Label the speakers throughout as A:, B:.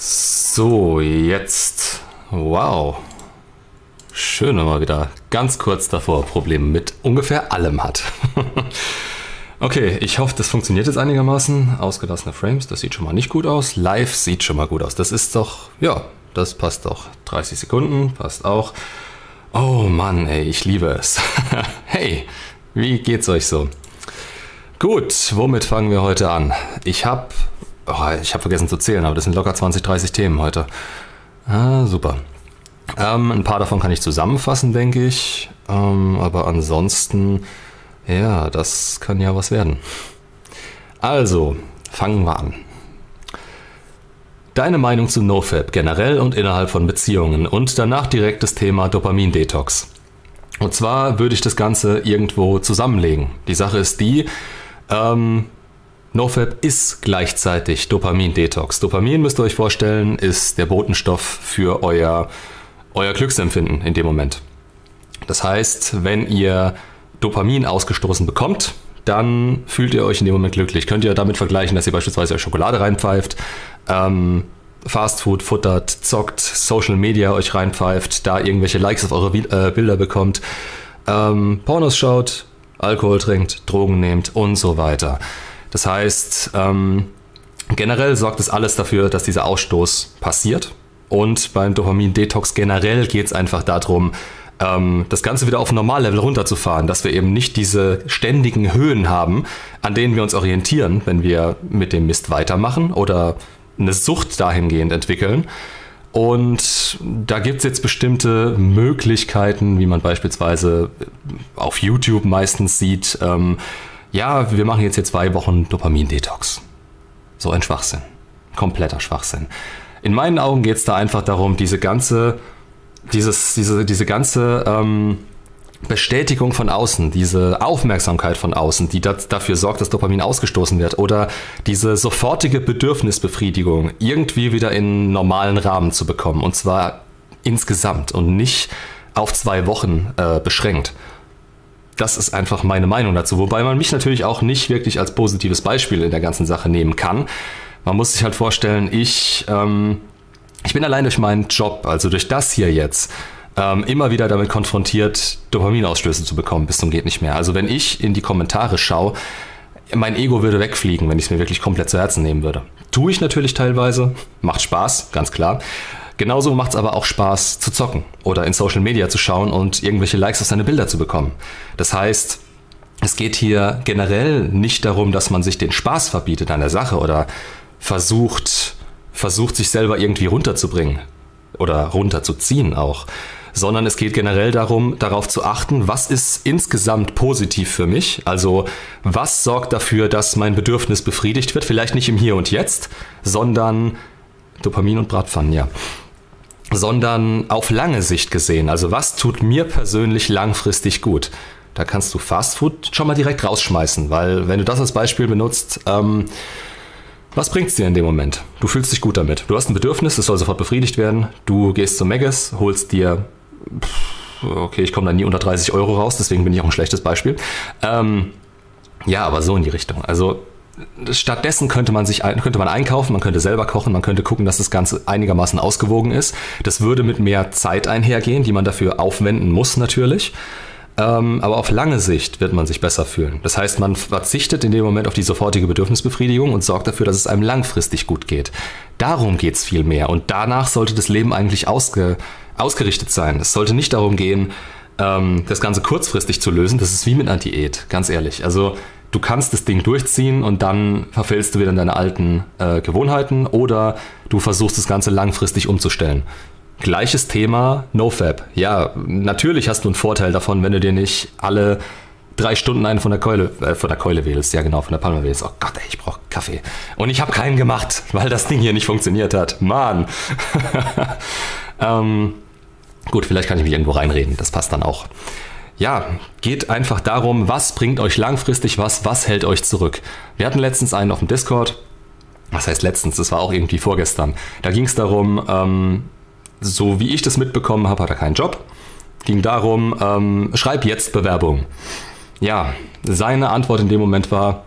A: So, jetzt. Wow. Schön, wenn man wieder ganz kurz davor Probleme mit ungefähr allem hat. okay, ich hoffe, das funktioniert jetzt einigermaßen. Ausgelassene Frames, das sieht schon mal nicht gut aus. Live sieht schon mal gut aus. Das ist doch, ja, das passt doch. 30 Sekunden, passt auch. Oh Mann, ey, ich liebe es. hey, wie geht's euch so? Gut, womit fangen wir heute an? Ich habe Oh, ich habe vergessen zu zählen, aber das sind locker 20, 30 Themen heute. Ah, super. Ähm, ein paar davon kann ich zusammenfassen, denke ich. Ähm, aber ansonsten, ja, das kann ja was werden. Also, fangen wir an. Deine Meinung zu NoFap generell und innerhalb von Beziehungen und danach direkt das Thema Dopamin-Detox. Und zwar würde ich das Ganze irgendwo zusammenlegen. Die Sache ist die, ähm, NoFap ist gleichzeitig Dopamin-Detox. Dopamin, müsst ihr euch vorstellen, ist der Botenstoff für euer, euer Glücksempfinden in dem Moment. Das heißt, wenn ihr Dopamin ausgestoßen bekommt, dann fühlt ihr euch in dem Moment glücklich. Könnt ihr damit vergleichen, dass ihr beispielsweise euch Schokolade reinpfeift, ähm, Fastfood futtert, zockt, Social Media euch reinpfeift, da irgendwelche Likes auf eure äh, Bilder bekommt, ähm, Pornos schaut, Alkohol trinkt, Drogen nehmt und so weiter. Das heißt, ähm, generell sorgt es alles dafür, dass dieser Ausstoß passiert. Und beim Dopamin-Detox generell geht es einfach darum, ähm, das Ganze wieder auf Normallevel runterzufahren, dass wir eben nicht diese ständigen Höhen haben, an denen wir uns orientieren, wenn wir mit dem Mist weitermachen oder eine Sucht dahingehend entwickeln. Und da gibt es jetzt bestimmte Möglichkeiten, wie man beispielsweise auf YouTube meistens sieht, ähm, ja, wir machen jetzt hier zwei Wochen Dopamin-Detox. So ein Schwachsinn. Kompletter Schwachsinn. In meinen Augen geht es da einfach darum, diese ganze, dieses, diese, diese ganze ähm, Bestätigung von außen, diese Aufmerksamkeit von außen, die das, dafür sorgt, dass Dopamin ausgestoßen wird, oder diese sofortige Bedürfnisbefriedigung irgendwie wieder in normalen Rahmen zu bekommen. Und zwar insgesamt und nicht auf zwei Wochen äh, beschränkt das ist einfach meine Meinung dazu. Wobei man mich natürlich auch nicht wirklich als positives Beispiel in der ganzen Sache nehmen kann. Man muss sich halt vorstellen, ich, ähm, ich bin allein durch meinen Job, also durch das hier jetzt, ähm, immer wieder damit konfrontiert, Dopaminausstöße zu bekommen, bis zum geht nicht mehr. Also wenn ich in die Kommentare schaue, mein Ego würde wegfliegen, wenn ich es mir wirklich komplett zu Herzen nehmen würde. Tue ich natürlich teilweise, macht Spaß, ganz klar. Genauso macht es aber auch Spaß zu zocken oder in Social Media zu schauen und irgendwelche Likes auf seine Bilder zu bekommen. Das heißt, es geht hier generell nicht darum, dass man sich den Spaß verbietet an der Sache oder versucht, versucht sich selber irgendwie runterzubringen oder runterzuziehen auch, sondern es geht generell darum, darauf zu achten, was ist insgesamt positiv für mich, also was sorgt dafür, dass mein Bedürfnis befriedigt wird, vielleicht nicht im Hier und Jetzt, sondern Dopamin und Bratpfannen, ja sondern auf lange Sicht gesehen. Also was tut mir persönlich langfristig gut? Da kannst du Fastfood schon mal direkt rausschmeißen, weil wenn du das als Beispiel benutzt, ähm, was bringt es dir in dem Moment? Du fühlst dich gut damit. Du hast ein Bedürfnis, es soll sofort befriedigt werden. Du gehst zum Megas, holst dir, okay, ich komme da nie unter 30 Euro raus, deswegen bin ich auch ein schlechtes Beispiel. Ähm, ja, aber so in die Richtung. Also Stattdessen könnte man sich könnte man einkaufen, man könnte selber kochen, man könnte gucken, dass das Ganze einigermaßen ausgewogen ist. Das würde mit mehr Zeit einhergehen, die man dafür aufwenden muss natürlich. Ähm, aber auf lange Sicht wird man sich besser fühlen. Das heißt, man verzichtet in dem Moment auf die sofortige Bedürfnisbefriedigung und sorgt dafür, dass es einem langfristig gut geht. Darum geht es viel mehr. Und danach sollte das Leben eigentlich ausge, ausgerichtet sein. Es sollte nicht darum gehen, ähm, das Ganze kurzfristig zu lösen. Das ist wie mit einer Diät, ganz ehrlich. Also du kannst das Ding durchziehen und dann verfällst du wieder in deine alten äh, Gewohnheiten oder du versuchst das Ganze langfristig umzustellen. Gleiches Thema, NoFab. Ja, natürlich hast du einen Vorteil davon, wenn du dir nicht alle drei Stunden einen von der Keule, äh, von der Keule wählst. Ja, genau, von der Palme wählst. Oh Gott, ey, ich brauche Kaffee. Und ich habe keinen gemacht, weil das Ding hier nicht funktioniert hat. Mann. ähm, gut, vielleicht kann ich mich irgendwo reinreden. Das passt dann auch ja, geht einfach darum, was bringt euch langfristig was, was hält euch zurück. Wir hatten letztens einen auf dem Discord, was heißt letztens, das war auch irgendwie vorgestern. Da ging es darum, ähm, so wie ich das mitbekommen habe, hat er keinen Job. Ging darum, ähm, schreib jetzt Bewerbung. Ja, seine Antwort in dem Moment war,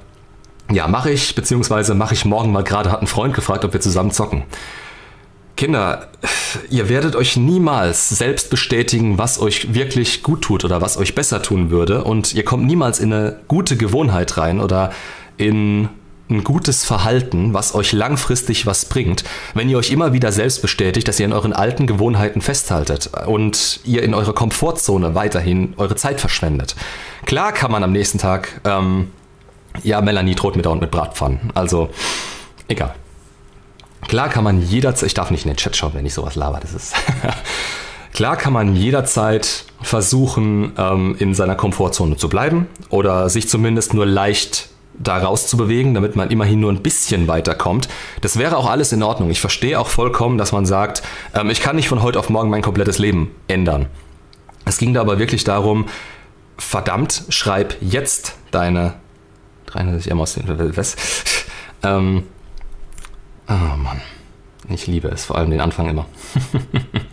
A: ja, mache ich, beziehungsweise mache ich morgen, weil gerade hat ein Freund gefragt, ob wir zusammen zocken. Kinder, ihr werdet euch niemals selbst bestätigen, was euch wirklich gut tut oder was euch besser tun würde. Und ihr kommt niemals in eine gute Gewohnheit rein oder in ein gutes Verhalten, was euch langfristig was bringt, wenn ihr euch immer wieder selbst bestätigt, dass ihr in euren alten Gewohnheiten festhaltet und ihr in eurer Komfortzone weiterhin eure Zeit verschwendet. Klar kann man am nächsten Tag, ähm, ja, Melanie droht mir dauernd mit Bratpfannen, also egal. Klar kann man jederzeit, ich darf nicht in den Chat schauen, wenn ich sowas laber, das ist. Klar kann man jederzeit versuchen, ähm, in seiner Komfortzone zu bleiben oder sich zumindest nur leicht da rauszubewegen, damit man immerhin nur ein bisschen weiterkommt. Das wäre auch alles in Ordnung. Ich verstehe auch vollkommen, dass man sagt, ähm, ich kann nicht von heute auf morgen mein komplettes Leben ändern. Es ging da aber wirklich darum, verdammt, schreib jetzt deine 360 M aus den was? ähm, Oh Mann. Ich liebe es, vor allem den Anfang immer.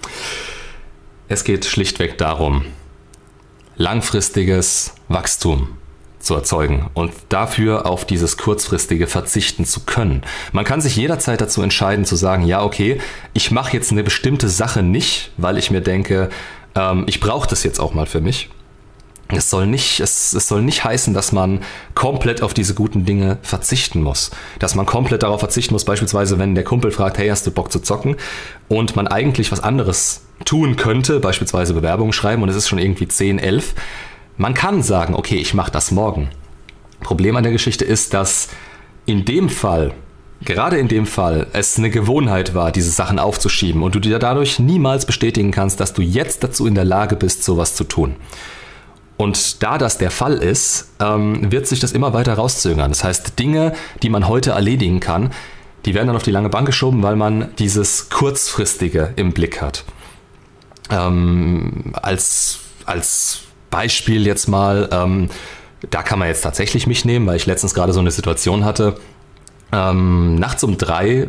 A: es geht schlichtweg darum, langfristiges Wachstum zu erzeugen und dafür auf dieses kurzfristige verzichten zu können. Man kann sich jederzeit dazu entscheiden zu sagen, ja, okay, ich mache jetzt eine bestimmte Sache nicht, weil ich mir denke, ähm, ich brauche das jetzt auch mal für mich. Es soll, nicht, es, es soll nicht heißen, dass man komplett auf diese guten Dinge verzichten muss. Dass man komplett darauf verzichten muss, beispielsweise wenn der Kumpel fragt, hey, hast du Bock zu zocken? Und man eigentlich was anderes tun könnte, beispielsweise Bewerbungen schreiben und es ist schon irgendwie 10, 11 man kann sagen, okay, ich mache das morgen. Problem an der Geschichte ist, dass in dem Fall, gerade in dem Fall, es eine Gewohnheit war, diese Sachen aufzuschieben und du dir dadurch niemals bestätigen kannst, dass du jetzt dazu in der Lage bist, sowas zu tun. Und da das der Fall ist, ähm, wird sich das immer weiter rauszögern. Das heißt, Dinge, die man heute erledigen kann, die werden dann auf die lange Bank geschoben, weil man dieses kurzfristige im Blick hat. Ähm, als, als Beispiel jetzt mal, ähm, da kann man jetzt tatsächlich mich nehmen, weil ich letztens gerade so eine Situation hatte. Ähm, nachts um drei,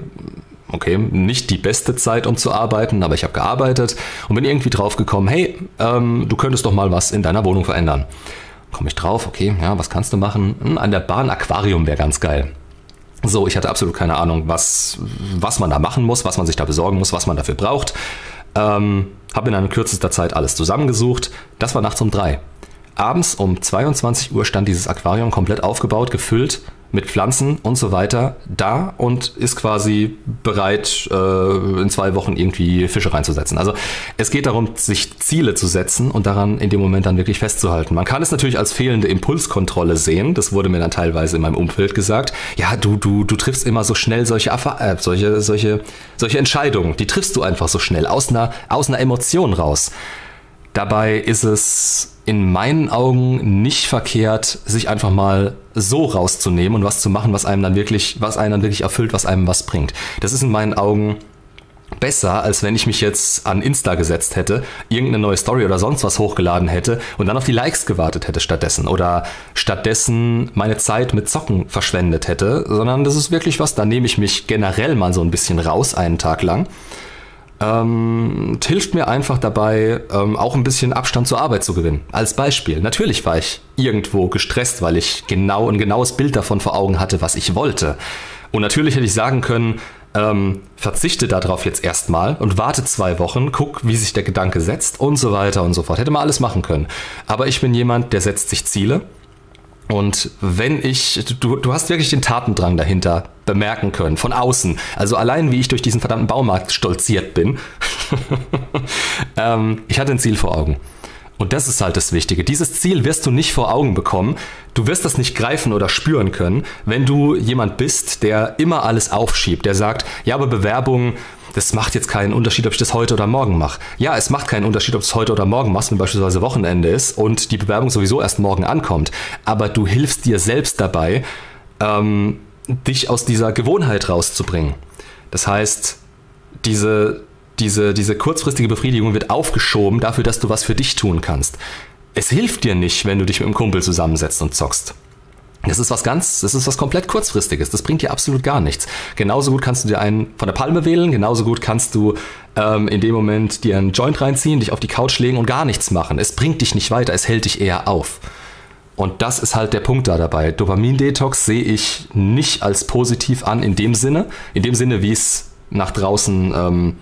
A: okay, nicht die beste Zeit, um zu arbeiten, aber ich habe gearbeitet und bin irgendwie drauf gekommen, hey, ähm, du könntest doch mal was in deiner Wohnung verändern. Komme ich drauf, okay, ja, was kannst du machen? Hm, an der Bahn Aquarium wäre ganz geil. So, ich hatte absolut keine Ahnung, was, was man da machen muss, was man sich da besorgen muss, was man dafür braucht. Ähm, habe in einer kürzester Zeit alles zusammengesucht. Das war nachts um drei. Abends um 22 Uhr stand dieses Aquarium komplett aufgebaut, gefüllt mit Pflanzen und so weiter da und ist quasi bereit, äh, in zwei Wochen irgendwie Fische reinzusetzen. Also es geht darum, sich Ziele zu setzen und daran in dem Moment dann wirklich festzuhalten. Man kann es natürlich als fehlende Impulskontrolle sehen. Das wurde mir dann teilweise in meinem Umfeld gesagt. Ja, du, du, du triffst immer so schnell solche, äh, solche, solche, solche Entscheidungen. Die triffst du einfach so schnell aus einer, aus einer Emotion raus. Dabei ist es in meinen Augen nicht verkehrt, sich einfach mal so rauszunehmen und was zu machen, was einem dann wirklich, was einen dann wirklich erfüllt, was einem was bringt. Das ist in meinen Augen besser, als wenn ich mich jetzt an Insta gesetzt hätte, irgendeine neue Story oder sonst was hochgeladen hätte und dann auf die Likes gewartet hätte stattdessen oder stattdessen meine Zeit mit Zocken verschwendet hätte, sondern das ist wirklich was, da nehme ich mich generell mal so ein bisschen raus einen Tag lang ähm, hilft mir einfach dabei, ähm, auch ein bisschen Abstand zur Arbeit zu gewinnen. Als Beispiel, natürlich war ich irgendwo gestresst, weil ich genau ein genaues Bild davon vor Augen hatte, was ich wollte. Und natürlich hätte ich sagen können, ähm, verzichte darauf jetzt erstmal und warte zwei Wochen, guck, wie sich der Gedanke setzt und so weiter und so fort. Hätte man alles machen können. Aber ich bin jemand, der setzt sich Ziele und wenn ich, du, du hast wirklich den Tatendrang dahinter bemerken können, von außen. Also allein wie ich durch diesen verdammten Baumarkt stolziert bin. ähm, ich hatte ein Ziel vor Augen. Und das ist halt das Wichtige. Dieses Ziel wirst du nicht vor Augen bekommen. Du wirst das nicht greifen oder spüren können, wenn du jemand bist, der immer alles aufschiebt, der sagt, ja, aber Bewerbung, das macht jetzt keinen Unterschied, ob ich das heute oder morgen mache. Ja, es macht keinen Unterschied, ob du es heute oder morgen machst, wenn beispielsweise Wochenende ist und die Bewerbung sowieso erst morgen ankommt. Aber du hilfst dir selbst dabei, ähm, dich aus dieser Gewohnheit rauszubringen. Das heißt, diese, diese, diese kurzfristige Befriedigung wird aufgeschoben dafür, dass du was für dich tun kannst. Es hilft dir nicht, wenn du dich mit einem Kumpel zusammensetzt und zockst. Das ist was ganz, das ist was komplett kurzfristiges. Das bringt dir absolut gar nichts. Genauso gut kannst du dir einen von der Palme wählen, genauso gut kannst du ähm, in dem Moment dir einen Joint reinziehen, dich auf die Couch legen und gar nichts machen. Es bringt dich nicht weiter, es hält dich eher auf. Und das ist halt der Punkt da dabei. Dopamin-Detox sehe ich nicht als positiv an in dem Sinne, in dem Sinne, wie es nach draußen ähm,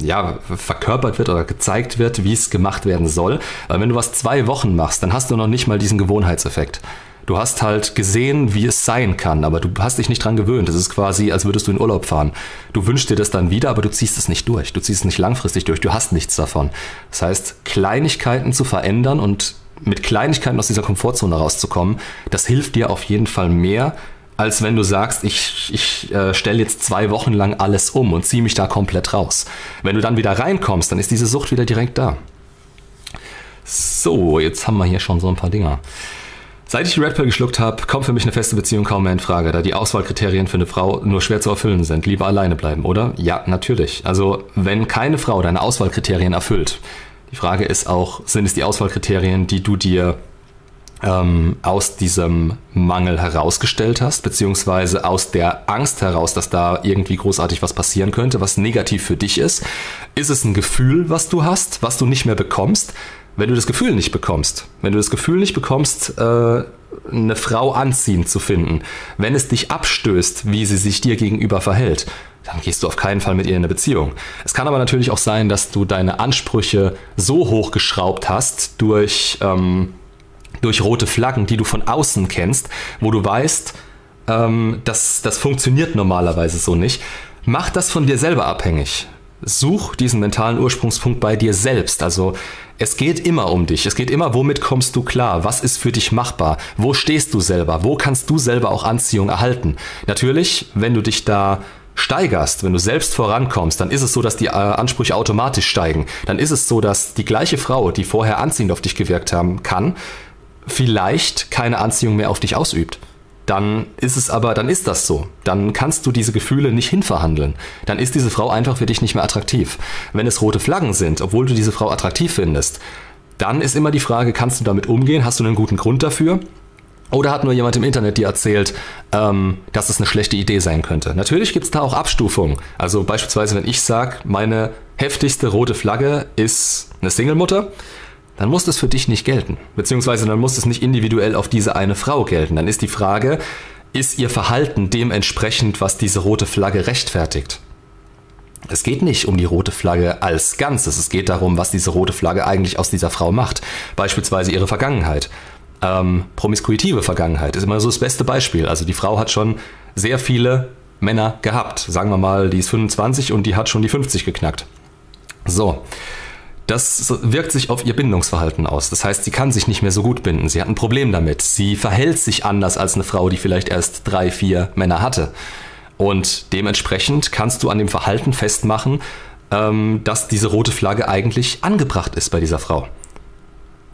A: ja, verkörpert wird oder gezeigt wird, wie es gemacht werden soll. Weil wenn du was zwei Wochen machst, dann hast du noch nicht mal diesen Gewohnheitseffekt. Du hast halt gesehen, wie es sein kann, aber du hast dich nicht dran gewöhnt. Das ist quasi, als würdest du in Urlaub fahren. Du wünschst dir das dann wieder, aber du ziehst es nicht durch. Du ziehst es nicht langfristig durch. Du hast nichts davon. Das heißt, Kleinigkeiten zu verändern und mit Kleinigkeiten aus dieser Komfortzone rauszukommen, das hilft dir auf jeden Fall mehr, als wenn du sagst, ich, ich äh, stelle jetzt zwei Wochen lang alles um und ziehe mich da komplett raus. Wenn du dann wieder reinkommst, dann ist diese Sucht wieder direkt da. So, jetzt haben wir hier schon so ein paar Dinger. Seit ich die Red Pill geschluckt habe, kommt für mich eine feste Beziehung kaum mehr in Frage, da die Auswahlkriterien für eine Frau nur schwer zu erfüllen sind. Lieber alleine bleiben, oder? Ja, natürlich. Also, wenn keine Frau deine Auswahlkriterien erfüllt, die Frage ist auch, sind es die Auswahlkriterien, die du dir ähm, aus diesem Mangel herausgestellt hast, beziehungsweise aus der Angst heraus, dass da irgendwie großartig was passieren könnte, was negativ für dich ist? Ist es ein Gefühl, was du hast, was du nicht mehr bekommst? Wenn du das Gefühl nicht bekommst, wenn du das Gefühl nicht bekommst, äh, eine Frau anziehend zu finden, wenn es dich abstößt, wie sie sich dir gegenüber verhält, dann gehst du auf keinen Fall mit ihr in eine Beziehung. Es kann aber natürlich auch sein, dass du deine Ansprüche so hochgeschraubt hast durch, ähm, durch rote Flaggen, die du von außen kennst, wo du weißt, ähm, dass das funktioniert normalerweise so nicht. Mach das von dir selber abhängig. Such diesen mentalen Ursprungspunkt bei dir selbst. Also es geht immer um dich. Es geht immer, womit kommst du klar? Was ist für dich machbar? Wo stehst du selber? Wo kannst du selber auch Anziehung erhalten? Natürlich, wenn du dich da steigerst, wenn du selbst vorankommst, dann ist es so, dass die äh, Ansprüche automatisch steigen. Dann ist es so, dass die gleiche Frau, die vorher anziehend auf dich gewirkt haben kann, vielleicht keine Anziehung mehr auf dich ausübt dann ist es aber, dann ist das so. Dann kannst du diese Gefühle nicht hinverhandeln. Dann ist diese Frau einfach für dich nicht mehr attraktiv. Wenn es rote Flaggen sind, obwohl du diese Frau attraktiv findest, dann ist immer die Frage, kannst du damit umgehen? Hast du einen guten Grund dafür? Oder hat nur jemand im Internet dir erzählt, ähm, dass es eine schlechte Idee sein könnte? Natürlich gibt es da auch Abstufungen. Also beispielsweise, wenn ich sage, meine heftigste rote Flagge ist eine Single-Mutter, dann muss das für dich nicht gelten. Beziehungsweise dann muss es nicht individuell auf diese eine Frau gelten. Dann ist die Frage, ist ihr Verhalten dementsprechend, was diese rote Flagge rechtfertigt? Es geht nicht um die rote Flagge als Ganzes. Es geht darum, was diese rote Flagge eigentlich aus dieser Frau macht. Beispielsweise ihre Vergangenheit. Ähm, promiskuitive Vergangenheit ist immer so das beste Beispiel. Also die Frau hat schon sehr viele Männer gehabt. Sagen wir mal, die ist 25 und die hat schon die 50 geknackt. So. Das wirkt sich auf ihr Bindungsverhalten aus. Das heißt, sie kann sich nicht mehr so gut binden. Sie hat ein Problem damit. Sie verhält sich anders als eine Frau, die vielleicht erst drei, vier Männer hatte. Und dementsprechend kannst du an dem Verhalten festmachen, ähm, dass diese rote Flagge eigentlich angebracht ist bei dieser Frau.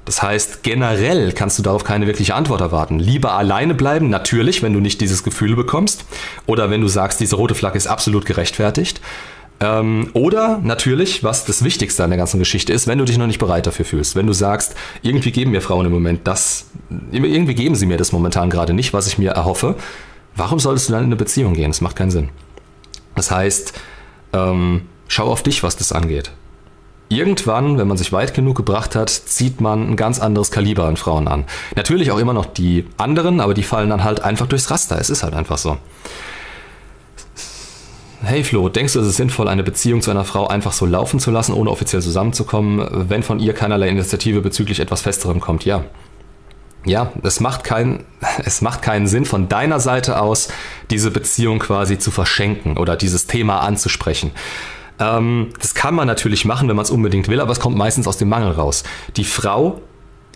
A: Das heißt, generell kannst du darauf keine wirkliche Antwort erwarten. Lieber alleine bleiben, natürlich, wenn du nicht dieses Gefühl bekommst. Oder wenn du sagst, diese rote Flagge ist absolut gerechtfertigt. Ähm, oder natürlich, was das Wichtigste an der ganzen Geschichte ist, wenn du dich noch nicht bereit dafür fühlst. Wenn du sagst, irgendwie geben mir Frauen im Moment das, irgendwie geben sie mir das momentan gerade nicht, was ich mir erhoffe. Warum solltest du dann in eine Beziehung gehen? Das macht keinen Sinn. Das heißt, ähm, schau auf dich, was das angeht. Irgendwann, wenn man sich weit genug gebracht hat, zieht man ein ganz anderes Kaliber an Frauen an. Natürlich auch immer noch die anderen, aber die fallen dann halt einfach durchs Raster. Es ist halt einfach so. Hey Flo, denkst du, es ist sinnvoll, eine Beziehung zu einer Frau einfach so laufen zu lassen, ohne offiziell zusammenzukommen, wenn von ihr keinerlei Initiative bezüglich etwas Festerem kommt? Ja. Ja, es macht, kein, es macht keinen Sinn von deiner Seite aus, diese Beziehung quasi zu verschenken oder dieses Thema anzusprechen. Ähm, das kann man natürlich machen, wenn man es unbedingt will, aber es kommt meistens aus dem Mangel raus. Die Frau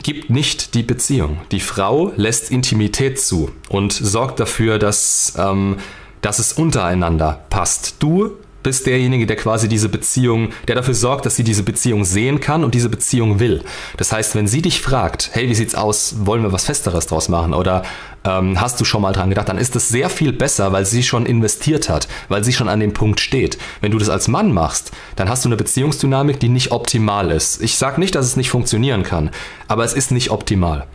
A: gibt nicht die Beziehung. Die Frau lässt Intimität zu und sorgt dafür, dass ähm, dass es untereinander passt. Du bist derjenige, der quasi diese Beziehung, der dafür sorgt, dass sie diese Beziehung sehen kann und diese Beziehung will. Das heißt, wenn sie dich fragt, hey, wie sieht's aus, wollen wir was Festeres draus machen oder ähm, hast du schon mal dran gedacht, dann ist es sehr viel besser, weil sie schon investiert hat, weil sie schon an dem Punkt steht. Wenn du das als Mann machst, dann hast du eine Beziehungsdynamik, die nicht optimal ist. Ich sage nicht, dass es nicht funktionieren kann, aber es ist nicht optimal.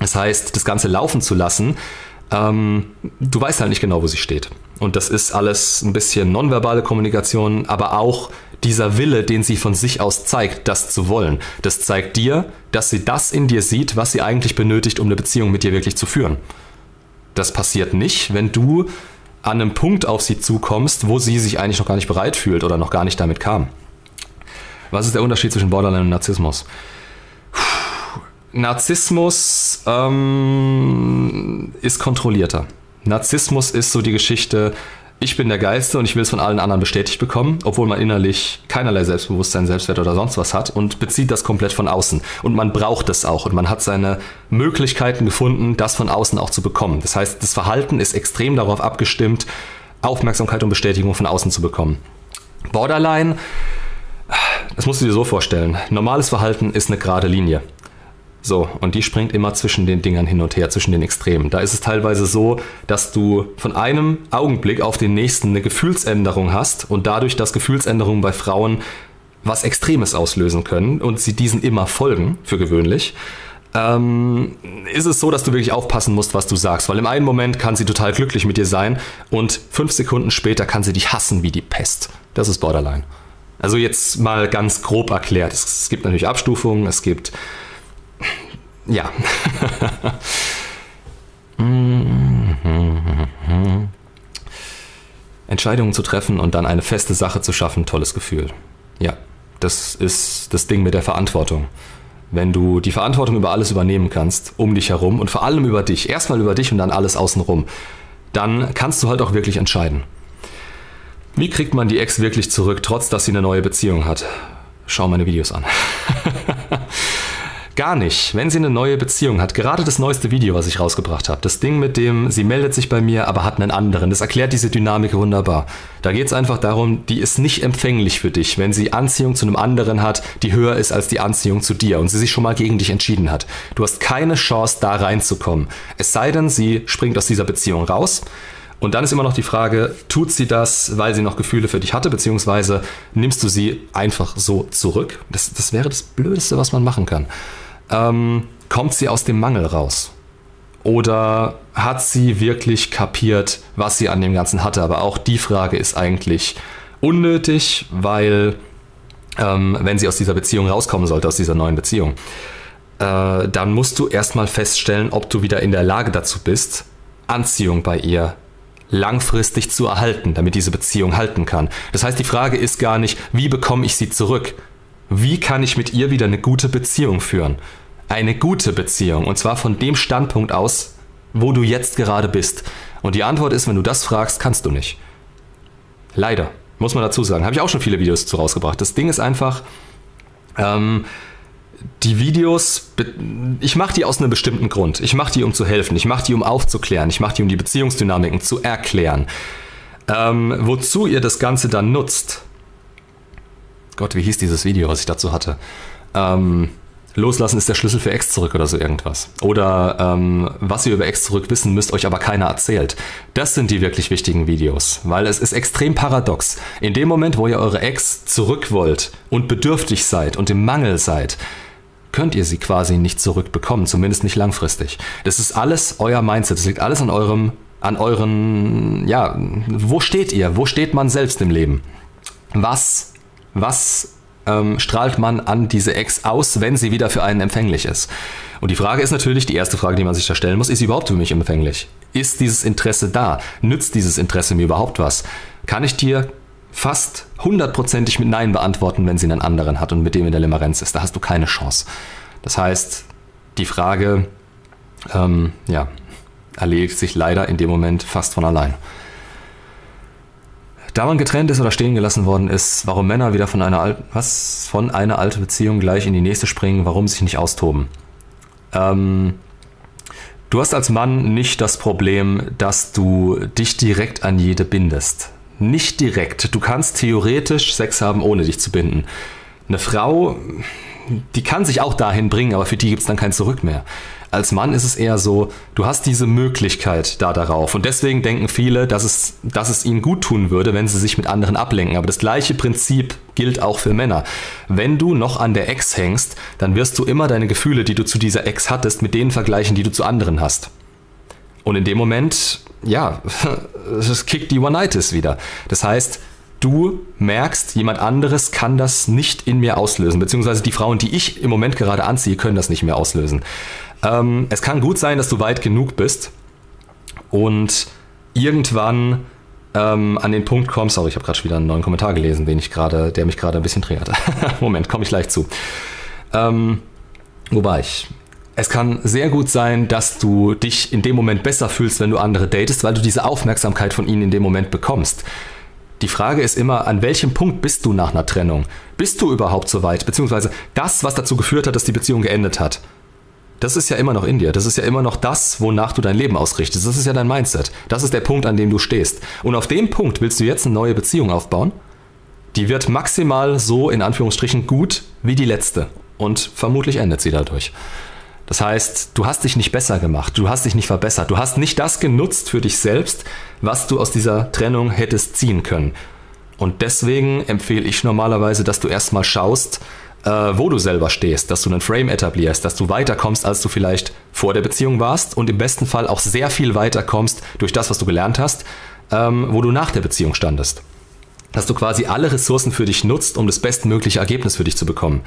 A: Das heißt, das Ganze laufen zu lassen, ähm, du weißt halt nicht genau, wo sie steht. Und das ist alles ein bisschen nonverbale Kommunikation, aber auch dieser Wille, den sie von sich aus zeigt, das zu wollen. Das zeigt dir, dass sie das in dir sieht, was sie eigentlich benötigt, um eine Beziehung mit dir wirklich zu führen. Das passiert nicht, wenn du an einem Punkt auf sie zukommst, wo sie sich eigentlich noch gar nicht bereit fühlt oder noch gar nicht damit kam. Was ist der Unterschied zwischen Borderline und Narzissmus? Narzissmus ähm, ist kontrollierter. Narzissmus ist so die Geschichte, ich bin der Geilste und ich will es von allen anderen bestätigt bekommen, obwohl man innerlich keinerlei Selbstbewusstsein, Selbstwert oder sonst was hat und bezieht das komplett von außen. Und man braucht es auch und man hat seine Möglichkeiten gefunden, das von außen auch zu bekommen. Das heißt, das Verhalten ist extrem darauf abgestimmt, Aufmerksamkeit und Bestätigung von außen zu bekommen. Borderline, das musst du dir so vorstellen. Normales Verhalten ist eine gerade Linie. So, und die springt immer zwischen den Dingern hin und her, zwischen den Extremen. Da ist es teilweise so, dass du von einem Augenblick auf den nächsten eine Gefühlsänderung hast und dadurch, dass Gefühlsänderungen bei Frauen was Extremes auslösen können und sie diesen immer folgen, für gewöhnlich, ähm, ist es so, dass du wirklich aufpassen musst, was du sagst. Weil im einen Moment kann sie total glücklich mit dir sein und fünf Sekunden später kann sie dich hassen wie die Pest. Das ist Borderline. Also jetzt mal ganz grob erklärt. Es, es gibt natürlich Abstufungen, es gibt ja. Entscheidungen zu treffen und dann eine feste Sache zu schaffen, tolles Gefühl. Ja, das ist das Ding mit der Verantwortung. Wenn du die Verantwortung über alles übernehmen kannst, um dich herum und vor allem über dich, erstmal über dich und dann alles außenrum, dann kannst du halt auch wirklich entscheiden. Wie kriegt man die Ex wirklich zurück, trotz dass sie eine neue Beziehung hat? Schau meine Videos an. Gar nicht. Wenn sie eine neue Beziehung hat, gerade das neueste Video, was ich rausgebracht habe, das Ding mit dem, sie meldet sich bei mir, aber hat einen anderen, das erklärt diese Dynamik wunderbar. Da geht es einfach darum, die ist nicht empfänglich für dich, wenn sie Anziehung zu einem anderen hat, die höher ist als die Anziehung zu dir und sie sich schon mal gegen dich entschieden hat. Du hast keine Chance, da reinzukommen. Es sei denn, sie springt aus dieser Beziehung raus. Und dann ist immer noch die Frage, tut sie das, weil sie noch Gefühle für dich hatte, beziehungsweise nimmst du sie einfach so zurück? Das, das wäre das Blödeste, was man machen kann ähm, kommt sie aus dem Mangel raus? Oder hat sie wirklich kapiert, was sie an dem Ganzen hatte? Aber auch die Frage ist eigentlich unnötig, weil ähm, wenn sie aus dieser Beziehung rauskommen sollte, aus dieser neuen Beziehung, äh, dann musst du erstmal feststellen, ob du wieder in der Lage dazu bist, Anziehung bei ihr langfristig zu erhalten, damit diese Beziehung halten kann. Das heißt, die Frage ist gar nicht, wie bekomme ich sie zurück? Wie kann ich mit ihr wieder eine gute Beziehung führen? eine gute Beziehung. Und zwar von dem Standpunkt aus, wo du jetzt gerade bist. Und die Antwort ist, wenn du das fragst, kannst du nicht. Leider, muss man dazu sagen. Habe ich auch schon viele Videos zu rausgebracht. Das Ding ist einfach, ähm, die Videos, ich mache die aus einem bestimmten Grund. Ich mache die, um zu helfen. Ich mache die, um aufzuklären. Ich mache die, um die Beziehungsdynamiken zu erklären. Ähm, wozu ihr das Ganze dann nutzt. Gott, wie hieß dieses Video, was ich dazu hatte? Ähm, Loslassen ist der Schlüssel für Ex zurück oder so irgendwas. Oder ähm, was ihr über Ex zurück wissen müsst, euch aber keiner erzählt. Das sind die wirklich wichtigen Videos, weil es ist extrem paradox. In dem Moment, wo ihr eure Ex zurück wollt und bedürftig seid und im Mangel seid, könnt ihr sie quasi nicht zurückbekommen, zumindest nicht langfristig. Das ist alles euer Mindset, das liegt alles an eurem, an euren, ja, wo steht ihr? Wo steht man selbst im Leben? Was, was ähm, strahlt man an diese Ex aus, wenn sie wieder für einen empfänglich ist? Und die Frage ist natürlich, die erste Frage, die man sich da stellen muss, ist sie überhaupt für mich empfänglich? Ist dieses Interesse da? Nützt dieses Interesse mir überhaupt was? Kann ich dir fast hundertprozentig mit Nein beantworten, wenn sie einen anderen hat und mit dem in der Limerenz ist? Da hast du keine Chance. Das heißt, die Frage, ähm, ja, erledigt sich leider in dem Moment fast von allein. Da man getrennt ist oder stehen gelassen worden ist, warum Männer wieder von einer, Al was, von einer alten Beziehung gleich in die nächste springen, warum sich nicht austoben. Ähm, du hast als Mann nicht das Problem, dass du dich direkt an jede bindest. Nicht direkt. Du kannst theoretisch Sex haben, ohne dich zu binden. Eine Frau, die kann sich auch dahin bringen, aber für die gibt es dann kein Zurück mehr. Als Mann ist es eher so, du hast diese Möglichkeit da darauf. Und deswegen denken viele, dass es, dass es ihnen gut tun würde, wenn sie sich mit anderen ablenken. Aber das gleiche Prinzip gilt auch für Männer. Wenn du noch an der Ex hängst, dann wirst du immer deine Gefühle, die du zu dieser Ex hattest, mit denen vergleichen, die du zu anderen hast. Und in dem Moment, ja, es kickt die One-Nightis wieder. Das heißt, du merkst, jemand anderes kann das nicht in mir auslösen, beziehungsweise die Frauen, die ich im Moment gerade anziehe, können das nicht mehr auslösen. Ähm, es kann gut sein, dass du weit genug bist und irgendwann ähm, an den Punkt kommst, sorry, ich habe gerade schon wieder einen neuen Kommentar gelesen, den ich grade, der mich gerade ein bisschen triggert. Moment, komme ich gleich zu. Ähm, wo war ich? Es kann sehr gut sein, dass du dich in dem Moment besser fühlst, wenn du andere datest, weil du diese Aufmerksamkeit von ihnen in dem Moment bekommst. Die Frage ist immer, an welchem Punkt bist du nach einer Trennung? Bist du überhaupt so weit? Beziehungsweise das, was dazu geführt hat, dass die Beziehung geendet hat. Das ist ja immer noch in dir. Das ist ja immer noch das, wonach du dein Leben ausrichtest. Das ist ja dein Mindset. Das ist der Punkt, an dem du stehst. Und auf dem Punkt willst du jetzt eine neue Beziehung aufbauen? Die wird maximal so in Anführungsstrichen gut wie die letzte. Und vermutlich endet sie dadurch. Das heißt, du hast dich nicht besser gemacht, du hast dich nicht verbessert, du hast nicht das genutzt für dich selbst, was du aus dieser Trennung hättest ziehen können. Und deswegen empfehle ich normalerweise, dass du erstmal schaust, äh, wo du selber stehst, dass du einen Frame etablierst, dass du weiterkommst, als du vielleicht vor der Beziehung warst und im besten Fall auch sehr viel weiterkommst durch das, was du gelernt hast, ähm, wo du nach der Beziehung standest. Dass du quasi alle Ressourcen für dich nutzt, um das bestmögliche Ergebnis für dich zu bekommen.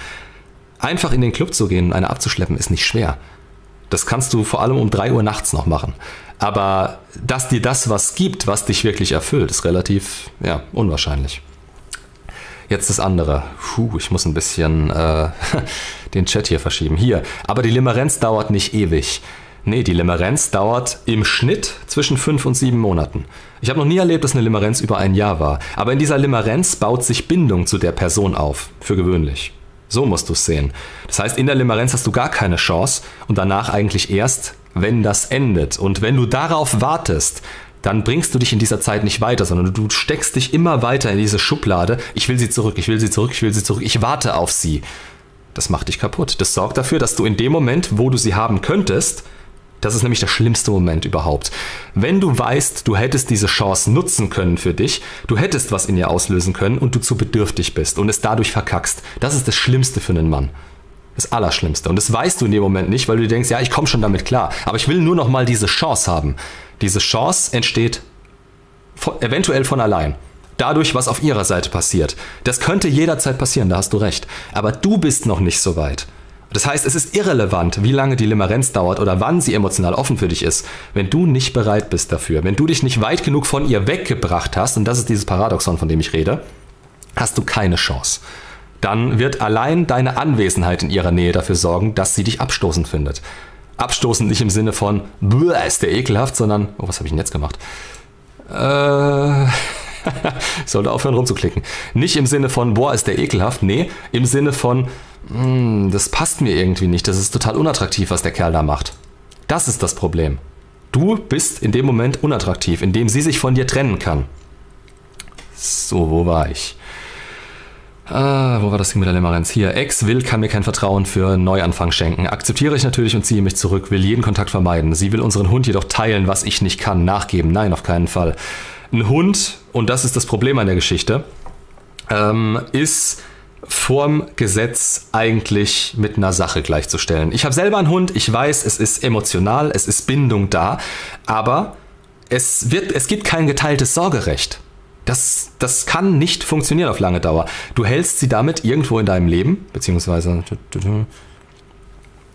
A: Einfach in den Club zu gehen und eine abzuschleppen, ist nicht schwer. Das kannst du vor allem um 3 Uhr nachts noch machen. Aber dass dir das was gibt, was dich wirklich erfüllt, ist relativ ja, unwahrscheinlich. Jetzt das andere. Puh, ich muss ein bisschen äh, den Chat hier verschieben. Hier. Aber die Limerenz dauert nicht ewig. Nee, die Limerenz dauert im Schnitt zwischen 5 und 7 Monaten. Ich habe noch nie erlebt, dass eine Limerenz über ein Jahr war. Aber in dieser Limerenz baut sich Bindung zu der Person auf. Für gewöhnlich. So musst du es sehen. Das heißt, in der Limerenz hast du gar keine Chance und danach eigentlich erst, wenn das endet. Und wenn du darauf wartest, dann bringst du dich in dieser Zeit nicht weiter, sondern du steckst dich immer weiter in diese Schublade. Ich will sie zurück, ich will sie zurück, ich will sie zurück, ich warte auf sie. Das macht dich kaputt. Das sorgt dafür, dass du in dem Moment, wo du sie haben könntest, das ist nämlich der schlimmste Moment überhaupt. Wenn du weißt, du hättest diese Chance nutzen können für dich, du hättest was in ihr auslösen können und du zu bedürftig bist und es dadurch verkackst, das ist das Schlimmste für einen Mann. Das Allerschlimmste. Und das weißt du in dem Moment nicht, weil du denkst, ja, ich komme schon damit klar. Aber ich will nur noch mal diese Chance haben. Diese Chance entsteht von, eventuell von allein. Dadurch, was auf ihrer Seite passiert. Das könnte jederzeit passieren, da hast du recht. Aber du bist noch nicht so weit. Das heißt, es ist irrelevant, wie lange die Limerenz dauert oder wann sie emotional offen für dich ist, wenn du nicht bereit bist dafür, wenn du dich nicht weit genug von ihr weggebracht hast, und das ist dieses Paradoxon, von dem ich rede, hast du keine Chance. Dann wird allein deine Anwesenheit in ihrer Nähe dafür sorgen, dass sie dich abstoßend findet. Abstoßend nicht im Sinne von, ist der ekelhaft, sondern, oh, was habe ich denn jetzt gemacht? Äh, ich sollte aufhören rumzuklicken. Nicht im Sinne von, boah, ist der ekelhaft, nee, im Sinne von, hm, das passt mir irgendwie nicht, das ist total unattraktiv, was der Kerl da macht. Das ist das Problem. Du bist in dem Moment unattraktiv, indem sie sich von dir trennen kann. So, wo war ich? Ah, wo war das Ding mit der Limerenz? Hier, Ex will, kann mir kein Vertrauen für Neuanfang schenken. Akzeptiere ich natürlich und ziehe mich zurück, will jeden Kontakt vermeiden. Sie will unseren Hund jedoch teilen, was ich nicht kann, nachgeben. Nein, auf keinen Fall. Ein Hund, und das ist das Problem an der Geschichte, ähm, ist vorm Gesetz eigentlich mit einer Sache gleichzustellen. Ich habe selber einen Hund, ich weiß, es ist emotional, es ist Bindung da, aber es, wird, es gibt kein geteiltes Sorgerecht. Das, das kann nicht funktionieren auf lange Dauer. Du hältst sie damit irgendwo in deinem Leben, beziehungsweise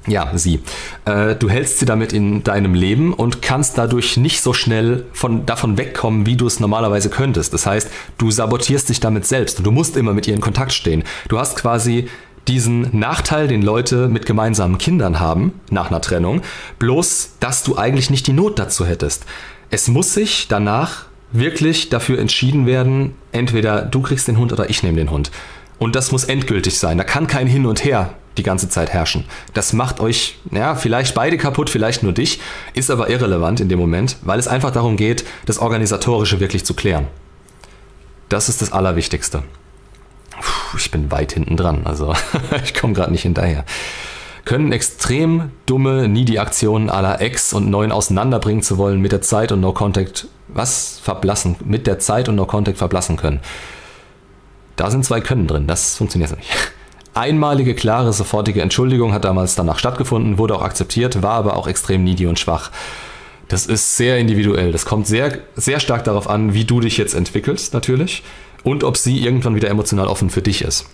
A: ja, sie. Äh, du hältst sie damit in deinem Leben und kannst dadurch nicht so schnell von, davon wegkommen, wie du es normalerweise könntest. Das heißt, du sabotierst dich damit selbst und du musst immer mit ihr in Kontakt stehen. Du hast quasi diesen Nachteil, den Leute mit gemeinsamen Kindern haben, nach einer Trennung, bloß, dass du eigentlich nicht die Not dazu hättest. Es muss sich danach wirklich dafür entschieden werden, entweder du kriegst den Hund oder ich nehme den Hund. Und das muss endgültig sein. Da kann kein Hin und Her die ganze Zeit herrschen. Das macht euch, ja, vielleicht beide kaputt, vielleicht nur dich, ist aber irrelevant in dem Moment, weil es einfach darum geht, das Organisatorische wirklich zu klären. Das ist das Allerwichtigste. Puh, ich bin weit hinten dran, also ich komme gerade nicht hinterher. Können extrem dumme, needy Aktionen aller Ex und Neuen auseinanderbringen zu wollen mit der Zeit und No Contact, was verblassen, mit der Zeit und No Contact verblassen können. Da sind zwei Können drin, das funktioniert nicht. Einmalige, klare, sofortige Entschuldigung hat damals danach stattgefunden, wurde auch akzeptiert, war aber auch extrem needy und schwach. Das ist sehr individuell. Das kommt sehr, sehr stark darauf an, wie du dich jetzt entwickelst, natürlich. Und ob sie irgendwann wieder emotional offen für dich ist.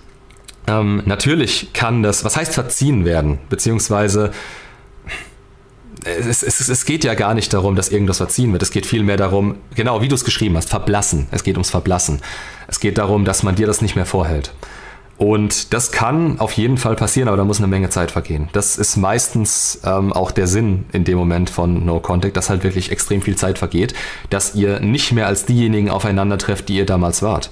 A: Ähm, natürlich kann das, was heißt verziehen werden? Beziehungsweise es, es, es geht ja gar nicht darum, dass irgendwas verziehen wird. Es geht vielmehr darum, genau wie du es geschrieben hast, verblassen. Es geht ums Verblassen. Es geht darum, dass man dir das nicht mehr vorhält. Und das kann auf jeden Fall passieren, aber da muss eine Menge Zeit vergehen. Das ist meistens ähm, auch der Sinn in dem Moment von No Contact, dass halt wirklich extrem viel Zeit vergeht, dass ihr nicht mehr als diejenigen aufeinander trefft, die ihr damals wart.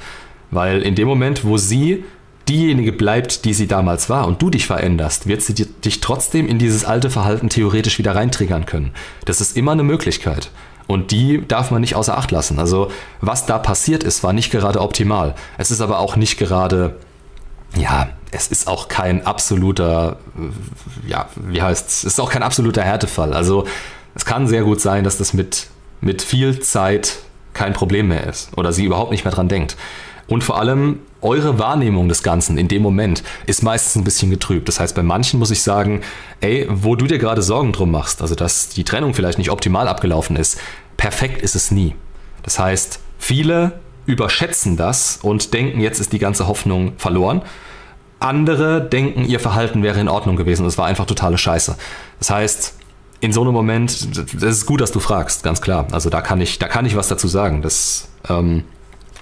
A: Weil in dem Moment, wo sie diejenige bleibt, die sie damals war und du dich veränderst, wird sie dich trotzdem in dieses alte Verhalten theoretisch wieder reintriggern können. Das ist immer eine Möglichkeit. Und die darf man nicht außer Acht lassen. Also was da passiert ist, war nicht gerade optimal. Es ist aber auch nicht gerade ja, es ist auch kein absoluter, ja, wie heißt es, ist auch kein absoluter Härtefall. Also es kann sehr gut sein, dass das mit, mit viel Zeit kein Problem mehr ist oder sie überhaupt nicht mehr dran denkt. Und vor allem eure Wahrnehmung des Ganzen in dem Moment ist meistens ein bisschen getrübt. Das heißt, bei manchen muss ich sagen, ey, wo du dir gerade Sorgen drum machst, also dass die Trennung vielleicht nicht optimal abgelaufen ist, perfekt ist es nie. Das heißt, viele überschätzen das und denken, jetzt ist die ganze Hoffnung verloren. Andere denken, ihr Verhalten wäre in Ordnung gewesen es war einfach totale Scheiße. Das heißt, in so einem Moment, es ist gut, dass du fragst, ganz klar. Also da kann ich, da kann ich was dazu sagen. Das ähm,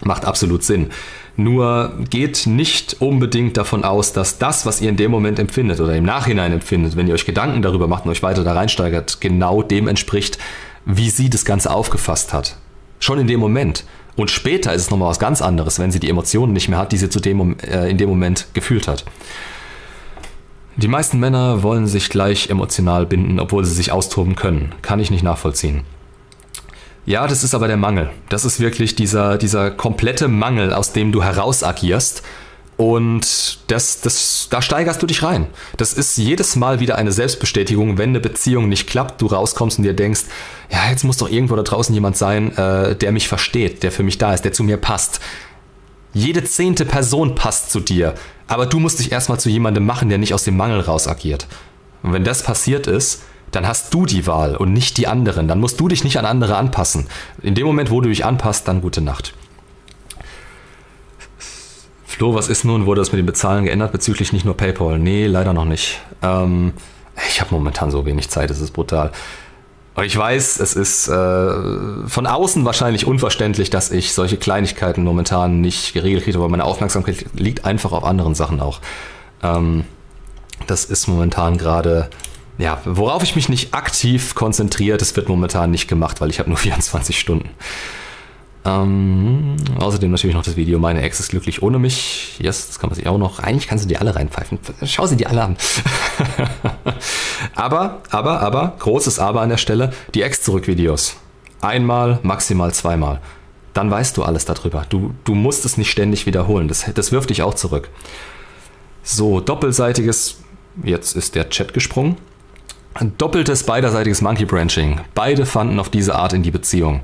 A: macht absolut Sinn. Nur geht nicht unbedingt davon aus, dass das, was ihr in dem Moment empfindet oder im Nachhinein empfindet, wenn ihr euch Gedanken darüber macht und euch weiter da reinsteigert, genau dem entspricht, wie sie das Ganze aufgefasst hat. Schon in dem Moment. Und später ist es nochmal was ganz anderes, wenn sie die Emotionen nicht mehr hat, die sie zu dem, äh, in dem Moment gefühlt hat. Die meisten Männer wollen sich gleich emotional binden, obwohl sie sich austoben können. Kann ich nicht nachvollziehen. Ja, das ist aber der Mangel. Das ist wirklich dieser, dieser komplette Mangel, aus dem du heraus agierst und das, das, da steigerst du dich rein. Das ist jedes Mal wieder eine Selbstbestätigung, wenn eine Beziehung nicht klappt, du rauskommst und dir denkst, ja, jetzt muss doch irgendwo da draußen jemand sein, äh, der mich versteht, der für mich da ist, der zu mir passt. Jede zehnte Person passt zu dir, aber du musst dich erstmal zu jemandem machen, der nicht aus dem Mangel raus agiert. Und wenn das passiert ist, dann hast du die Wahl und nicht die anderen. Dann musst du dich nicht an andere anpassen. In dem Moment, wo du dich anpasst, dann gute Nacht. Flo, was ist nun? Wurde das mit dem Bezahlen geändert bezüglich nicht nur PayPal? Nee, leider noch nicht. Ähm, ich habe momentan so wenig Zeit, es ist brutal. Und ich weiß, es ist äh, von außen wahrscheinlich unverständlich, dass ich solche Kleinigkeiten momentan nicht geregelt kriege, aber meine Aufmerksamkeit liegt einfach auf anderen Sachen auch. Ähm, das ist momentan gerade, ja, worauf ich mich nicht aktiv konzentriere, das wird momentan nicht gemacht, weil ich habe nur 24 Stunden. Ähm, außerdem natürlich noch das Video Meine Ex ist glücklich ohne mich. Yes, das kann man sich auch noch. Eigentlich kannst du die alle reinpfeifen. Schau sie die alle an. aber, aber, aber, großes Aber an der Stelle, die Ex-Zurück-Videos. Einmal, maximal zweimal. Dann weißt du alles darüber. Du, du musst es nicht ständig wiederholen. Das, das wirft dich auch zurück. So, doppelseitiges, jetzt ist der Chat gesprungen. Doppeltes beiderseitiges Monkey Branching. Beide fanden auf diese Art in die Beziehung.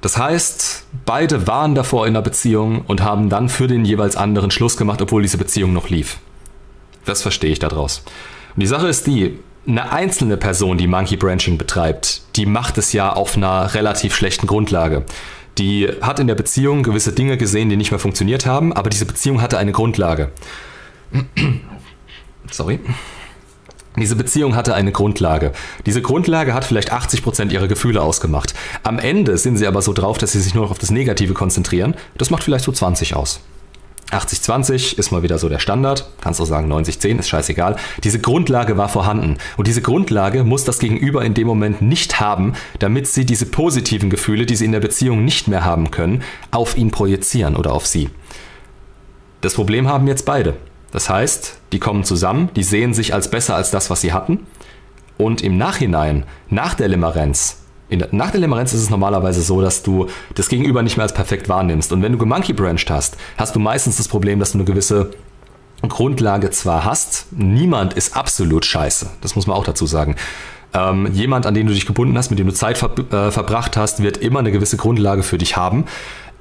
A: Das heißt, beide waren davor in einer Beziehung und haben dann für den jeweils anderen Schluss gemacht, obwohl diese Beziehung noch lief. Das verstehe ich daraus. Und die Sache ist die, eine einzelne Person, die Monkey Branching betreibt, die macht es ja auf einer relativ schlechten Grundlage. Die hat in der Beziehung gewisse Dinge gesehen, die nicht mehr funktioniert haben, aber diese Beziehung hatte eine Grundlage. Sorry. Diese Beziehung hatte eine Grundlage. Diese Grundlage hat vielleicht 80% ihrer Gefühle ausgemacht. Am Ende sind sie aber so drauf, dass sie sich nur noch auf das Negative konzentrieren. Das macht vielleicht so 20 aus. 80-20 ist mal wieder so der Standard. Kannst auch sagen 90-10, ist scheißegal. Diese Grundlage war vorhanden. Und diese Grundlage muss das Gegenüber in dem Moment nicht haben, damit sie diese positiven Gefühle, die sie in der Beziehung nicht mehr haben können, auf ihn projizieren oder auf sie. Das Problem haben jetzt beide. Das heißt, die kommen zusammen, die sehen sich als besser als das, was sie hatten. Und im Nachhinein, nach der Limerenz, der, nach der Limerenz ist es normalerweise so, dass du das Gegenüber nicht mehr als perfekt wahrnimmst. Und wenn du gemonkey branched hast, hast du meistens das Problem, dass du eine gewisse Grundlage zwar hast, niemand ist absolut scheiße. Das muss man auch dazu sagen. Ähm, jemand, an den du dich gebunden hast, mit dem du Zeit ver äh, verbracht hast, wird immer eine gewisse Grundlage für dich haben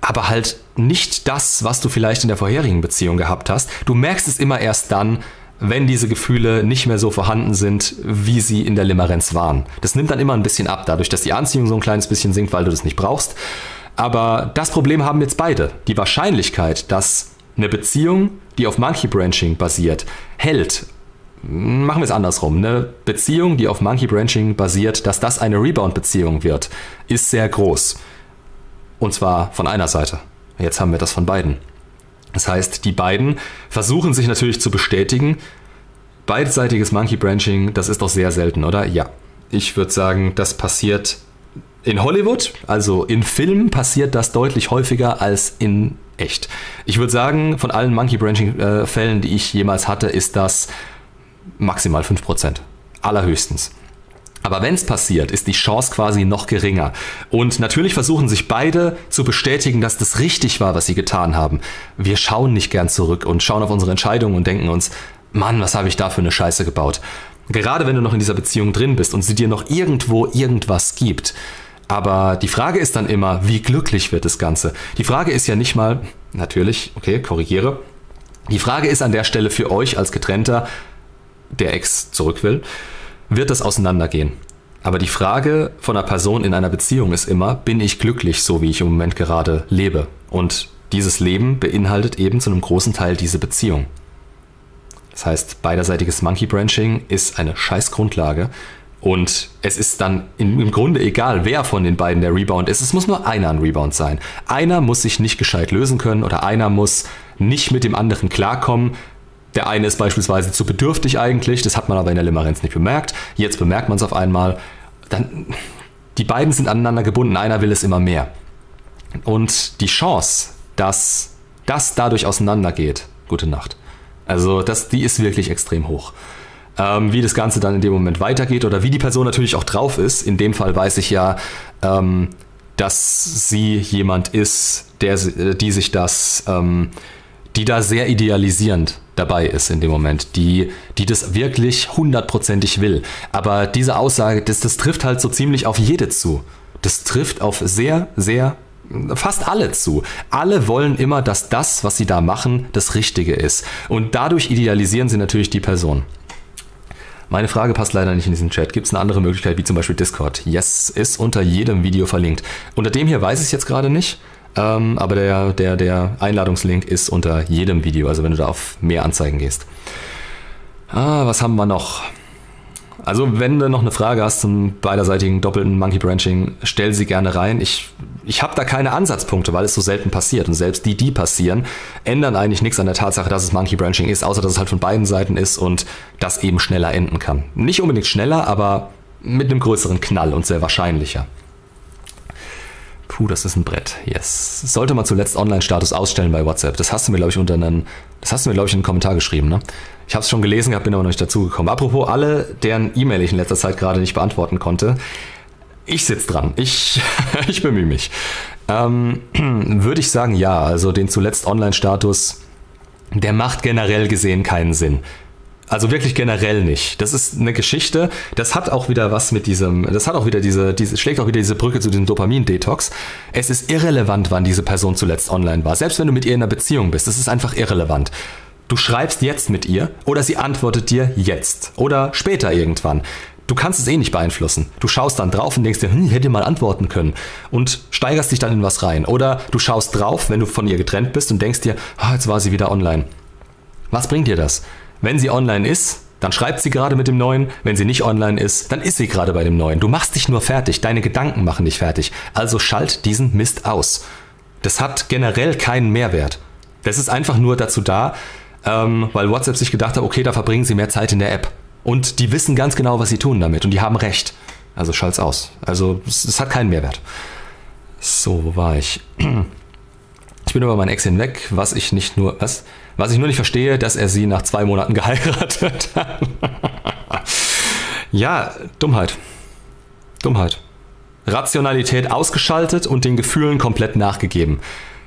A: aber halt nicht das, was du vielleicht in der vorherigen Beziehung gehabt hast. Du merkst es immer erst dann, wenn diese Gefühle nicht mehr so vorhanden sind, wie sie in der Limerenz waren. Das nimmt dann immer ein bisschen ab, dadurch, dass die Anziehung so ein kleines bisschen sinkt, weil du das nicht brauchst. Aber das Problem haben jetzt beide. Die Wahrscheinlichkeit, dass eine Beziehung, die auf Monkey Branching basiert, hält machen wir es andersrum. Eine Beziehung, die auf Monkey Branching basiert, dass das eine Rebound-Beziehung wird, ist sehr groß. Und zwar von einer Seite. Jetzt haben wir das von beiden. Das heißt, die beiden versuchen sich natürlich zu bestätigen. Beidseitiges Monkey Branching, das ist doch sehr selten, oder? Ja. Ich würde sagen, das passiert in Hollywood, also in Filmen, passiert das deutlich häufiger als in echt. Ich würde sagen, von allen Monkey Branching-Fällen, äh, die ich jemals hatte, ist das maximal 5%. Allerhöchstens. Aber wenn es passiert, ist die Chance quasi noch geringer. Und natürlich versuchen sich beide zu bestätigen, dass das richtig war, was sie getan haben. Wir schauen nicht gern zurück und schauen auf unsere Entscheidungen und denken uns, Mann, was habe ich da für eine Scheiße gebaut. Gerade wenn du noch in dieser Beziehung drin bist und sie dir noch irgendwo irgendwas gibt. Aber die Frage ist dann immer, wie glücklich wird das Ganze? Die Frage ist ja nicht mal, natürlich, okay, korrigiere. Die Frage ist an der Stelle für euch als Getrennter, der Ex zurück will, wird das auseinandergehen. Aber die Frage von einer Person in einer Beziehung ist immer, bin ich glücklich, so wie ich im Moment gerade lebe? Und dieses Leben beinhaltet eben zu einem großen Teil diese Beziehung. Das heißt, beiderseitiges Monkey Branching ist eine scheiß Grundlage und es ist dann im Grunde egal, wer von den beiden der Rebound ist. Es muss nur einer ein Rebound sein. Einer muss sich nicht gescheit lösen können oder einer muss nicht mit dem anderen klarkommen, der eine ist beispielsweise zu bedürftig eigentlich, das hat man aber in der Limerenz nicht bemerkt. Jetzt bemerkt man es auf einmal. Dann, die beiden sind aneinander gebunden, einer will es immer mehr. Und die Chance, dass das dadurch auseinandergeht, gute Nacht. Also das, die ist wirklich extrem hoch. Ähm, wie das Ganze dann in dem Moment weitergeht oder wie die Person natürlich auch drauf ist. In dem Fall weiß ich ja, ähm, dass sie jemand ist, der, die sich das, ähm, die da sehr idealisierend dabei ist in dem Moment, die, die das wirklich hundertprozentig will. Aber diese Aussage, das, das trifft halt so ziemlich auf jede zu. Das trifft auf sehr, sehr fast alle zu. Alle wollen immer, dass das, was sie da machen, das Richtige ist. Und dadurch idealisieren sie natürlich die Person. Meine Frage passt leider nicht in diesen Chat. Gibt es eine andere Möglichkeit, wie zum Beispiel Discord? Yes, ist unter jedem Video verlinkt. Unter dem hier weiß ich es jetzt gerade nicht. Ähm, aber der, der, der Einladungslink ist unter jedem Video, also wenn du da auf mehr Anzeigen gehst. Ah, was haben wir noch? Also, wenn du noch eine Frage hast zum beiderseitigen doppelten Monkey Branching, stell sie gerne rein. Ich, ich habe da keine Ansatzpunkte, weil es so selten passiert. Und selbst die, die passieren, ändern eigentlich nichts an der Tatsache, dass es Monkey Branching ist, außer dass es halt von beiden Seiten ist und das eben schneller enden kann. Nicht unbedingt schneller, aber mit einem größeren Knall und sehr wahrscheinlicher. Puh, das ist ein Brett. Yes. Sollte man zuletzt Online-Status ausstellen bei WhatsApp. Das hast du mir, glaube ich, unter einen, das hast du mir, glaube ich, in einen Kommentar geschrieben, ne? Ich habe es schon gelesen gehabt, bin aber noch nicht dazugekommen. Apropos alle, deren E-Mail ich in letzter Zeit gerade nicht beantworten konnte. Ich sitze dran. Ich, ich bemühe mich. Ähm, Würde ich sagen, ja. Also den zuletzt Online-Status, der macht generell gesehen keinen Sinn. Also wirklich generell nicht. Das ist eine Geschichte, das hat auch wieder was mit diesem, das hat auch wieder diese, diese schlägt auch wieder diese Brücke zu diesem Dopamin-Detox. Es ist irrelevant, wann diese Person zuletzt online war. Selbst wenn du mit ihr in einer Beziehung bist, das ist einfach irrelevant. Du schreibst jetzt mit ihr oder sie antwortet dir jetzt oder später irgendwann. Du kannst es eh nicht beeinflussen. Du schaust dann drauf und denkst dir, hm, ich hätte mal antworten können und steigerst dich dann in was rein. Oder du schaust drauf, wenn du von ihr getrennt bist und denkst dir, ah, jetzt war sie wieder online. Was bringt dir das? Wenn sie online ist, dann schreibt sie gerade mit dem Neuen. Wenn sie nicht online ist, dann ist sie gerade bei dem Neuen. Du machst dich nur fertig. Deine Gedanken machen dich fertig. Also schalt diesen Mist aus. Das hat generell keinen Mehrwert. Das ist einfach nur dazu da, ähm, weil WhatsApp sich gedacht hat, okay, da verbringen sie mehr Zeit in der App. Und die wissen ganz genau, was sie tun damit. Und die haben recht. Also schalt's aus. Also es, es hat keinen Mehrwert. So, wo war ich? Ich bin über meinen Ex hinweg, was ich nicht nur. Was? Was ich nur nicht verstehe, dass er sie nach zwei Monaten geheiratet hat. ja, Dummheit. Dummheit. Rationalität ausgeschaltet und den Gefühlen komplett nachgegeben.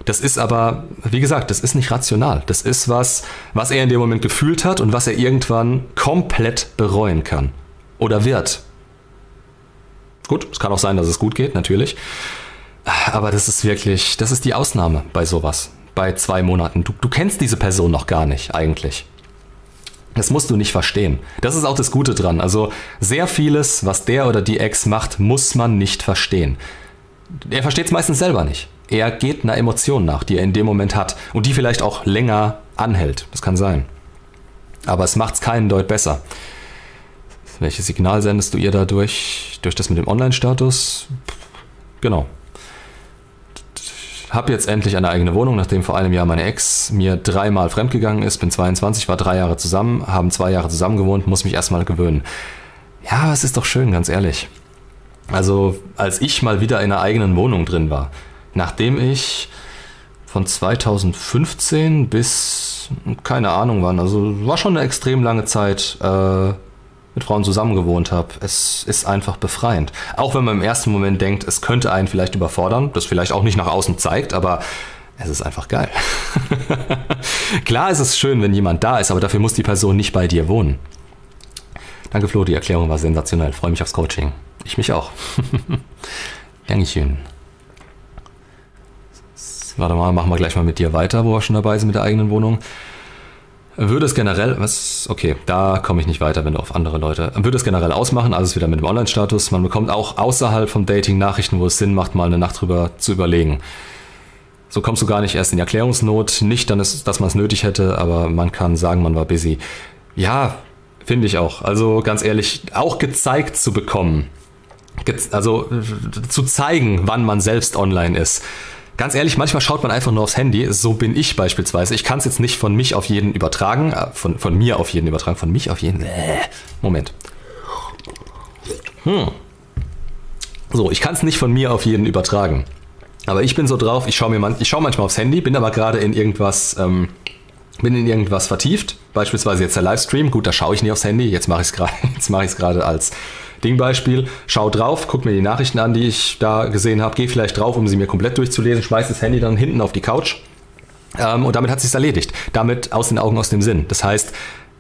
A: Das ist aber, wie gesagt, das ist nicht rational. Das ist was, was er in dem Moment gefühlt hat und was er irgendwann komplett bereuen kann. Oder wird. Gut, es kann auch sein, dass es gut geht, natürlich. Aber das ist wirklich, das ist die Ausnahme bei sowas bei zwei Monaten. Du, du kennst diese Person noch gar nicht eigentlich. Das musst du nicht verstehen. Das ist auch das Gute dran. Also sehr vieles, was der oder die Ex macht, muss man nicht verstehen. Er versteht es meistens selber nicht. Er geht einer Emotion nach, die er in dem Moment hat und die vielleicht auch länger anhält. Das kann sein. Aber es macht es keinen Deut besser. Welches Signal sendest du ihr dadurch? Durch das mit dem Online-Status? Genau. Hab jetzt endlich eine eigene Wohnung, nachdem vor einem Jahr meine Ex mir dreimal fremdgegangen ist. Bin 22, war drei Jahre zusammen, haben zwei Jahre zusammen gewohnt, muss mich erstmal gewöhnen. Ja, es ist doch schön, ganz ehrlich. Also, als ich mal wieder in einer eigenen Wohnung drin war, nachdem ich von 2015 bis keine Ahnung wann, also war schon eine extrem lange Zeit äh, mit Frauen zusammen gewohnt habe. Es ist einfach befreiend. Auch wenn man im ersten Moment denkt, es könnte einen vielleicht überfordern, das vielleicht auch nicht nach außen zeigt, aber es ist einfach geil. Klar ist es schön, wenn jemand da ist, aber dafür muss die Person nicht bei dir wohnen. Danke Flo, die Erklärung war sensationell. Freue mich aufs Coaching. Ich mich auch. Dankeschön. Warte mal, machen wir gleich mal mit dir weiter, wo wir schon dabei sind mit der eigenen Wohnung. Würde es generell, was, okay, da komme ich nicht weiter, wenn du auf andere Leute, würde es generell ausmachen, alles wieder mit dem Online-Status. Man bekommt auch außerhalb vom Dating Nachrichten, wo es Sinn macht, mal eine Nacht drüber zu überlegen. So kommst du gar nicht erst in die Erklärungsnot. Nicht, dann ist, dass man es nötig hätte, aber man kann sagen, man war busy. Ja, finde ich auch. Also ganz ehrlich, auch gezeigt zu bekommen, also zu zeigen, wann man selbst online ist Ganz ehrlich, manchmal schaut man einfach nur aufs Handy. So bin ich beispielsweise. Ich kann es jetzt nicht von mich auf jeden übertragen, äh, von, von mir auf jeden übertragen, von mich auf jeden. Moment. Hm. So, ich kann es nicht von mir auf jeden übertragen. Aber ich bin so drauf, ich schaue man, ich schaue manchmal aufs Handy, bin aber gerade in irgendwas, ähm, bin in irgendwas vertieft. Beispielsweise jetzt der Livestream. Gut, da schaue ich nicht aufs Handy. Jetzt mache ich es gerade, jetzt mache ich es gerade als Dingbeispiel, schau drauf, guck mir die Nachrichten an, die ich da gesehen habe, geh vielleicht drauf, um sie mir komplett durchzulesen, schmeiß das Handy dann hinten auf die Couch ähm, und damit hat sich's erledigt. Damit aus den Augen, aus dem Sinn. Das heißt,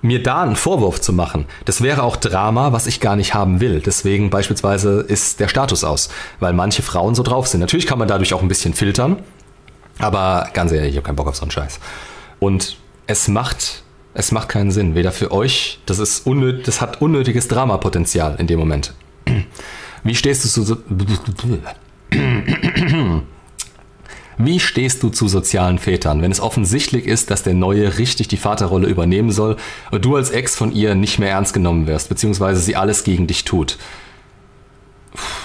A: mir da einen Vorwurf zu machen, das wäre auch Drama, was ich gar nicht haben will. Deswegen beispielsweise ist der Status aus, weil manche Frauen so drauf sind. Natürlich kann man dadurch auch ein bisschen filtern, aber ganz ehrlich, ich habe keinen Bock auf so einen Scheiß. Und es macht es macht keinen Sinn, weder für euch, das ist unnötig, das hat unnötiges Dramapotenzial in dem Moment. Wie stehst du zu Wie stehst du zu sozialen Vätern, wenn es offensichtlich ist, dass der Neue richtig die Vaterrolle übernehmen soll und du als Ex von ihr nicht mehr ernst genommen wirst, beziehungsweise sie alles gegen dich tut? Puh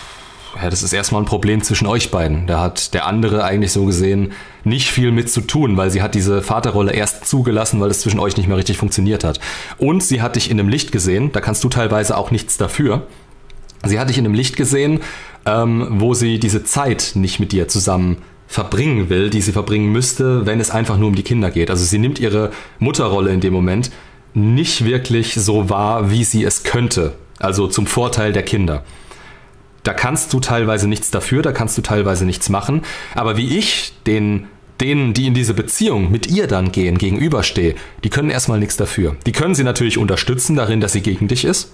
A: ja, das ist erstmal ein Problem zwischen euch beiden. Da hat der andere eigentlich so gesehen nicht viel mit zu tun, weil sie hat diese Vaterrolle erst zugelassen, weil es zwischen euch nicht mehr richtig funktioniert hat. Und sie hat dich in einem Licht gesehen, da kannst du teilweise auch nichts dafür. Sie hat dich in einem Licht gesehen, ähm, wo sie diese Zeit nicht mit dir zusammen verbringen will, die sie verbringen müsste, wenn es einfach nur um die Kinder geht. Also sie nimmt ihre Mutterrolle in dem Moment nicht wirklich so wahr, wie sie es könnte. Also zum Vorteil der Kinder. Da kannst du teilweise nichts dafür, da kannst du teilweise nichts machen. Aber wie ich den denen, die in diese Beziehung mit ihr dann gehen, gegenüberstehe, die können erstmal nichts dafür. Die können sie natürlich unterstützen darin, dass sie gegen dich ist.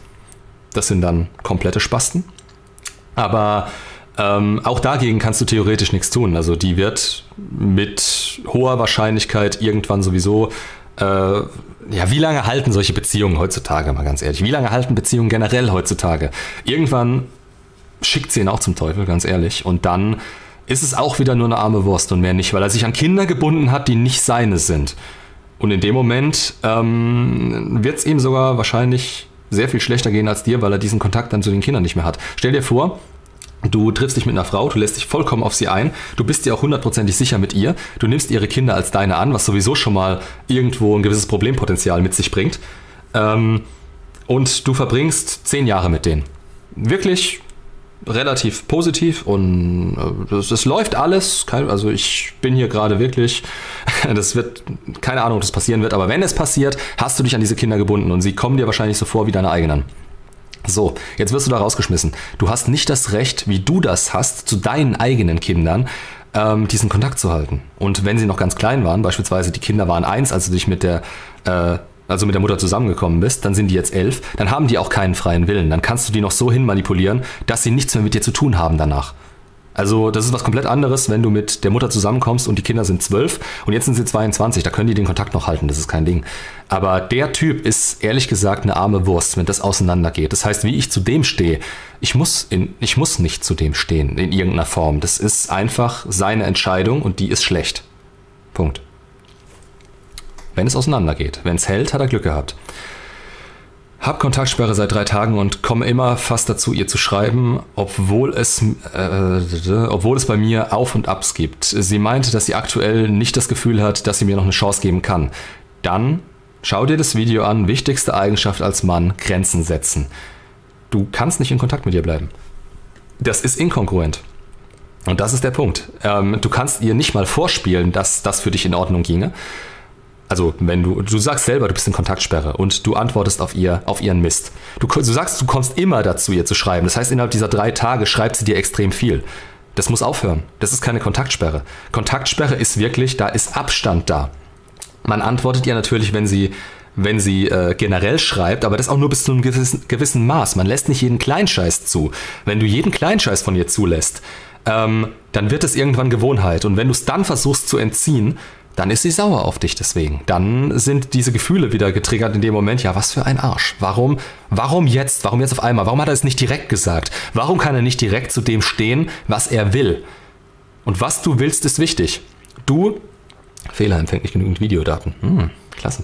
A: Das sind dann komplette Spasten. Aber ähm, auch dagegen kannst du theoretisch nichts tun. Also die wird mit hoher Wahrscheinlichkeit irgendwann sowieso. Äh, ja, wie lange halten solche Beziehungen heutzutage, mal ganz ehrlich? Wie lange halten Beziehungen generell heutzutage? Irgendwann schickt sie ihn auch zum Teufel, ganz ehrlich. Und dann ist es auch wieder nur eine arme Wurst und mehr nicht, weil er sich an Kinder gebunden hat, die nicht seine sind. Und in dem Moment ähm, wird es ihm sogar wahrscheinlich sehr viel schlechter gehen als dir, weil er diesen Kontakt dann zu den Kindern nicht mehr hat. Stell dir vor, Du triffst dich mit einer Frau, du lässt dich vollkommen auf sie ein, du bist dir auch hundertprozentig sicher mit ihr, du nimmst ihre Kinder als deine an, was sowieso schon mal irgendwo ein gewisses Problempotenzial mit sich bringt. Ähm, und du verbringst zehn Jahre mit denen. Wirklich relativ positiv und äh, es läuft alles. Also ich bin hier gerade wirklich, das wird, keine Ahnung, ob das passieren wird, aber wenn es passiert, hast du dich an diese Kinder gebunden und sie kommen dir wahrscheinlich so vor wie deine eigenen. So, jetzt wirst du da rausgeschmissen. Du hast nicht das Recht, wie du das hast, zu deinen eigenen Kindern ähm, diesen Kontakt zu halten. Und wenn sie noch ganz klein waren, beispielsweise die Kinder waren eins, als du dich mit der äh, also mit der Mutter zusammengekommen bist, dann sind die jetzt elf, dann haben die auch keinen freien Willen. Dann kannst du die noch so hin manipulieren, dass sie nichts mehr mit dir zu tun haben danach. Also das ist was komplett anderes, wenn du mit der Mutter zusammenkommst und die Kinder sind zwölf und jetzt sind sie 22, da können die den Kontakt noch halten, das ist kein Ding. Aber der Typ ist ehrlich gesagt eine arme Wurst, wenn das auseinandergeht. Das heißt, wie ich zu dem stehe, ich muss, in, ich muss nicht zu dem stehen in irgendeiner Form. Das ist einfach seine Entscheidung und die ist schlecht. Punkt. Wenn es auseinandergeht. Wenn es hält, hat er Glück gehabt. Hab Kontaktsperre seit drei Tagen und komme immer fast dazu, ihr zu schreiben, obwohl es, äh, obwohl es bei mir Auf und Abs gibt. Sie meinte, dass sie aktuell nicht das Gefühl hat, dass sie mir noch eine Chance geben kann. Dann schau dir das Video an. Wichtigste Eigenschaft als Mann, Grenzen setzen. Du kannst nicht in Kontakt mit ihr bleiben. Das ist inkongruent. Und das ist der Punkt. Ähm, du kannst ihr nicht mal vorspielen, dass das für dich in Ordnung ginge also wenn du, du sagst selber, du bist in Kontaktsperre und du antwortest auf ihr, auf ihren Mist. Du, du sagst, du kommst immer dazu, ihr zu schreiben. Das heißt, innerhalb dieser drei Tage schreibt sie dir extrem viel. Das muss aufhören. Das ist keine Kontaktsperre. Kontaktsperre ist wirklich, da ist Abstand da. Man antwortet ihr natürlich, wenn sie, wenn sie äh, generell schreibt, aber das auch nur bis zu einem gewissen, gewissen Maß. Man lässt nicht jeden Kleinscheiß zu. Wenn du jeden Kleinscheiß von ihr zulässt, ähm, dann wird es irgendwann Gewohnheit. Und wenn du es dann versuchst zu entziehen, dann ist sie sauer auf dich deswegen. Dann sind diese Gefühle wieder getriggert in dem Moment, ja, was für ein Arsch. Warum, warum jetzt? Warum jetzt auf einmal? Warum hat er es nicht direkt gesagt? Warum kann er nicht direkt zu dem stehen, was er will? Und was du willst, ist wichtig. Du, Fehler empfängt nicht genügend Videodaten. Hm, klasse.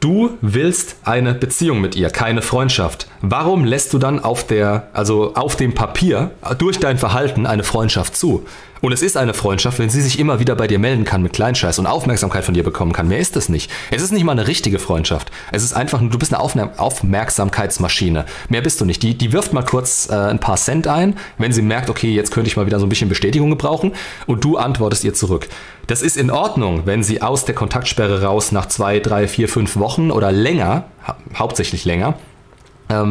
A: Du willst eine Beziehung mit ihr, keine Freundschaft. Warum lässt du dann auf der, also auf dem Papier durch dein Verhalten eine Freundschaft zu? Und es ist eine Freundschaft, wenn sie sich immer wieder bei dir melden kann mit Kleinscheiß und Aufmerksamkeit von dir bekommen kann. Mehr ist es nicht. Es ist nicht mal eine richtige Freundschaft. Es ist einfach nur, du bist eine Aufmer Aufmerksamkeitsmaschine. Mehr bist du nicht. Die, die wirft mal kurz äh, ein paar Cent ein, wenn sie merkt, okay, jetzt könnte ich mal wieder so ein bisschen Bestätigung gebrauchen und du antwortest ihr zurück. Das ist in Ordnung, wenn sie aus der Kontaktsperre raus nach zwei, drei, vier, fünf Wochen oder länger, hau hauptsächlich länger,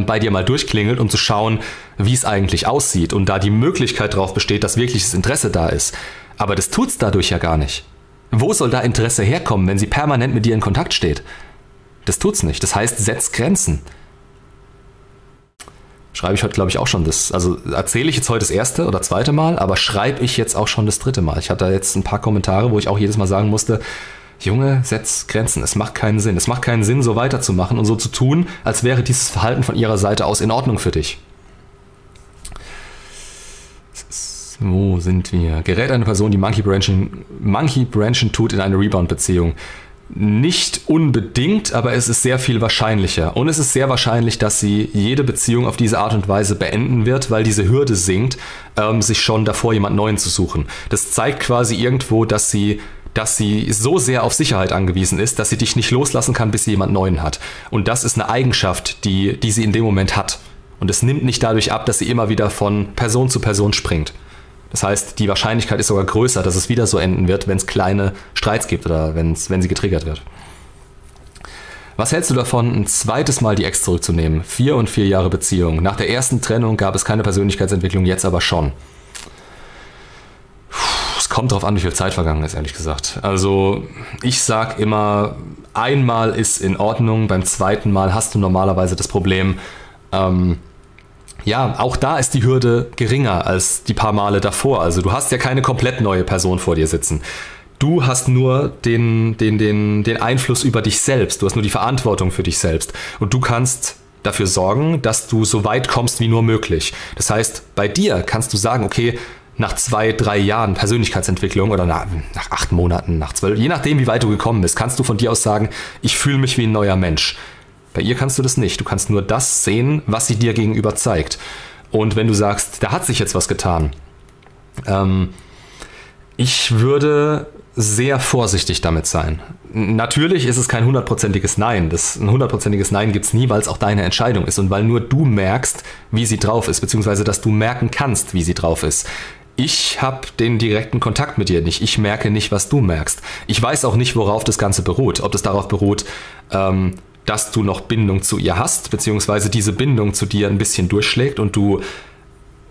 A: bei dir mal durchklingelt, um zu schauen, wie es eigentlich aussieht und da die Möglichkeit darauf besteht, dass wirkliches Interesse da ist. Aber das tut's dadurch ja gar nicht. Wo soll da Interesse herkommen, wenn sie permanent mit dir in Kontakt steht? Das tut's nicht. Das heißt, setz Grenzen. Schreibe ich heute, glaube ich, auch schon das. Also erzähle ich jetzt heute das erste oder zweite Mal, aber schreibe ich jetzt auch schon das dritte Mal. Ich hatte da jetzt ein paar Kommentare, wo ich auch jedes Mal sagen musste, Junge, setz Grenzen. Es macht keinen Sinn. Es macht keinen Sinn, so weiterzumachen und so zu tun, als wäre dieses Verhalten von ihrer Seite aus in Ordnung für dich. Wo sind wir? Gerät eine Person, die Monkey Branching, Monkey Branchen tut in eine Rebound-Beziehung? Nicht unbedingt, aber es ist sehr viel wahrscheinlicher. Und es ist sehr wahrscheinlich, dass sie jede Beziehung auf diese Art und Weise beenden wird, weil diese Hürde sinkt, ähm, sich schon davor jemand Neuen zu suchen. Das zeigt quasi irgendwo, dass sie dass sie so sehr auf Sicherheit angewiesen ist, dass sie dich nicht loslassen kann, bis sie jemand Neuen hat. Und das ist eine Eigenschaft, die, die sie in dem Moment hat. Und es nimmt nicht dadurch ab, dass sie immer wieder von Person zu Person springt. Das heißt, die Wahrscheinlichkeit ist sogar größer, dass es wieder so enden wird, wenn es kleine Streits gibt oder wenn's, wenn sie getriggert wird. Was hältst du davon, ein zweites Mal die Ex zurückzunehmen? Vier und vier Jahre Beziehung. Nach der ersten Trennung gab es keine Persönlichkeitsentwicklung, jetzt aber schon kommt darauf an, wie viel Zeit vergangen ist, ehrlich gesagt. Also ich sag immer, einmal ist in Ordnung, beim zweiten Mal hast du normalerweise das Problem, ähm, ja, auch da ist die Hürde geringer als die paar Male davor. Also du hast ja keine komplett neue Person vor dir sitzen. Du hast nur den, den, den, den Einfluss über dich selbst. Du hast nur die Verantwortung für dich selbst. Und du kannst dafür sorgen, dass du so weit kommst wie nur möglich. Das heißt, bei dir kannst du sagen, okay, nach zwei, drei Jahren Persönlichkeitsentwicklung oder nach, nach acht Monaten, nach zwölf, je nachdem, wie weit du gekommen bist, kannst du von dir aus sagen, ich fühle mich wie ein neuer Mensch. Bei ihr kannst du das nicht. Du kannst nur das sehen, was sie dir gegenüber zeigt. Und wenn du sagst, da hat sich jetzt was getan, ähm, ich würde sehr vorsichtig damit sein. Natürlich ist es kein hundertprozentiges Nein. Das, ein hundertprozentiges Nein gibt es nie, weil es auch deine Entscheidung ist und weil nur du merkst, wie sie drauf ist, beziehungsweise dass du merken kannst, wie sie drauf ist. Ich habe den direkten Kontakt mit dir nicht. Ich merke nicht, was du merkst. Ich weiß auch nicht, worauf das Ganze beruht. Ob das darauf beruht, ähm, dass du noch Bindung zu ihr hast, beziehungsweise diese Bindung zu dir ein bisschen durchschlägt und du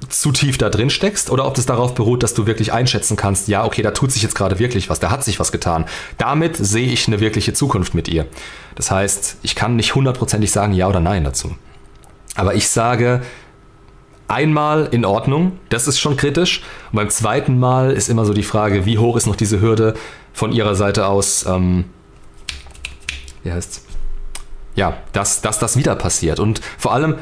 A: zu tief da drin steckst oder ob das darauf beruht, dass du wirklich einschätzen kannst, ja, okay, da tut sich jetzt gerade wirklich was, da hat sich was getan. Damit sehe ich eine wirkliche Zukunft mit ihr. Das heißt, ich kann nicht hundertprozentig sagen ja oder nein dazu. Aber ich sage, einmal in Ordnung, das ist schon kritisch. Und beim zweiten Mal ist immer so die Frage, wie hoch ist noch diese Hürde von ihrer Seite aus, ähm, wie heißt's? Ja, dass, dass das wieder passiert. Und vor allem,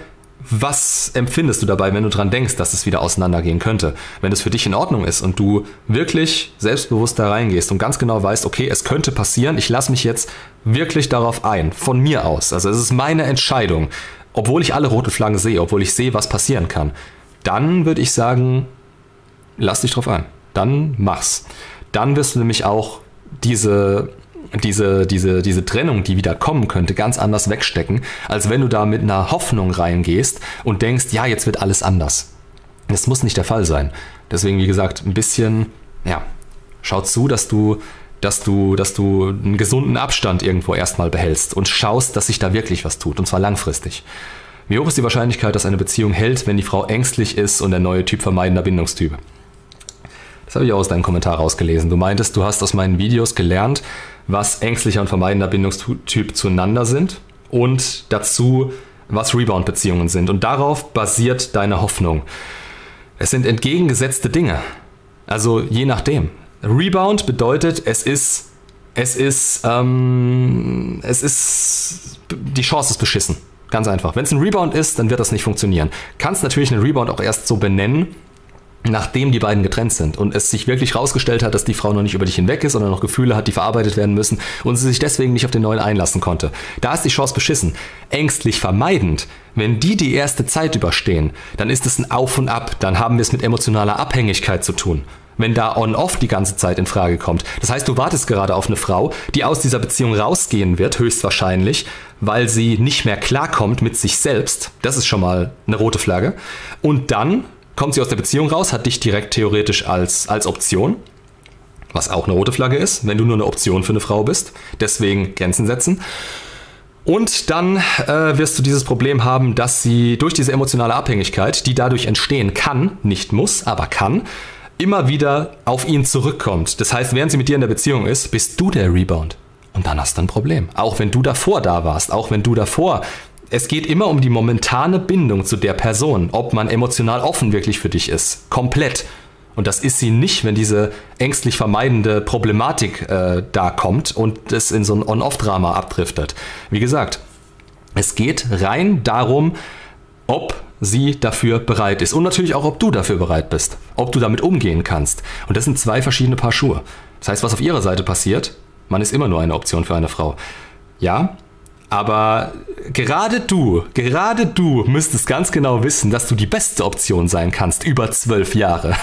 A: was empfindest du dabei, wenn du dran denkst, dass es wieder auseinandergehen könnte? Wenn es für dich in Ordnung ist und du wirklich selbstbewusst da reingehst und ganz genau weißt, okay, es könnte passieren, ich lasse mich jetzt wirklich darauf ein, von mir aus. Also es ist meine Entscheidung, obwohl ich alle roten Flaggen sehe, obwohl ich sehe, was passieren kann. Dann würde ich sagen, lass dich drauf ein. Dann mach's. Dann wirst du nämlich auch diese diese, diese, diese Trennung, die wieder kommen könnte, ganz anders wegstecken, als wenn du da mit einer Hoffnung reingehst und denkst, ja, jetzt wird alles anders. Das muss nicht der Fall sein. Deswegen, wie gesagt, ein bisschen, ja, schau zu, dass du, dass du, dass du einen gesunden Abstand irgendwo erstmal behältst und schaust, dass sich da wirklich was tut, und zwar langfristig. Wie hoch ist die Wahrscheinlichkeit, dass eine Beziehung hält, wenn die Frau ängstlich ist und der neue Typ vermeidender Bindungstyp? Das habe ich auch aus deinem Kommentar rausgelesen. Du meintest, du hast aus meinen Videos gelernt, was ängstlicher und vermeidender Bindungstyp zueinander sind und dazu, was Rebound-Beziehungen sind. Und darauf basiert deine Hoffnung. Es sind entgegengesetzte Dinge. Also je nachdem. Rebound bedeutet, es ist, es ist, ähm, es ist, die Chance ist beschissen. Ganz einfach. Wenn es ein Rebound ist, dann wird das nicht funktionieren. Kannst natürlich einen Rebound auch erst so benennen, nachdem die beiden getrennt sind und es sich wirklich herausgestellt hat, dass die Frau noch nicht über dich hinweg ist, sondern noch Gefühle hat, die verarbeitet werden müssen und sie sich deswegen nicht auf den neuen einlassen konnte. Da ist die Chance beschissen. Ängstlich vermeidend, wenn die die erste Zeit überstehen, dann ist es ein Auf und Ab, dann haben wir es mit emotionaler Abhängigkeit zu tun. Wenn da on-off die ganze Zeit in Frage kommt. Das heißt, du wartest gerade auf eine Frau, die aus dieser Beziehung rausgehen wird, höchstwahrscheinlich, weil sie nicht mehr klarkommt mit sich selbst. Das ist schon mal eine rote Flagge. Und dann kommt sie aus der Beziehung raus, hat dich direkt theoretisch als, als Option, was auch eine rote Flagge ist, wenn du nur eine Option für eine Frau bist. Deswegen Grenzen setzen. Und dann äh, wirst du dieses Problem haben, dass sie durch diese emotionale Abhängigkeit, die dadurch entstehen kann, nicht muss, aber kann, immer wieder auf ihn zurückkommt. Das heißt, während sie mit dir in der Beziehung ist, bist du der Rebound. Und dann hast du ein Problem. Auch wenn du davor da warst, auch wenn du davor es geht immer um die momentane Bindung zu der Person, ob man emotional offen wirklich für dich ist. Komplett. Und das ist sie nicht, wenn diese ängstlich vermeidende Problematik äh, da kommt und es in so ein On-Off-Drama abdriftet. Wie gesagt, es geht rein darum, ob sie dafür bereit ist. Und natürlich auch, ob du dafür bereit bist. Ob du damit umgehen kannst. Und das sind zwei verschiedene Paar Schuhe. Das heißt, was auf ihrer Seite passiert, man ist immer nur eine Option für eine Frau. Ja, aber gerade du, gerade du müsstest ganz genau wissen, dass du die beste Option sein kannst über zwölf Jahre.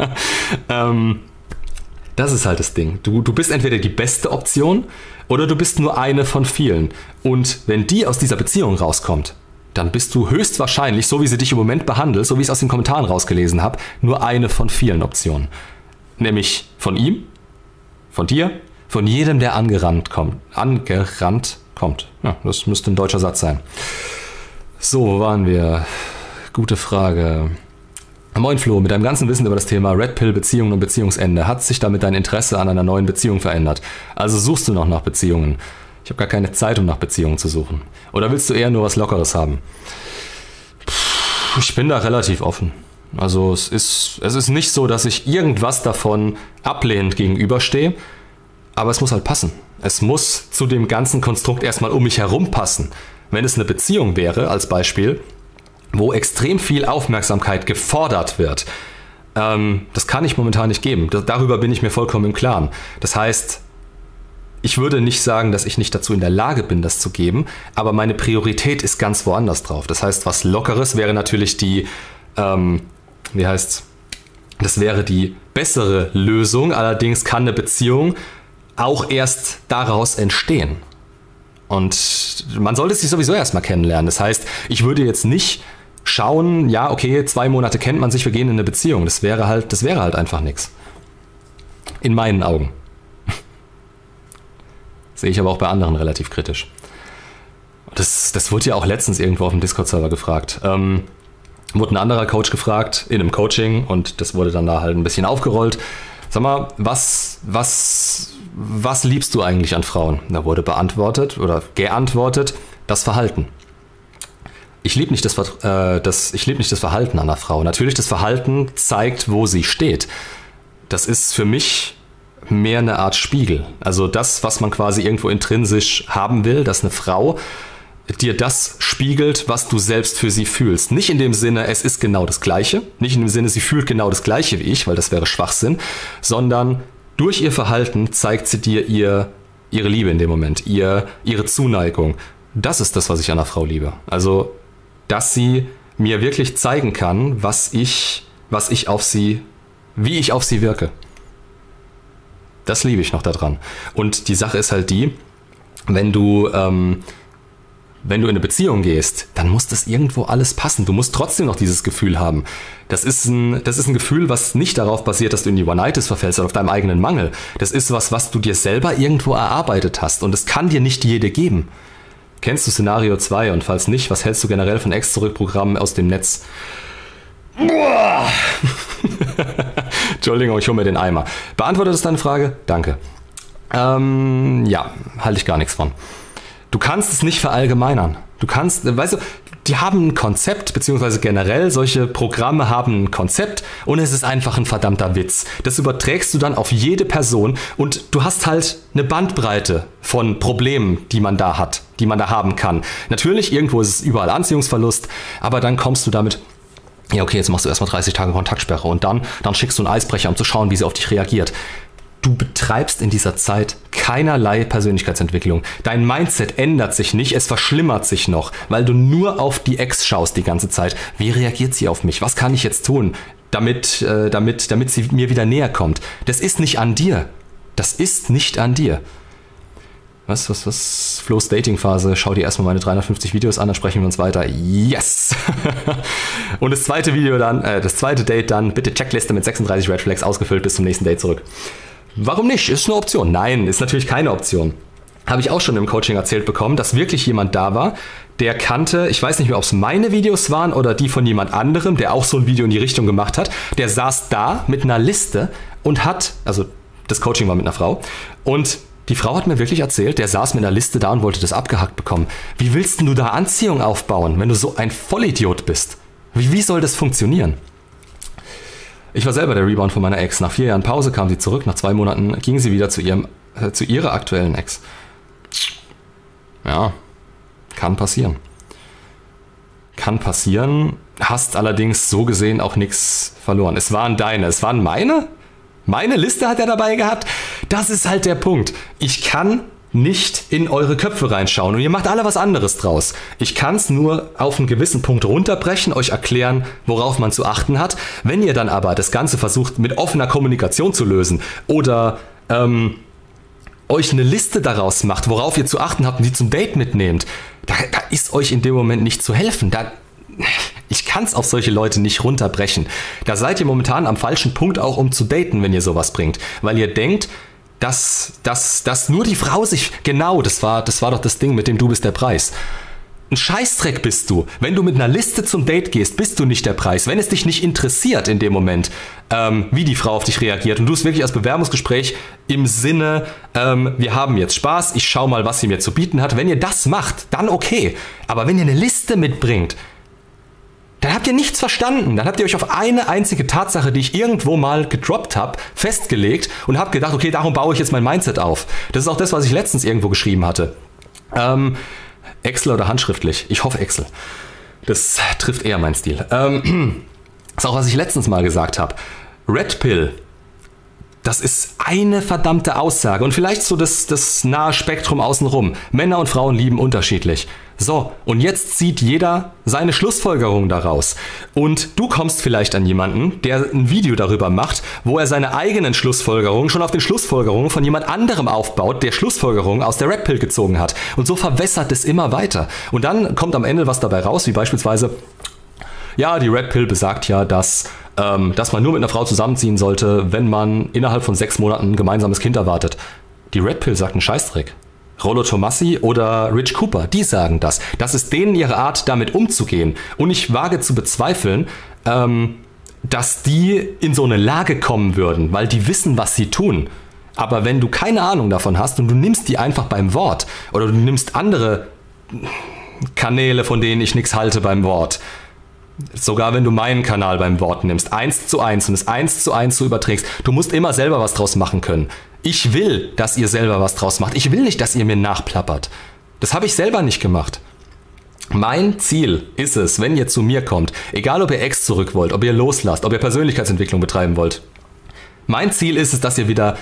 A: ähm, das ist halt das Ding. Du, du bist entweder die beste Option oder du bist nur eine von vielen. Und wenn die aus dieser Beziehung rauskommt, dann bist du höchstwahrscheinlich, so wie sie dich im Moment behandelt, so wie ich es aus den Kommentaren rausgelesen habe, nur eine von vielen Optionen. Nämlich von ihm, von dir, von jedem, der angerannt kommt. Angerannt kommt. Ja, das müsste ein deutscher Satz sein. So, wo waren wir? Gute Frage. Moin Flo, mit deinem ganzen Wissen über das Thema Red Pill Beziehungen und Beziehungsende, hat sich damit dein Interesse an einer neuen Beziehung verändert? Also suchst du noch nach Beziehungen? Ich habe gar keine Zeit, um nach Beziehungen zu suchen. Oder willst du eher nur was Lockeres haben? Ich bin da relativ offen. Also es ist, es ist nicht so, dass ich irgendwas davon ablehnend gegenüberstehe, aber es muss halt passen. Es muss zu dem ganzen Konstrukt erstmal um mich herum passen. Wenn es eine Beziehung wäre, als Beispiel, wo extrem viel Aufmerksamkeit gefordert wird, ähm, das kann ich momentan nicht geben. darüber bin ich mir vollkommen im Klaren. Das heißt, ich würde nicht sagen, dass ich nicht dazu in der Lage bin, das zu geben, aber meine Priorität ist ganz woanders drauf. Das heißt, was Lockeres wäre natürlich die, ähm, wie heißt's? Das wäre die bessere Lösung. Allerdings kann eine Beziehung auch erst daraus entstehen. Und man sollte sich sowieso erstmal kennenlernen. Das heißt, ich würde jetzt nicht schauen, ja, okay, zwei Monate kennt man sich, wir gehen in eine Beziehung. Das wäre halt, das wäre halt einfach nichts. In meinen Augen. Sehe ich aber auch bei anderen relativ kritisch. Das, das wurde ja auch letztens irgendwo auf dem Discord-Server gefragt. Ähm, wurde ein anderer Coach gefragt in einem Coaching und das wurde dann da halt ein bisschen aufgerollt. Sag mal, was, was was liebst du eigentlich an Frauen? Da wurde beantwortet oder geantwortet, das Verhalten. Ich liebe nicht, das, äh, das, lieb nicht das Verhalten einer Frau. Natürlich, das Verhalten zeigt, wo sie steht. Das ist für mich mehr eine Art Spiegel. Also das, was man quasi irgendwo intrinsisch haben will, dass eine Frau dir das spiegelt, was du selbst für sie fühlst. Nicht in dem Sinne, es ist genau das Gleiche, nicht in dem Sinne, sie fühlt genau das Gleiche wie ich, weil das wäre Schwachsinn, sondern durch ihr Verhalten zeigt sie dir ihr, ihre Liebe in dem Moment, ihr, ihre Zuneigung. Das ist das, was ich an einer Frau liebe. Also, dass sie mir wirklich zeigen kann, was ich, was ich auf sie, wie ich auf sie wirke. Das liebe ich noch daran. Und die Sache ist halt die, wenn du, ähm, wenn du in eine Beziehung gehst, dann muss das irgendwo alles passen. Du musst trotzdem noch dieses Gefühl haben. Das ist ein, das ist ein Gefühl, was nicht darauf basiert, dass du in die One-Nights verfällst oder auf deinem eigenen Mangel. Das ist was, was du dir selber irgendwo erarbeitet hast. Und es kann dir nicht jede geben. Kennst du Szenario 2? Und falls nicht, was hältst du generell von Ex-Zurück-Programmen aus dem Netz? Boah. Entschuldigung, ich hole mir den Eimer. Beantwortet das deine Frage? Danke. Ähm, ja, halte ich gar nichts von. Du kannst es nicht verallgemeinern. Du kannst, weißt du, die haben ein Konzept, beziehungsweise generell solche Programme haben ein Konzept und es ist einfach ein verdammter Witz. Das überträgst du dann auf jede Person und du hast halt eine Bandbreite von Problemen, die man da hat, die man da haben kann. Natürlich, irgendwo ist es überall Anziehungsverlust, aber dann kommst du damit ja, okay, jetzt machst du erstmal 30 Tage Kontaktsperre und dann, dann schickst du einen Eisbrecher, um zu schauen, wie sie auf dich reagiert. Du betreibst in dieser Zeit keinerlei Persönlichkeitsentwicklung. Dein Mindset ändert sich nicht, es verschlimmert sich noch, weil du nur auf die Ex schaust die ganze Zeit. Wie reagiert sie auf mich? Was kann ich jetzt tun, damit, äh, damit, damit sie mir wieder näher kommt? Das ist nicht an dir. Das ist nicht an dir. Was, was, was? Flo's Dating-Phase. Schau dir erstmal meine 350 Videos an, dann sprechen wir uns weiter. Yes! und das zweite Video dann, äh, das zweite Date dann, bitte Checkliste mit 36 Red Flags ausgefüllt bis zum nächsten Date zurück. Warum nicht? Ist eine Option. Nein, ist natürlich keine Option. Habe ich auch schon im Coaching erzählt bekommen, dass wirklich jemand da war, der kannte, ich weiß nicht mehr, ob es meine Videos waren oder die von jemand anderem, der auch so ein Video in die Richtung gemacht hat. Der saß da mit einer Liste und hat, also das Coaching war mit einer Frau, und die Frau hat mir wirklich erzählt, der saß mit einer Liste da und wollte das abgehackt bekommen. Wie willst du da Anziehung aufbauen, wenn du so ein Vollidiot bist? Wie, wie soll das funktionieren? Ich war selber der Rebound von meiner Ex. Nach vier Jahren Pause kam sie zurück. Nach zwei Monaten ging sie wieder zu, ihrem, äh, zu ihrer aktuellen Ex. Ja, kann passieren. Kann passieren, hast allerdings so gesehen auch nichts verloren. Es waren deine, es waren meine? Meine Liste hat er dabei gehabt. Das ist halt der Punkt. Ich kann nicht in eure Köpfe reinschauen und ihr macht alle was anderes draus. Ich kann es nur auf einen gewissen Punkt runterbrechen, euch erklären, worauf man zu achten hat. Wenn ihr dann aber das Ganze versucht mit offener Kommunikation zu lösen oder ähm, euch eine Liste daraus macht, worauf ihr zu achten habt und die zum Date mitnehmt, da, da ist euch in dem Moment nicht zu helfen. Da, ich kann es auf solche Leute nicht runterbrechen. Da seid ihr momentan am falschen Punkt auch, um zu daten, wenn ihr sowas bringt. Weil ihr denkt, dass, dass, dass nur die Frau sich. Genau, das war, das war doch das Ding mit dem Du bist der Preis. Ein Scheißdreck bist du. Wenn du mit einer Liste zum Date gehst, bist du nicht der Preis. Wenn es dich nicht interessiert in dem Moment, ähm, wie die Frau auf dich reagiert und du es wirklich als Bewerbungsgespräch im Sinne, ähm, wir haben jetzt Spaß, ich schau mal, was sie mir zu bieten hat. Wenn ihr das macht, dann okay. Aber wenn ihr eine Liste mitbringt, dann habt ihr nichts verstanden. Dann habt ihr euch auf eine einzige Tatsache, die ich irgendwo mal gedroppt habe, festgelegt und habt gedacht, okay, darum baue ich jetzt mein Mindset auf. Das ist auch das, was ich letztens irgendwo geschrieben hatte. Ähm, Excel oder handschriftlich? Ich hoffe Excel. Das trifft eher meinen Stil. Ähm, das ist auch, was ich letztens mal gesagt habe. Red Pill das ist eine verdammte Aussage und vielleicht so das, das nahe Spektrum außenrum. Männer und Frauen lieben unterschiedlich. So, und jetzt zieht jeder seine Schlussfolgerung daraus. Und du kommst vielleicht an jemanden, der ein Video darüber macht, wo er seine eigenen Schlussfolgerungen schon auf den Schlussfolgerungen von jemand anderem aufbaut, der Schlussfolgerungen aus der Red Pill gezogen hat. Und so verwässert es immer weiter. Und dann kommt am Ende was dabei raus, wie beispielsweise, ja, die Red Pill besagt ja, dass ähm, dass man nur mit einer Frau zusammenziehen sollte, wenn man innerhalb von sechs Monaten ein gemeinsames Kind erwartet. Die Red Pill sagt einen Scheißdreck. Rollo Tomassi oder Rich Cooper, die sagen das. Das ist denen ihre Art, damit umzugehen. Und ich wage zu bezweifeln, ähm, dass die in so eine Lage kommen würden, weil die wissen, was sie tun. Aber wenn du keine Ahnung davon hast und du nimmst die einfach beim Wort oder du nimmst andere Kanäle, von denen ich nichts halte beim Wort, Sogar wenn du meinen Kanal beim Wort nimmst, eins zu eins und es eins zu eins so überträgst, du musst immer selber was draus machen können. Ich will, dass ihr selber was draus macht. Ich will nicht, dass ihr mir nachplappert. Das habe ich selber nicht gemacht. Mein Ziel ist es, wenn ihr zu mir kommt, egal ob ihr Ex zurück wollt, ob ihr loslasst, ob ihr Persönlichkeitsentwicklung betreiben wollt, mein Ziel ist es, dass ihr wieder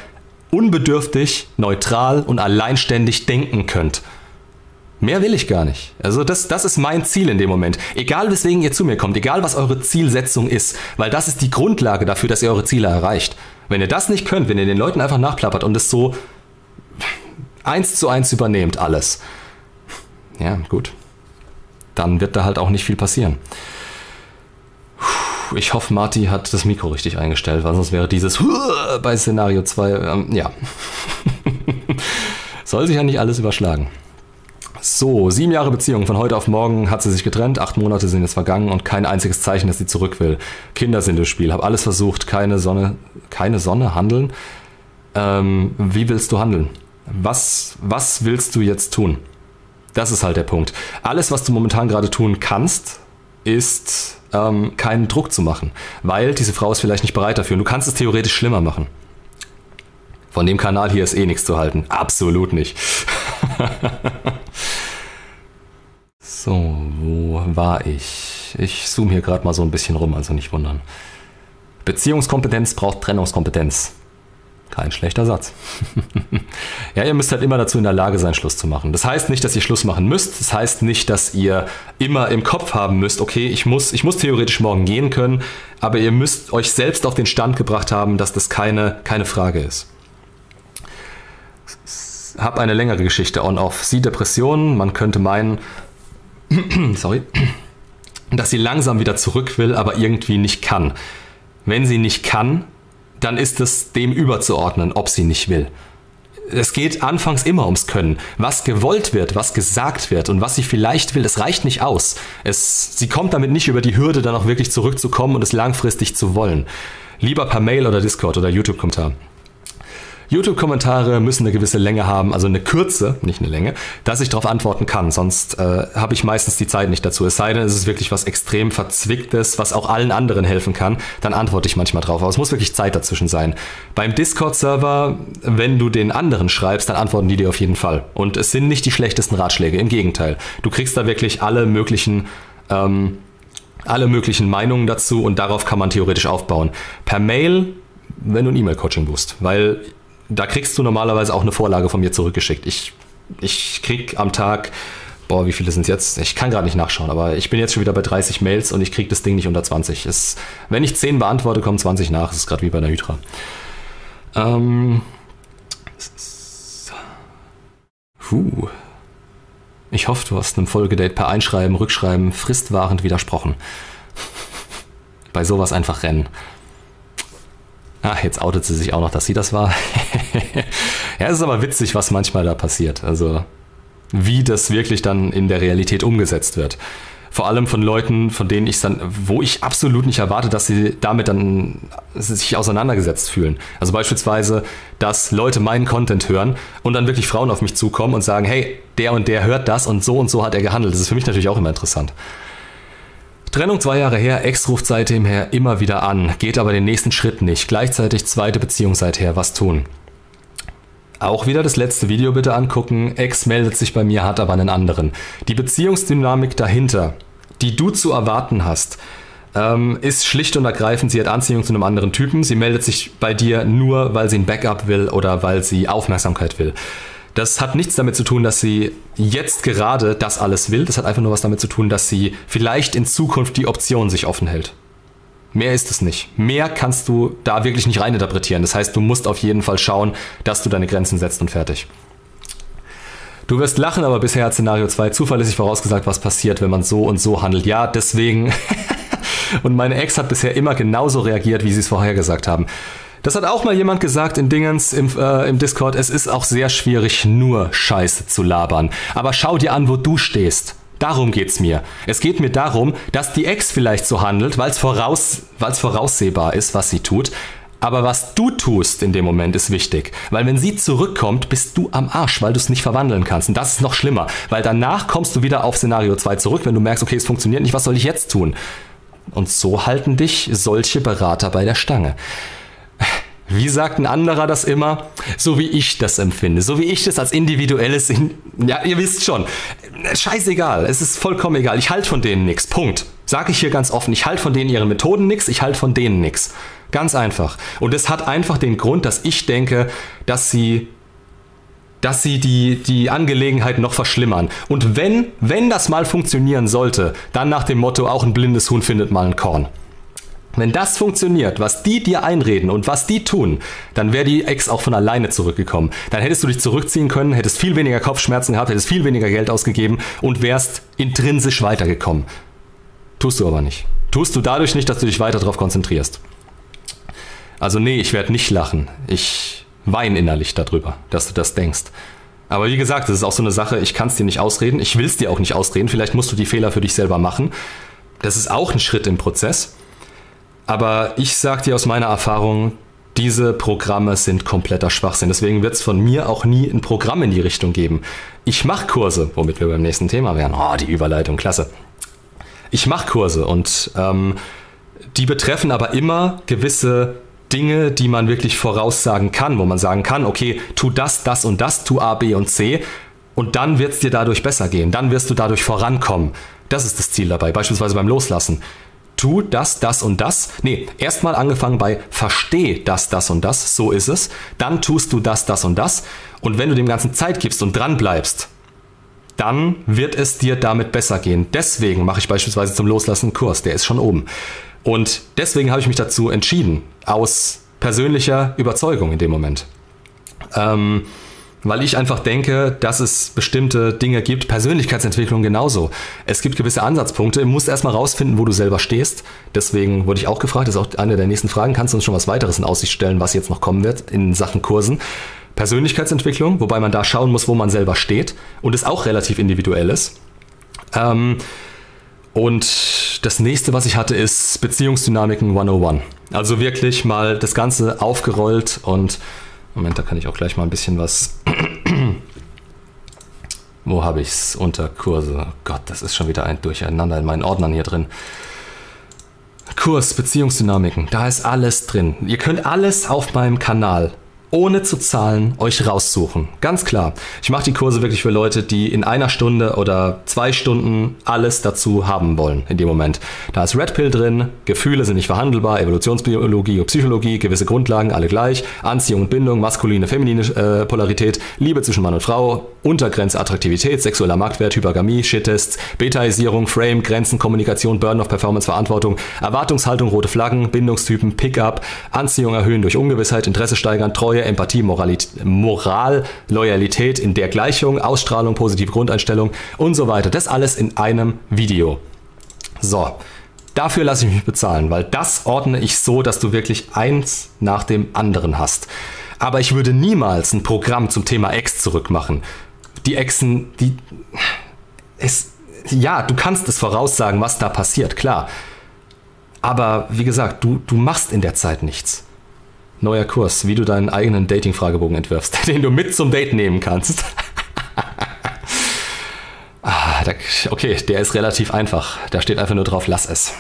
A: unbedürftig, neutral und alleinständig denken könnt. Mehr will ich gar nicht. Also das, das ist mein Ziel in dem Moment. Egal weswegen ihr zu mir kommt, egal was eure Zielsetzung ist, weil das ist die Grundlage dafür, dass ihr eure Ziele erreicht. Wenn ihr das nicht könnt, wenn ihr den Leuten einfach nachplappert und es so eins zu eins übernehmt, alles, ja, gut, dann wird da halt auch nicht viel passieren. Ich hoffe, Marty hat das Mikro richtig eingestellt, weil sonst wäre dieses bei Szenario 2, ähm, ja. Soll sich ja nicht alles überschlagen. So, sieben Jahre Beziehung. Von heute auf morgen hat sie sich getrennt. Acht Monate sind jetzt vergangen und kein einziges Zeichen, dass sie zurück will. Kinder sind im Spiel. Hab alles versucht. Keine Sonne. Keine Sonne. Handeln. Ähm, wie willst du handeln? Was, was willst du jetzt tun? Das ist halt der Punkt. Alles, was du momentan gerade tun kannst, ist ähm, keinen Druck zu machen, weil diese Frau ist vielleicht nicht bereit dafür. Und du kannst es theoretisch schlimmer machen. Von dem Kanal hier ist eh nichts zu halten. Absolut nicht. so, wo war ich? Ich zoome hier gerade mal so ein bisschen rum, also nicht wundern. Beziehungskompetenz braucht Trennungskompetenz. Kein schlechter Satz. ja, ihr müsst halt immer dazu in der Lage sein, Schluss zu machen. Das heißt nicht, dass ihr Schluss machen müsst. Das heißt nicht, dass ihr immer im Kopf haben müsst, okay, ich muss, ich muss theoretisch morgen gehen können, aber ihr müsst euch selbst auf den Stand gebracht haben, dass das keine, keine Frage ist habe eine längere Geschichte on-off. Sie Depressionen, man könnte meinen, sorry, dass sie langsam wieder zurück will, aber irgendwie nicht kann. Wenn sie nicht kann, dann ist es dem überzuordnen, ob sie nicht will. Es geht anfangs immer ums Können. Was gewollt wird, was gesagt wird und was sie vielleicht will, es reicht nicht aus. Es, sie kommt damit nicht über die Hürde, dann auch wirklich zurückzukommen und es langfristig zu wollen. Lieber per Mail oder Discord oder YouTube-Kommentar. YouTube-Kommentare müssen eine gewisse Länge haben, also eine Kürze, nicht eine Länge, dass ich darauf antworten kann. Sonst äh, habe ich meistens die Zeit nicht dazu. Es sei denn, es ist wirklich was extrem Verzwicktes, was auch allen anderen helfen kann, dann antworte ich manchmal drauf. Aber es muss wirklich Zeit dazwischen sein. Beim Discord-Server, wenn du den anderen schreibst, dann antworten die dir auf jeden Fall. Und es sind nicht die schlechtesten Ratschläge, im Gegenteil. Du kriegst da wirklich alle möglichen. Ähm, alle möglichen Meinungen dazu und darauf kann man theoretisch aufbauen. Per Mail, wenn du ein E-Mail-Coaching buchst, weil da kriegst du normalerweise auch eine Vorlage von mir zurückgeschickt. Ich, ich krieg am Tag, boah, wie viele sind es jetzt? Ich kann gerade nicht nachschauen, aber ich bin jetzt schon wieder bei 30 Mails und ich krieg das Ding nicht unter 20. Es, wenn ich 10 beantworte, kommen 20 nach. Das ist gerade wie bei der Hydra. Ähm. Puh. Ich hoffe, du hast einem Folgedate per Einschreiben, Rückschreiben fristwahrend widersprochen. Bei sowas einfach rennen. Ah, jetzt outet sie sich auch noch, dass sie das war. ja, es ist aber witzig, was manchmal da passiert. Also, wie das wirklich dann in der Realität umgesetzt wird. Vor allem von Leuten, von denen ich dann, wo ich absolut nicht erwarte, dass sie damit dann sich auseinandergesetzt fühlen. Also beispielsweise, dass Leute meinen Content hören und dann wirklich Frauen auf mich zukommen und sagen, hey, der und der hört das und so und so hat er gehandelt. Das ist für mich natürlich auch immer interessant. Trennung zwei Jahre her, Ex ruft seitdem her immer wieder an, geht aber den nächsten Schritt nicht. Gleichzeitig zweite Beziehung seither, was tun? Auch wieder das letzte Video bitte angucken. Ex meldet sich bei mir, hat aber einen anderen. Die Beziehungsdynamik dahinter, die du zu erwarten hast, ähm, ist schlicht und ergreifend, sie hat Anziehung zu einem anderen Typen. Sie meldet sich bei dir nur, weil sie ein Backup will oder weil sie Aufmerksamkeit will. Das hat nichts damit zu tun, dass sie jetzt gerade das alles will. Das hat einfach nur was damit zu tun, dass sie vielleicht in Zukunft die Option sich offen hält. Mehr ist es nicht. Mehr kannst du da wirklich nicht reininterpretieren. Das heißt, du musst auf jeden Fall schauen, dass du deine Grenzen setzt und fertig. Du wirst lachen, aber bisher hat Szenario 2 zuverlässig vorausgesagt, was passiert, wenn man so und so handelt. Ja, deswegen. und meine Ex hat bisher immer genauso reagiert, wie sie es vorhergesagt haben. Das hat auch mal jemand gesagt in Dingens im, äh, im Discord. Es ist auch sehr schwierig, nur Scheiße zu labern. Aber schau dir an, wo du stehst. Darum geht's mir. Es geht mir darum, dass die Ex vielleicht so handelt, weil es voraus, voraussehbar ist, was sie tut. Aber was du tust in dem Moment ist wichtig. Weil wenn sie zurückkommt, bist du am Arsch, weil du es nicht verwandeln kannst. Und das ist noch schlimmer. Weil danach kommst du wieder auf Szenario 2 zurück, wenn du merkst, okay, es funktioniert nicht, was soll ich jetzt tun? Und so halten dich solche Berater bei der Stange. Wie sagt ein anderer das immer? So wie ich das empfinde, so wie ich das als individuelles, ja, ihr wisst schon. scheißegal, es ist vollkommen egal. Ich halte von denen nichts. Punkt. Sage ich hier ganz offen. Ich halte von denen ihren Methoden nichts, ich halte von denen nichts. Ganz einfach. Und es hat einfach den Grund, dass ich denke, dass sie dass sie die, die Angelegenheit noch verschlimmern. Und wenn, wenn das mal funktionieren sollte, dann nach dem Motto, auch ein blindes Huhn findet mal ein Korn. Wenn das funktioniert, was die dir einreden und was die tun, dann wäre die Ex auch von alleine zurückgekommen. Dann hättest du dich zurückziehen können, hättest viel weniger Kopfschmerzen gehabt, hättest viel weniger Geld ausgegeben und wärst intrinsisch weitergekommen. Tust du aber nicht. Tust du dadurch nicht, dass du dich weiter darauf konzentrierst. Also nee, ich werde nicht lachen. Ich weine innerlich darüber, dass du das denkst. Aber wie gesagt, das ist auch so eine Sache, ich kann es dir nicht ausreden, ich will es dir auch nicht ausreden, vielleicht musst du die Fehler für dich selber machen. Das ist auch ein Schritt im Prozess. Aber ich sage dir aus meiner Erfahrung, diese Programme sind kompletter Schwachsinn. Deswegen wird es von mir auch nie ein Programm in die Richtung geben. Ich mache Kurse, womit wir beim nächsten Thema wären. Oh, die Überleitung, klasse. Ich mache Kurse und ähm, die betreffen aber immer gewisse Dinge, die man wirklich voraussagen kann, wo man sagen kann, okay, tu das, das und das, tu A, B und C und dann wird es dir dadurch besser gehen, dann wirst du dadurch vorankommen. Das ist das Ziel dabei, beispielsweise beim Loslassen tu das, das und das. Nee, erstmal angefangen bei versteh das, das und das, so ist es. Dann tust du das, das und das. Und wenn du dem Ganzen Zeit gibst und dran bleibst, dann wird es dir damit besser gehen. Deswegen mache ich beispielsweise zum Loslassen einen Kurs, der ist schon oben. Und deswegen habe ich mich dazu entschieden, aus persönlicher Überzeugung in dem Moment. Ähm, weil ich einfach denke, dass es bestimmte Dinge gibt, Persönlichkeitsentwicklung genauso. Es gibt gewisse Ansatzpunkte, du musst erstmal rausfinden, wo du selber stehst. Deswegen wurde ich auch gefragt, das ist auch eine der nächsten Fragen, kannst du uns schon was weiteres in Aussicht stellen, was jetzt noch kommen wird in Sachen Kursen? Persönlichkeitsentwicklung, wobei man da schauen muss, wo man selber steht und es auch relativ individuell ist. Ähm, und das nächste, was ich hatte, ist Beziehungsdynamiken 101. Also wirklich mal das Ganze aufgerollt und Moment, da kann ich auch gleich mal ein bisschen was. Wo habe ich es? Unter Kurse. Oh Gott, das ist schon wieder ein Durcheinander in meinen Ordnern hier drin. Kurs Beziehungsdynamiken, da ist alles drin. Ihr könnt alles auf meinem Kanal ohne zu zahlen euch raussuchen. Ganz klar. Ich mache die Kurse wirklich für Leute, die in einer Stunde oder zwei Stunden alles dazu haben wollen in dem Moment. Da ist Red Pill drin, Gefühle sind nicht verhandelbar, Evolutionsbiologie und Psychologie, gewisse Grundlagen, alle gleich, Anziehung und Bindung, maskuline, feminine äh, Polarität, Liebe zwischen Mann und Frau, Untergrenze Attraktivität, sexueller Marktwert, Hypergamie, Shittests, Betaisierung, Frame, Grenzen, Kommunikation, Burn-off, Performance, Verantwortung, Erwartungshaltung, rote Flaggen, Bindungstypen, Pickup, Anziehung erhöhen durch Ungewissheit, Interesse steigern, Treue, Empathie, Moralität, Moral, Loyalität in der Gleichung, Ausstrahlung, positive Grundeinstellung und so weiter. Das alles in einem Video. So, dafür lasse ich mich bezahlen, weil das ordne ich so, dass du wirklich eins nach dem anderen hast. Aber ich würde niemals ein Programm zum Thema Ex zurückmachen. Die Exen, die. Es, ja, du kannst es voraussagen, was da passiert, klar. Aber wie gesagt, du, du machst in der Zeit nichts neuer Kurs, wie du deinen eigenen Dating-Fragebogen entwirfst, den du mit zum Date nehmen kannst. ah, okay, der ist relativ einfach. Da steht einfach nur drauf, lass es.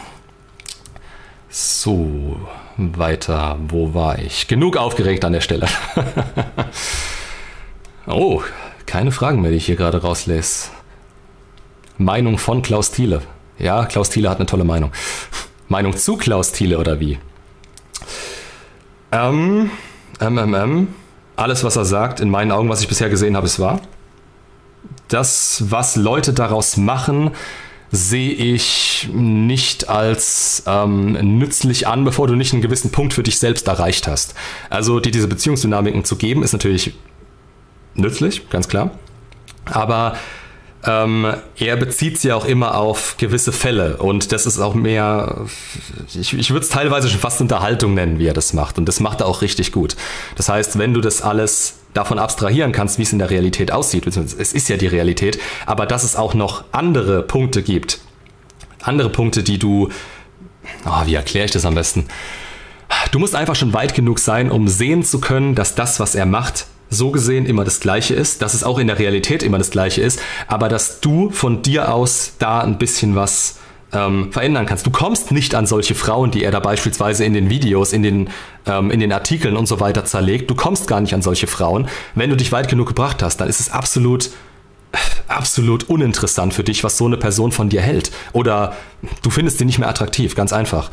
A: So, weiter. Wo war ich? Genug aufgeregt an der Stelle. oh, keine Fragen mehr, die ich hier gerade rauslese. Meinung von Klaus Thiele. Ja, Klaus Thiele hat eine tolle Meinung. Meinung zu Klaus Thiele oder wie? Ähm, MMM. Alles, was er sagt, in meinen Augen, was ich bisher gesehen habe, ist wahr. Das, was Leute daraus machen, sehe ich nicht als ähm, nützlich an, bevor du nicht einen gewissen Punkt für dich selbst erreicht hast. Also dir diese Beziehungsdynamiken zu geben, ist natürlich nützlich, ganz klar. Aber ähm, er bezieht sie auch immer auf gewisse Fälle und das ist auch mehr, ich, ich würde es teilweise schon fast Unterhaltung nennen, wie er das macht und das macht er auch richtig gut. Das heißt, wenn du das alles davon abstrahieren kannst, wie es in der Realität aussieht, es ist ja die Realität, aber dass es auch noch andere Punkte gibt, andere Punkte, die du, oh, wie erkläre ich das am besten? Du musst einfach schon weit genug sein, um sehen zu können, dass das, was er macht, so gesehen immer das Gleiche ist, dass es auch in der Realität immer das Gleiche ist, aber dass du von dir aus da ein bisschen was ähm, verändern kannst. Du kommst nicht an solche Frauen, die er da beispielsweise in den Videos, in den, ähm, in den Artikeln und so weiter zerlegt. Du kommst gar nicht an solche Frauen. Wenn du dich weit genug gebracht hast, dann ist es absolut absolut uninteressant für dich, was so eine Person von dir hält. Oder du findest sie nicht mehr attraktiv, ganz einfach.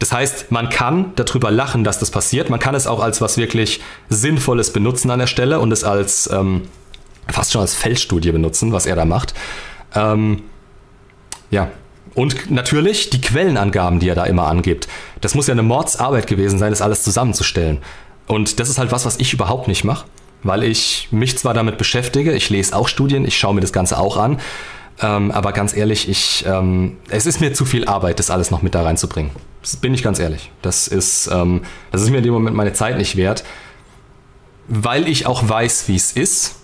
A: Das heißt, man kann darüber lachen, dass das passiert. Man kann es auch als was wirklich Sinnvolles benutzen an der Stelle und es als ähm, fast schon als Feldstudie benutzen, was er da macht. Ähm, ja. Und natürlich die Quellenangaben, die er da immer angibt. Das muss ja eine Mordsarbeit gewesen sein, das alles zusammenzustellen. Und das ist halt was, was ich überhaupt nicht mache, weil ich mich zwar damit beschäftige, ich lese auch Studien, ich schaue mir das Ganze auch an, ähm, aber ganz ehrlich, ich, ähm, es ist mir zu viel Arbeit, das alles noch mit da reinzubringen. Das bin ich ganz ehrlich. Das ist, ähm, das ist mir in dem Moment meine Zeit nicht wert, weil ich auch weiß, wie es ist.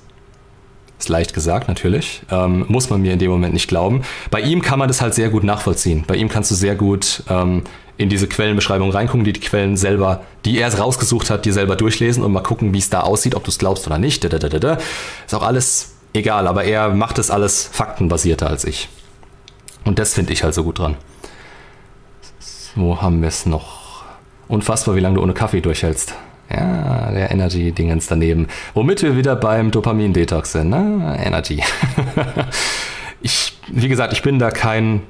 A: Ist leicht gesagt, natürlich. Ähm, muss man mir in dem Moment nicht glauben. Bei ihm kann man das halt sehr gut nachvollziehen. Bei ihm kannst du sehr gut ähm, in diese Quellenbeschreibung reingucken, die die Quellen selber, die er rausgesucht hat, dir selber durchlesen und mal gucken, wie es da aussieht, ob du es glaubst oder nicht. Ist auch alles egal, aber er macht es alles faktenbasierter als ich. Und das finde ich halt so gut dran. Wo haben wir es noch? Unfassbar, wie lange du ohne Kaffee durchhältst. Ja, der Energy-Dingens daneben. Womit wir wieder beim Dopamin-Detox sind. Ne? Energy. ich, wie gesagt, ich bin da kein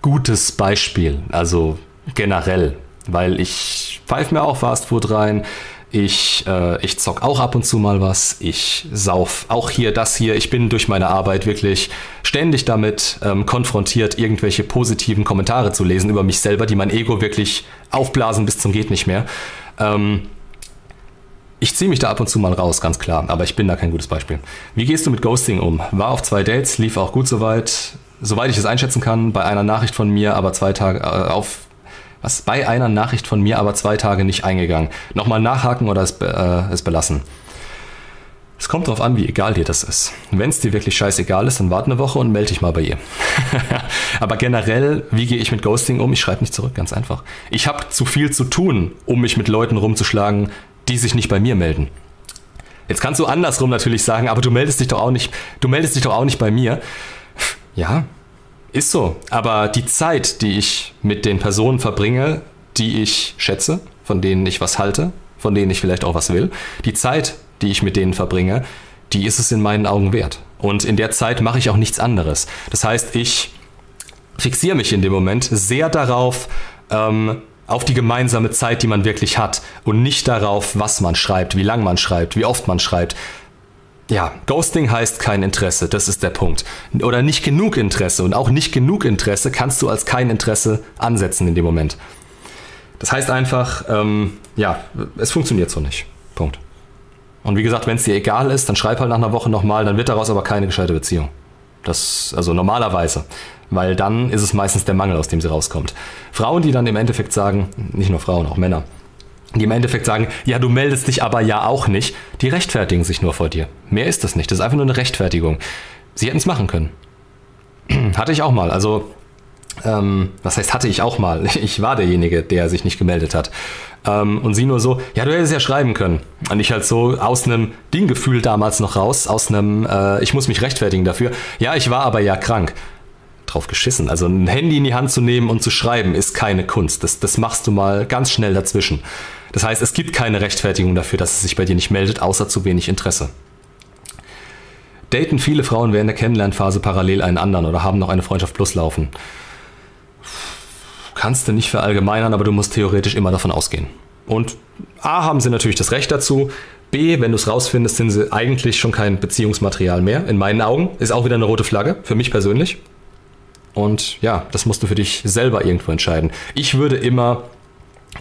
A: gutes Beispiel. Also generell. Weil ich pfeife mir auch Fastfood rein. Ich, äh, ich zock auch ab und zu mal was. Ich sauf auch hier das hier. Ich bin durch meine Arbeit wirklich ständig damit ähm, konfrontiert, irgendwelche positiven Kommentare zu lesen über mich selber, die mein Ego wirklich aufblasen bis zum geht nicht mehr. Ähm, ich ziehe mich da ab und zu mal raus, ganz klar, aber ich bin da kein gutes Beispiel. Wie gehst du mit Ghosting um? War auf zwei Dates, lief auch gut soweit, soweit ich es einschätzen kann, bei einer Nachricht von mir, aber zwei Tage äh, auf was bei einer Nachricht von mir aber zwei Tage nicht eingegangen. Nochmal nachhaken oder es, äh, es belassen. Es kommt darauf an, wie egal dir das ist. Wenn es dir wirklich scheißegal ist, dann warte eine Woche und melde dich mal bei ihr. aber generell, wie gehe ich mit Ghosting um? Ich schreibe nicht zurück, ganz einfach. Ich habe zu viel zu tun, um mich mit Leuten rumzuschlagen, die sich nicht bei mir melden. Jetzt kannst du andersrum natürlich sagen, aber du meldest dich doch auch nicht, du meldest dich doch auch nicht bei mir. Ja, ist so. Aber die Zeit, die ich mit den Personen verbringe, die ich schätze, von denen ich was halte, von denen ich vielleicht auch was will, die Zeit, die ich mit denen verbringe, die ist es in meinen Augen wert. Und in der Zeit mache ich auch nichts anderes. Das heißt, ich fixiere mich in dem Moment sehr darauf, ähm, auf die gemeinsame Zeit, die man wirklich hat und nicht darauf, was man schreibt, wie lang man schreibt, wie oft man schreibt, ja, Ghosting heißt kein Interesse, das ist der Punkt. Oder nicht genug Interesse. Und auch nicht genug Interesse kannst du als kein Interesse ansetzen in dem Moment. Das heißt einfach, ähm, ja, es funktioniert so nicht. Punkt. Und wie gesagt, wenn es dir egal ist, dann schreib halt nach einer Woche nochmal, dann wird daraus aber keine gescheite Beziehung. Das, also normalerweise. Weil dann ist es meistens der Mangel, aus dem sie rauskommt. Frauen, die dann im Endeffekt sagen, nicht nur Frauen, auch Männer, die im Endeffekt sagen, ja, du meldest dich aber ja auch nicht, die rechtfertigen sich nur vor dir. Mehr ist das nicht. Das ist einfach nur eine Rechtfertigung. Sie hätten es machen können. hatte ich auch mal. Also, ähm, was heißt, hatte ich auch mal? Ich war derjenige, der sich nicht gemeldet hat. Ähm, und sie nur so, ja, du hättest ja schreiben können. Und ich halt so aus einem Dinggefühl damals noch raus, aus einem, äh, ich muss mich rechtfertigen dafür. Ja, ich war aber ja krank drauf geschissen. Also ein Handy in die Hand zu nehmen und zu schreiben, ist keine Kunst. Das, das machst du mal ganz schnell dazwischen. Das heißt, es gibt keine Rechtfertigung dafür, dass es sich bei dir nicht meldet, außer zu wenig Interesse. Daten viele Frauen während der Kennenlernphase parallel einen anderen oder haben noch eine Freundschaft plus laufen? Kannst du nicht verallgemeinern, aber du musst theoretisch immer davon ausgehen. Und A haben sie natürlich das Recht dazu. B, wenn du es rausfindest, sind sie eigentlich schon kein Beziehungsmaterial mehr. In meinen Augen ist auch wieder eine rote Flagge, für mich persönlich. Und ja, das musst du für dich selber irgendwo entscheiden. Ich würde immer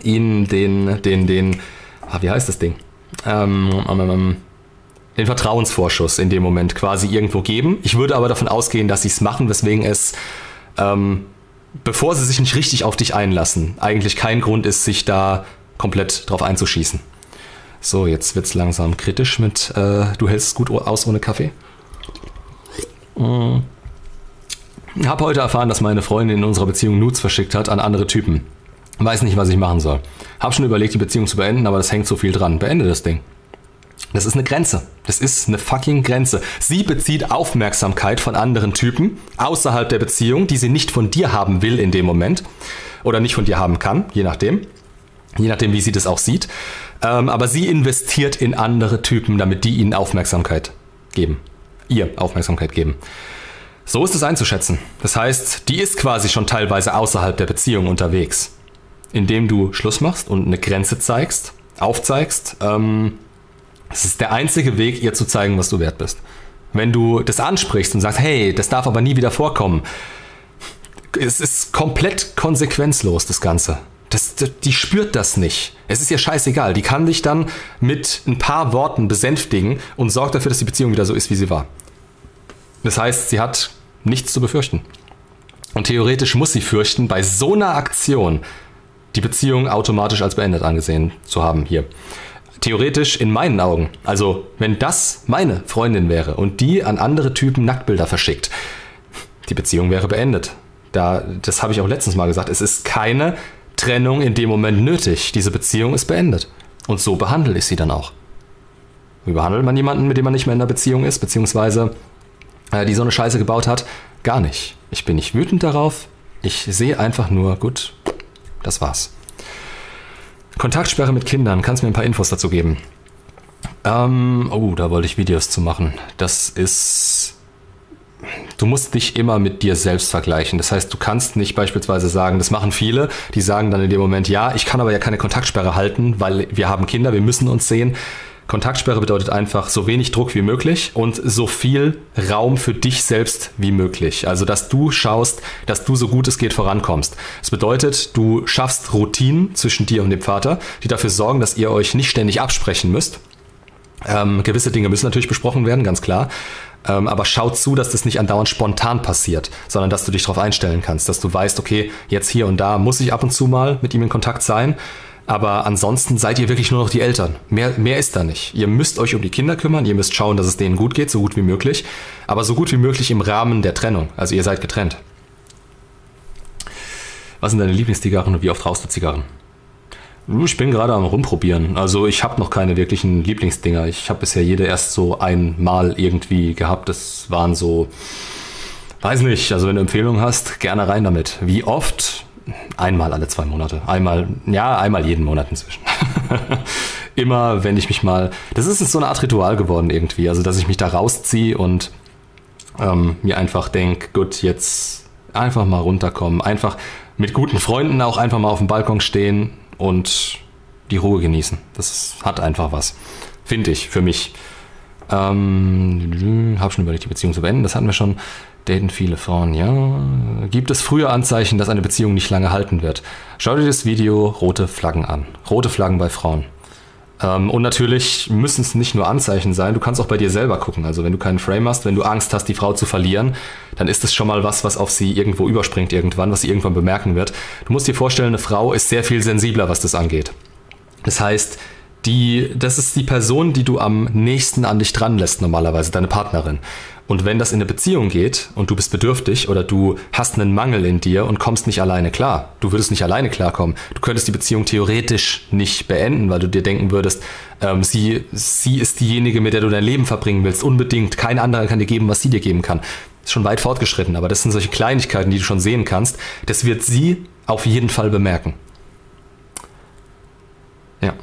A: ihnen den, den, den, ah, wie heißt das Ding? Ähm, ähm, ähm, den Vertrauensvorschuss in dem Moment quasi irgendwo geben. Ich würde aber davon ausgehen, dass sie es machen, weswegen es, ähm, bevor sie sich nicht richtig auf dich einlassen, eigentlich kein Grund ist, sich da komplett drauf einzuschießen. So, jetzt wird es langsam kritisch mit, äh, du hältst es gut aus ohne Kaffee. Mm. Hab heute erfahren, dass meine Freundin in unserer Beziehung Nudes verschickt hat an andere Typen. Weiß nicht, was ich machen soll. Hab schon überlegt, die Beziehung zu beenden, aber das hängt so viel dran. Beende das Ding. Das ist eine Grenze. Das ist eine fucking Grenze. Sie bezieht Aufmerksamkeit von anderen Typen außerhalb der Beziehung, die sie nicht von dir haben will in dem Moment. Oder nicht von dir haben kann, je nachdem. Je nachdem, wie sie das auch sieht. Ähm, aber sie investiert in andere Typen, damit die ihnen Aufmerksamkeit geben. ihr Aufmerksamkeit geben. So ist es einzuschätzen. Das heißt, die ist quasi schon teilweise außerhalb der Beziehung unterwegs. Indem du Schluss machst und eine Grenze zeigst, aufzeigst, ähm, es ist der einzige Weg, ihr zu zeigen, was du wert bist. Wenn du das ansprichst und sagst, hey, das darf aber nie wieder vorkommen, es ist komplett konsequenzlos, das Ganze. Das, die spürt das nicht. Es ist ihr scheißegal. Die kann dich dann mit ein paar Worten besänftigen und sorgt dafür, dass die Beziehung wieder so ist, wie sie war. Das heißt, sie hat nichts zu befürchten. Und theoretisch muss sie fürchten, bei so einer Aktion die Beziehung automatisch als beendet angesehen zu haben hier. Theoretisch in meinen Augen. Also, wenn das meine Freundin wäre und die an andere Typen Nacktbilder verschickt, die Beziehung wäre beendet. Da, das habe ich auch letztens mal gesagt. Es ist keine Trennung in dem Moment nötig. Diese Beziehung ist beendet. Und so behandle ich sie dann auch. Wie behandelt man jemanden, mit dem man nicht mehr in der Beziehung ist, beziehungsweise äh, die so eine Scheiße gebaut hat? Gar nicht. Ich bin nicht wütend darauf. Ich sehe einfach nur, gut, das war's. Kontaktsperre mit Kindern. Kannst du mir ein paar Infos dazu geben? Ähm, oh, da wollte ich Videos zu machen. Das ist du musst dich immer mit dir selbst vergleichen. Das heißt, du kannst nicht beispielsweise sagen, das machen viele, die sagen dann in dem Moment, ja, ich kann aber ja keine Kontaktsperre halten, weil wir haben Kinder, wir müssen uns sehen. Kontaktsperre bedeutet einfach so wenig Druck wie möglich und so viel Raum für dich selbst wie möglich. Also, dass du schaust, dass du so gut es geht vorankommst. Das bedeutet, du schaffst Routinen zwischen dir und dem Vater, die dafür sorgen, dass ihr euch nicht ständig absprechen müsst. Ähm, gewisse Dinge müssen natürlich besprochen werden, ganz klar. Ähm, aber schau zu, dass das nicht andauernd spontan passiert, sondern dass du dich darauf einstellen kannst, dass du weißt, okay, jetzt hier und da muss ich ab und zu mal mit ihm in Kontakt sein. Aber ansonsten seid ihr wirklich nur noch die Eltern. Mehr, mehr ist da nicht. Ihr müsst euch um die Kinder kümmern, ihr müsst schauen, dass es denen gut geht, so gut wie möglich. Aber so gut wie möglich im Rahmen der Trennung. Also ihr seid getrennt. Was sind deine Lieblingszigarren und wie oft rauchst du Zigarren? Ich bin gerade am rumprobieren. Also ich habe noch keine wirklichen Lieblingsdinger. Ich habe bisher jede erst so einmal irgendwie gehabt. Das waren so, weiß nicht. Also wenn du Empfehlungen hast, gerne rein damit. Wie oft? Einmal alle zwei Monate. Einmal, ja, einmal jeden Monat inzwischen. Immer, wenn ich mich mal. Das ist so eine Art Ritual geworden irgendwie. Also dass ich mich da rausziehe und ähm, mir einfach denke, gut, jetzt einfach mal runterkommen. Einfach mit guten Freunden auch einfach mal auf dem Balkon stehen und die Ruhe genießen. Das hat einfach was. Finde ich, für mich. Ähm, habe schon überlegt, die Beziehung zu beenden. Das hatten wir schon. Daten viele Frauen, ja. Gibt es frühe Anzeichen, dass eine Beziehung nicht lange halten wird? Schau dir das Video Rote Flaggen an. Rote Flaggen bei Frauen. Ähm, und natürlich müssen es nicht nur Anzeichen sein, du kannst auch bei dir selber gucken. Also wenn du keinen Frame hast, wenn du Angst hast, die Frau zu verlieren, dann ist es schon mal was, was auf sie irgendwo überspringt irgendwann, was sie irgendwann bemerken wird. Du musst dir vorstellen, eine Frau ist sehr viel sensibler, was das angeht. Das heißt, die, das ist die Person, die du am nächsten an dich dran lässt, normalerweise, deine Partnerin. Und wenn das in eine Beziehung geht und du bist bedürftig oder du hast einen Mangel in dir und kommst nicht alleine klar, du würdest nicht alleine klarkommen, du könntest die Beziehung theoretisch nicht beenden, weil du dir denken würdest, ähm, sie, sie ist diejenige, mit der du dein Leben verbringen willst, unbedingt. Kein anderer kann dir geben, was sie dir geben kann. Ist schon weit fortgeschritten, aber das sind solche Kleinigkeiten, die du schon sehen kannst. Das wird sie auf jeden Fall bemerken. Ja,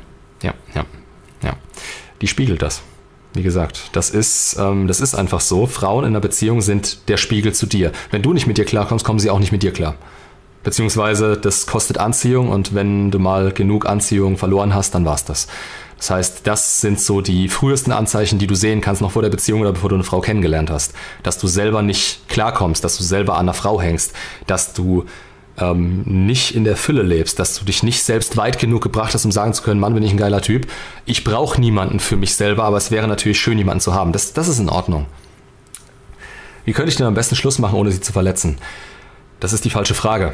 A: ja, ja, ja. Die spiegelt das. Wie gesagt, das ist, ähm, das ist einfach so. Frauen in einer Beziehung sind der Spiegel zu dir. Wenn du nicht mit dir klarkommst, kommen sie auch nicht mit dir klar. Beziehungsweise das kostet Anziehung und wenn du mal genug Anziehung verloren hast, dann war's das. Das heißt, das sind so die frühesten Anzeichen, die du sehen kannst, noch vor der Beziehung oder bevor du eine Frau kennengelernt hast. Dass du selber nicht klarkommst, dass du selber an einer Frau hängst, dass du ähm, nicht in der Fülle lebst, dass du dich nicht selbst weit genug gebracht hast, um sagen zu können, Mann, bin ich ein geiler Typ. Ich brauche niemanden für mich selber, aber es wäre natürlich schön, jemanden zu haben. Das, das ist in Ordnung. Wie könnte ich denn am besten Schluss machen, ohne sie zu verletzen? Das ist die falsche Frage.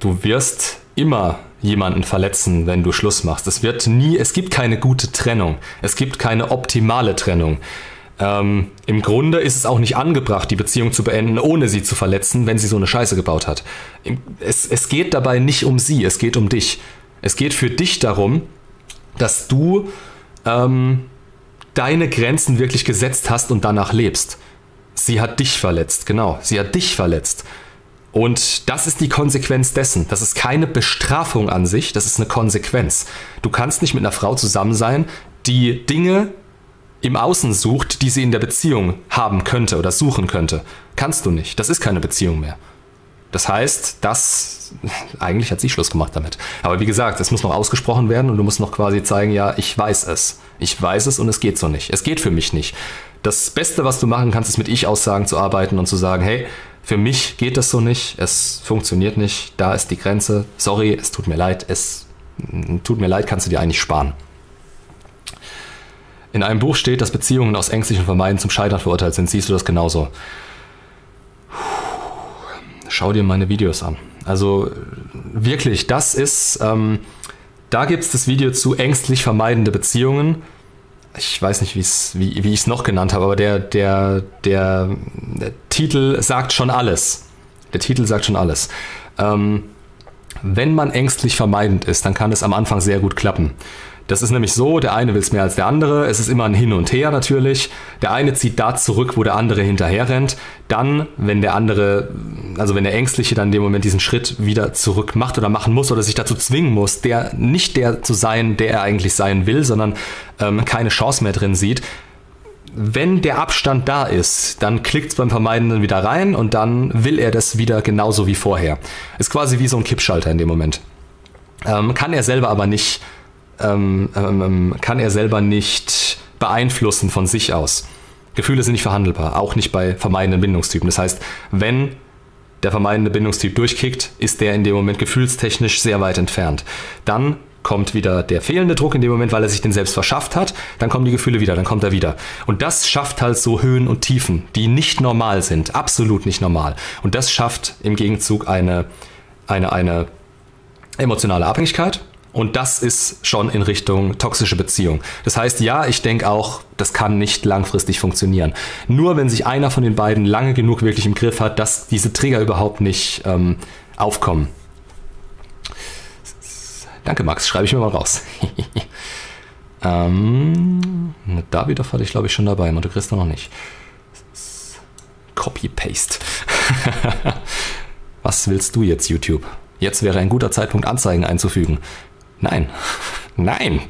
A: Du wirst immer jemanden verletzen, wenn du Schluss machst. Es wird nie, es gibt keine gute Trennung. Es gibt keine optimale Trennung. Ähm, Im Grunde ist es auch nicht angebracht, die Beziehung zu beenden, ohne sie zu verletzen, wenn sie so eine Scheiße gebaut hat. Es, es geht dabei nicht um sie, es geht um dich. Es geht für dich darum, dass du ähm, deine Grenzen wirklich gesetzt hast und danach lebst. Sie hat dich verletzt, genau. Sie hat dich verletzt. Und das ist die Konsequenz dessen. Das ist keine Bestrafung an sich, das ist eine Konsequenz. Du kannst nicht mit einer Frau zusammen sein, die Dinge im Außen sucht, die sie in der Beziehung haben könnte oder suchen könnte. Kannst du nicht. Das ist keine Beziehung mehr. Das heißt, das eigentlich hat sie Schluss gemacht damit. Aber wie gesagt, es muss noch ausgesprochen werden und du musst noch quasi zeigen, ja, ich weiß es. Ich weiß es und es geht so nicht. Es geht für mich nicht. Das Beste, was du machen kannst, ist mit Ich-Aussagen zu arbeiten und zu sagen, hey, für mich geht das so nicht, es funktioniert nicht, da ist die Grenze, sorry, es tut mir leid, es tut mir leid, kannst du dir eigentlich sparen. In einem Buch steht, dass Beziehungen aus ängstlichen Vermeiden zum Scheitern verurteilt sind. Siehst du das genauso? Schau dir meine Videos an. Also wirklich, das ist, ähm, da gibt es das Video zu ängstlich vermeidende Beziehungen. Ich weiß nicht, wie, wie ich es noch genannt habe, aber der, der, der, der, Titel sagt schon alles. Der Titel sagt schon alles. Ähm, wenn man ängstlich vermeidend ist, dann kann es am Anfang sehr gut klappen. Das ist nämlich so, der eine will es mehr als der andere. Es ist immer ein Hin und Her natürlich. Der eine zieht da zurück, wo der andere hinterher rennt. Dann, wenn der andere, also wenn der Ängstliche dann in dem Moment diesen Schritt wieder zurück macht oder machen muss oder sich dazu zwingen muss, der nicht der zu sein, der er eigentlich sein will, sondern ähm, keine Chance mehr drin sieht, wenn der Abstand da ist, dann klickt es beim Vermeidenden wieder rein und dann will er das wieder genauso wie vorher. Ist quasi wie so ein Kippschalter in dem Moment. Ähm, kann er selber aber nicht ähm, ähm, ähm, kann er selber nicht beeinflussen von sich aus. Gefühle sind nicht verhandelbar, auch nicht bei vermeidenden Bindungstypen. Das heißt, wenn der vermeidende Bindungstyp durchkickt, ist der in dem Moment gefühlstechnisch sehr weit entfernt. Dann kommt wieder der fehlende Druck in dem Moment, weil er sich den selbst verschafft hat, dann kommen die Gefühle wieder, dann kommt er wieder. Und das schafft halt so Höhen und Tiefen, die nicht normal sind, absolut nicht normal. Und das schafft im Gegenzug eine, eine, eine emotionale Abhängigkeit, und das ist schon in Richtung toxische Beziehung. Das heißt, ja, ich denke auch, das kann nicht langfristig funktionieren. Nur wenn sich einer von den beiden lange genug wirklich im Griff hat, dass diese Trigger überhaupt nicht ähm, aufkommen. Danke, Max, schreibe ich mir mal raus. ähm, David hatte ich, glaube ich, schon dabei, Monte Cristo noch nicht. Copy-Paste. Was willst du jetzt, YouTube? Jetzt wäre ein guter Zeitpunkt, Anzeigen einzufügen. Nein, nein.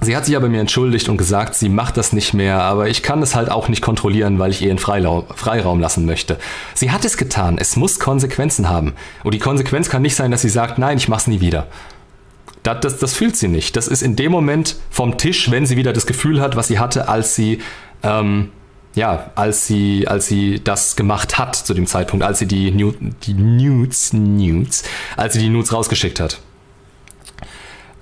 A: Sie hat sich aber mir entschuldigt und gesagt, sie macht das nicht mehr, aber ich kann es halt auch nicht kontrollieren, weil ich ihr in Freiraum, Freiraum lassen möchte. Sie hat es getan, es muss Konsequenzen haben. Und die Konsequenz kann nicht sein, dass sie sagt, nein, ich mach's nie wieder. Das, das, das fühlt sie nicht. Das ist in dem Moment vom Tisch, wenn sie wieder das Gefühl hat, was sie hatte, als sie ähm, ja, als sie, als sie das gemacht hat zu dem Zeitpunkt, als sie die, Nude, die Nudes, Nudes, als sie die Nudes rausgeschickt hat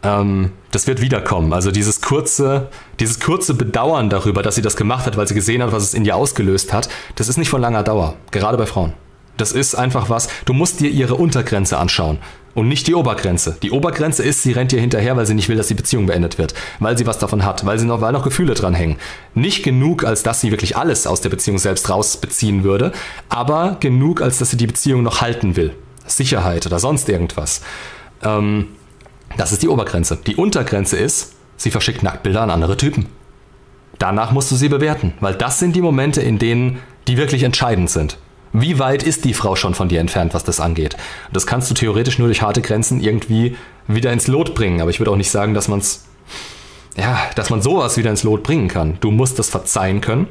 A: ähm, das wird wiederkommen. Also dieses kurze, dieses kurze Bedauern darüber, dass sie das gemacht hat, weil sie gesehen hat, was es in ihr ausgelöst hat, das ist nicht von langer Dauer, gerade bei Frauen. Das ist einfach was, du musst dir ihre Untergrenze anschauen und nicht die Obergrenze. Die Obergrenze ist, sie rennt ihr hinterher, weil sie nicht will, dass die Beziehung beendet wird, weil sie was davon hat, weil sie noch, weil noch Gefühle dran hängen. Nicht genug, als dass sie wirklich alles aus der Beziehung selbst rausbeziehen würde, aber genug, als dass sie die Beziehung noch halten will. Sicherheit oder sonst irgendwas. Ähm, das ist die Obergrenze. Die Untergrenze ist, sie verschickt Nacktbilder an andere Typen. Danach musst du sie bewerten, weil das sind die Momente, in denen die wirklich entscheidend sind. Wie weit ist die Frau schon von dir entfernt, was das angeht? Das kannst du theoretisch nur durch harte Grenzen irgendwie wieder ins Lot bringen. Aber ich würde auch nicht sagen, dass man es, ja, dass man sowas wieder ins Lot bringen kann. Du musst das verzeihen können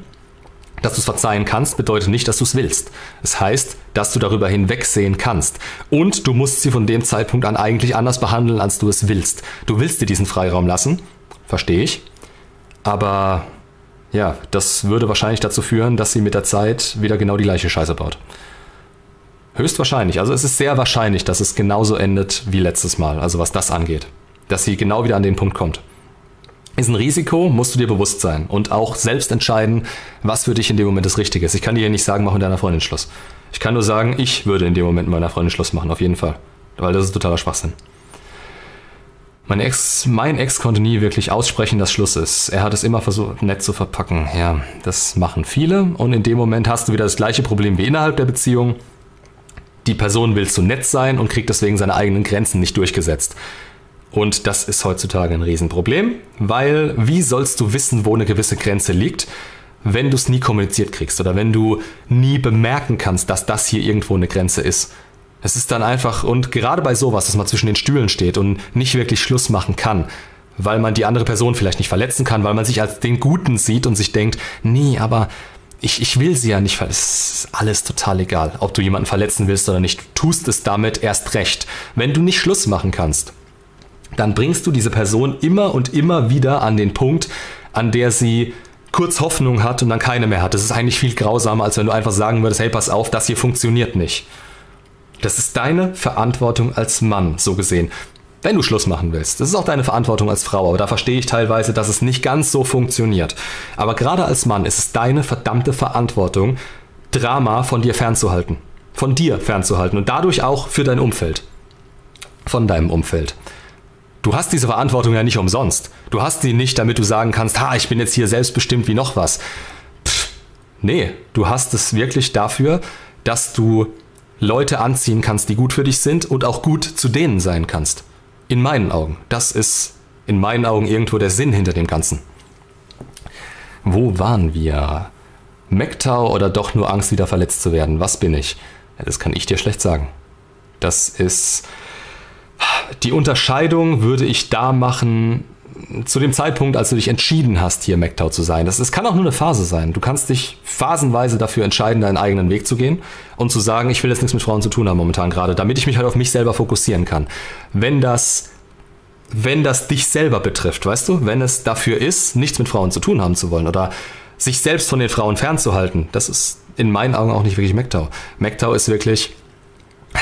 A: dass du es verzeihen kannst, bedeutet nicht, dass du es willst. Es heißt, dass du darüber hinwegsehen kannst. Und du musst sie von dem Zeitpunkt an eigentlich anders behandeln, als du es willst. Du willst dir diesen Freiraum lassen, verstehe ich. Aber ja, das würde wahrscheinlich dazu führen, dass sie mit der Zeit wieder genau die gleiche Scheiße baut. Höchstwahrscheinlich. Also es ist sehr wahrscheinlich, dass es genauso endet wie letztes Mal, also was das angeht. Dass sie genau wieder an den Punkt kommt ist ein Risiko, musst du dir bewusst sein und auch selbst entscheiden, was für dich in dem Moment das Richtige ist. Ich kann dir nicht sagen, mach mit deiner Freundin Schluss. Ich kann nur sagen, ich würde in dem Moment mit meiner Freundin Schluss machen, auf jeden Fall. Weil das ist totaler Schwachsinn. Mein Ex, mein Ex konnte nie wirklich aussprechen, dass Schluss ist. Er hat es immer versucht, nett zu verpacken. Ja, das machen viele. Und in dem Moment hast du wieder das gleiche Problem wie innerhalb der Beziehung. Die Person will zu nett sein und kriegt deswegen seine eigenen Grenzen nicht durchgesetzt. Und das ist heutzutage ein Riesenproblem, weil wie sollst du wissen, wo eine gewisse Grenze liegt, wenn du es nie kommuniziert kriegst oder wenn du nie bemerken kannst, dass das hier irgendwo eine Grenze ist. Es ist dann einfach, und gerade bei sowas, dass man zwischen den Stühlen steht und nicht wirklich Schluss machen kann, weil man die andere Person vielleicht nicht verletzen kann, weil man sich als den Guten sieht und sich denkt, nee, aber ich, ich will sie ja nicht verletzen. Es ist alles total egal, ob du jemanden verletzen willst oder nicht. Tust es damit erst recht. Wenn du nicht Schluss machen kannst, dann bringst du diese Person immer und immer wieder an den Punkt, an der sie kurz Hoffnung hat und dann keine mehr hat. Das ist eigentlich viel grausamer, als wenn du einfach sagen würdest, hey, pass auf, das hier funktioniert nicht. Das ist deine Verantwortung als Mann, so gesehen wenn du Schluss machen willst. Das ist auch deine Verantwortung als Frau, aber da verstehe ich teilweise, dass es nicht ganz so funktioniert. Aber gerade als Mann ist es deine verdammte Verantwortung, Drama von dir fernzuhalten. Von dir fernzuhalten und dadurch auch für dein Umfeld. Von deinem Umfeld. Du hast diese Verantwortung ja nicht umsonst. Du hast sie nicht, damit du sagen kannst, ha, ich bin jetzt hier selbstbestimmt wie noch was. Pff, nee, du hast es wirklich dafür, dass du Leute anziehen kannst, die gut für dich sind und auch gut zu denen sein kannst. In meinen Augen. Das ist in meinen Augen irgendwo der Sinn hinter dem Ganzen. Wo waren wir? MacTow oder doch nur Angst, wieder verletzt zu werden? Was bin ich? Das kann ich dir schlecht sagen. Das ist. Die Unterscheidung würde ich da machen, zu dem Zeitpunkt, als du dich entschieden hast, hier MacTow zu sein. Das, das kann auch nur eine Phase sein. Du kannst dich phasenweise dafür entscheiden, deinen eigenen Weg zu gehen und zu sagen, ich will jetzt nichts mit Frauen zu tun haben momentan gerade, damit ich mich halt auf mich selber fokussieren kann. Wenn das, wenn das dich selber betrifft, weißt du, wenn es dafür ist, nichts mit Frauen zu tun haben zu wollen oder sich selbst von den Frauen fernzuhalten, das ist in meinen Augen auch nicht wirklich MacTow. MacTow ist wirklich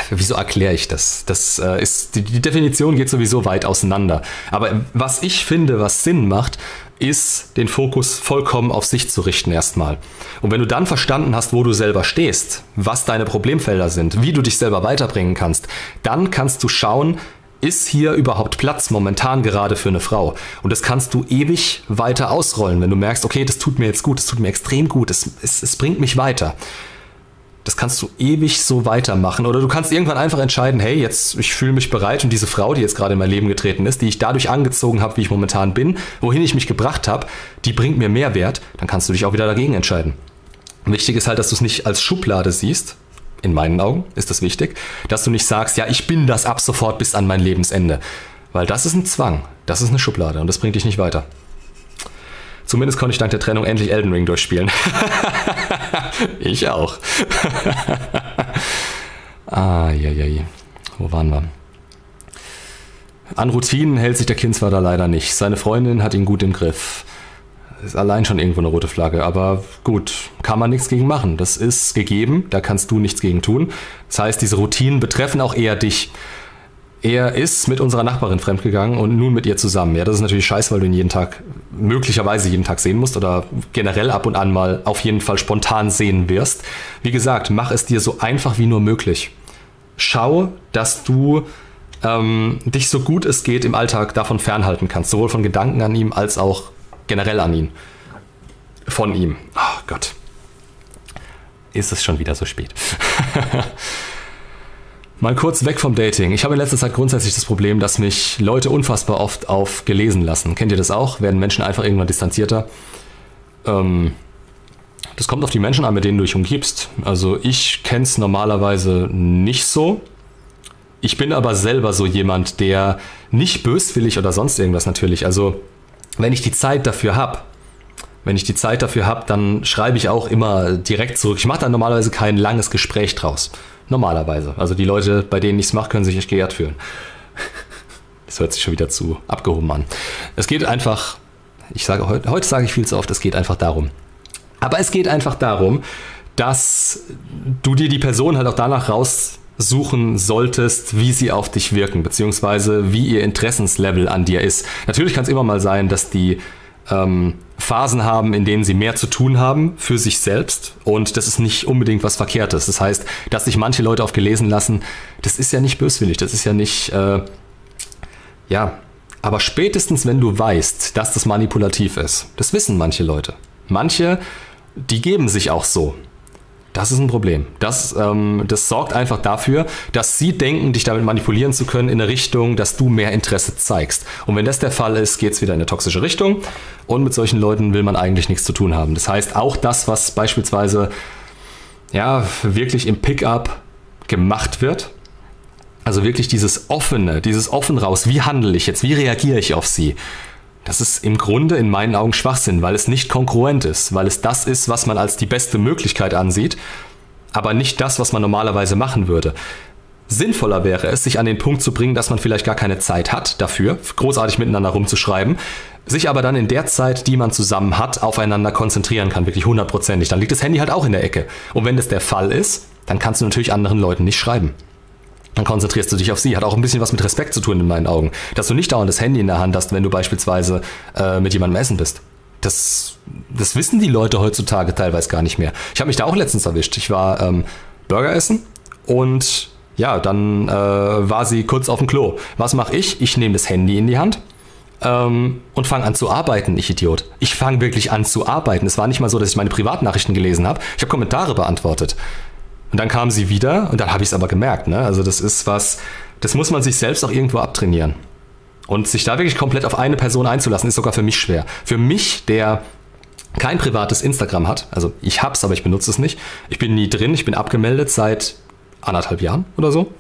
A: Wieso erkläre ich das? Das äh, ist die, die Definition geht sowieso weit auseinander. Aber was ich finde, was Sinn macht, ist, den Fokus vollkommen auf sich zu richten erstmal. Und wenn du dann verstanden hast, wo du selber stehst, was deine Problemfelder sind, wie du dich selber weiterbringen kannst, dann kannst du schauen, ist hier überhaupt Platz momentan gerade für eine Frau? Und das kannst du ewig weiter ausrollen, wenn du merkst, okay, das tut mir jetzt gut, das tut mir extrem gut, es, es, es bringt mich weiter das kannst du ewig so weitermachen. Oder du kannst irgendwann einfach entscheiden, hey, jetzt, ich fühle mich bereit und diese Frau, die jetzt gerade in mein Leben getreten ist, die ich dadurch angezogen habe, wie ich momentan bin, wohin ich mich gebracht habe, die bringt mir Mehrwert, dann kannst du dich auch wieder dagegen entscheiden. Wichtig ist halt, dass du es nicht als Schublade siehst. In meinen Augen ist das wichtig, dass du nicht sagst, ja, ich bin das ab sofort bis an mein Lebensende. Weil das ist ein Zwang, das ist eine Schublade und das bringt dich nicht weiter. Zumindest konnte ich dank der Trennung endlich Elden Ring durchspielen. ich auch. ah, ja, ja, Wo waren wir? An Routinen hält sich der Kindsvater leider nicht. Seine Freundin hat ihn gut im Griff. Ist allein schon irgendwo eine rote Flagge, aber gut, kann man nichts gegen machen. Das ist gegeben, da kannst du nichts gegen tun. Das heißt, diese Routinen betreffen auch eher dich. Er ist mit unserer Nachbarin fremdgegangen und nun mit ihr zusammen. Ja, das ist natürlich scheiße, weil du ihn jeden Tag, möglicherweise jeden Tag sehen musst oder generell ab und an mal auf jeden Fall spontan sehen wirst. Wie gesagt, mach es dir so einfach wie nur möglich. Schau, dass du ähm, dich so gut es geht im Alltag davon fernhalten kannst. Sowohl von Gedanken an ihm als auch generell an ihn. Von ihm. Oh Gott. Ist es schon wieder so spät. Mal kurz weg vom Dating. Ich habe in letzter Zeit grundsätzlich das Problem, dass mich Leute unfassbar oft auf gelesen lassen. Kennt ihr das auch? Werden Menschen einfach irgendwann distanzierter? Ähm, das kommt auf die Menschen an, mit denen du dich umgibst. Also ich kenne es normalerweise nicht so. Ich bin aber selber so jemand, der nicht böswillig oder sonst irgendwas natürlich. Also wenn ich die Zeit dafür habe, wenn ich die Zeit dafür habe, dann schreibe ich auch immer direkt zurück. Ich mache da normalerweise kein langes Gespräch draus. Normalerweise. Also die Leute, bei denen ich es mache, können sich echt geehrt fühlen. Das hört sich schon wieder zu abgehoben an. Es geht einfach, ich sage heute, heute sage ich viel zu oft, es geht einfach darum. Aber es geht einfach darum, dass du dir die Person halt auch danach raussuchen solltest, wie sie auf dich wirken, beziehungsweise wie ihr Interessenslevel an dir ist. Natürlich kann es immer mal sein, dass die ähm, Phasen haben, in denen sie mehr zu tun haben für sich selbst. Und das ist nicht unbedingt was Verkehrtes. Das heißt, dass sich manche Leute auf gelesen lassen, das ist ja nicht böswillig, das ist ja nicht, äh, ja. Aber spätestens, wenn du weißt, dass das manipulativ ist, das wissen manche Leute. Manche, die geben sich auch so. Das ist ein Problem. Das, ähm, das sorgt einfach dafür, dass sie denken, dich damit manipulieren zu können in eine Richtung, dass du mehr Interesse zeigst. Und wenn das der Fall ist, geht es wieder in eine toxische Richtung. Und mit solchen Leuten will man eigentlich nichts zu tun haben. Das heißt, auch das, was beispielsweise ja, wirklich im Pickup gemacht wird, Also wirklich dieses offene, dieses offen raus, wie handle ich jetzt, wie reagiere ich auf sie? Das ist im Grunde in meinen Augen Schwachsinn, weil es nicht konkurrent ist, weil es das ist, was man als die beste Möglichkeit ansieht, aber nicht das, was man normalerweise machen würde. Sinnvoller wäre es, sich an den Punkt zu bringen, dass man vielleicht gar keine Zeit hat dafür, großartig miteinander rumzuschreiben, sich aber dann in der Zeit, die man zusammen hat, aufeinander konzentrieren kann, wirklich hundertprozentig. Dann liegt das Handy halt auch in der Ecke. Und wenn das der Fall ist, dann kannst du natürlich anderen Leuten nicht schreiben. Dann konzentrierst du dich auf sie. Hat auch ein bisschen was mit Respekt zu tun in meinen Augen. Dass du nicht dauernd das Handy in der Hand hast, wenn du beispielsweise äh, mit jemandem essen bist. Das, das wissen die Leute heutzutage teilweise gar nicht mehr. Ich habe mich da auch letztens erwischt. Ich war ähm, Burger essen und ja, dann äh, war sie kurz auf dem Klo. Was mache ich? Ich nehme das Handy in die Hand ähm, und fange an zu arbeiten, ich Idiot. Ich fange wirklich an zu arbeiten. Es war nicht mal so, dass ich meine Privatnachrichten gelesen habe. Ich habe Kommentare beantwortet. Und dann kam sie wieder und dann habe ich es aber gemerkt. Ne? Also das ist was, das muss man sich selbst auch irgendwo abtrainieren. Und sich da wirklich komplett auf eine Person einzulassen, ist sogar für mich schwer. Für mich, der kein privates Instagram hat, also ich hab's, aber ich benutze es nicht. Ich bin nie drin, ich bin abgemeldet seit anderthalb Jahren oder so.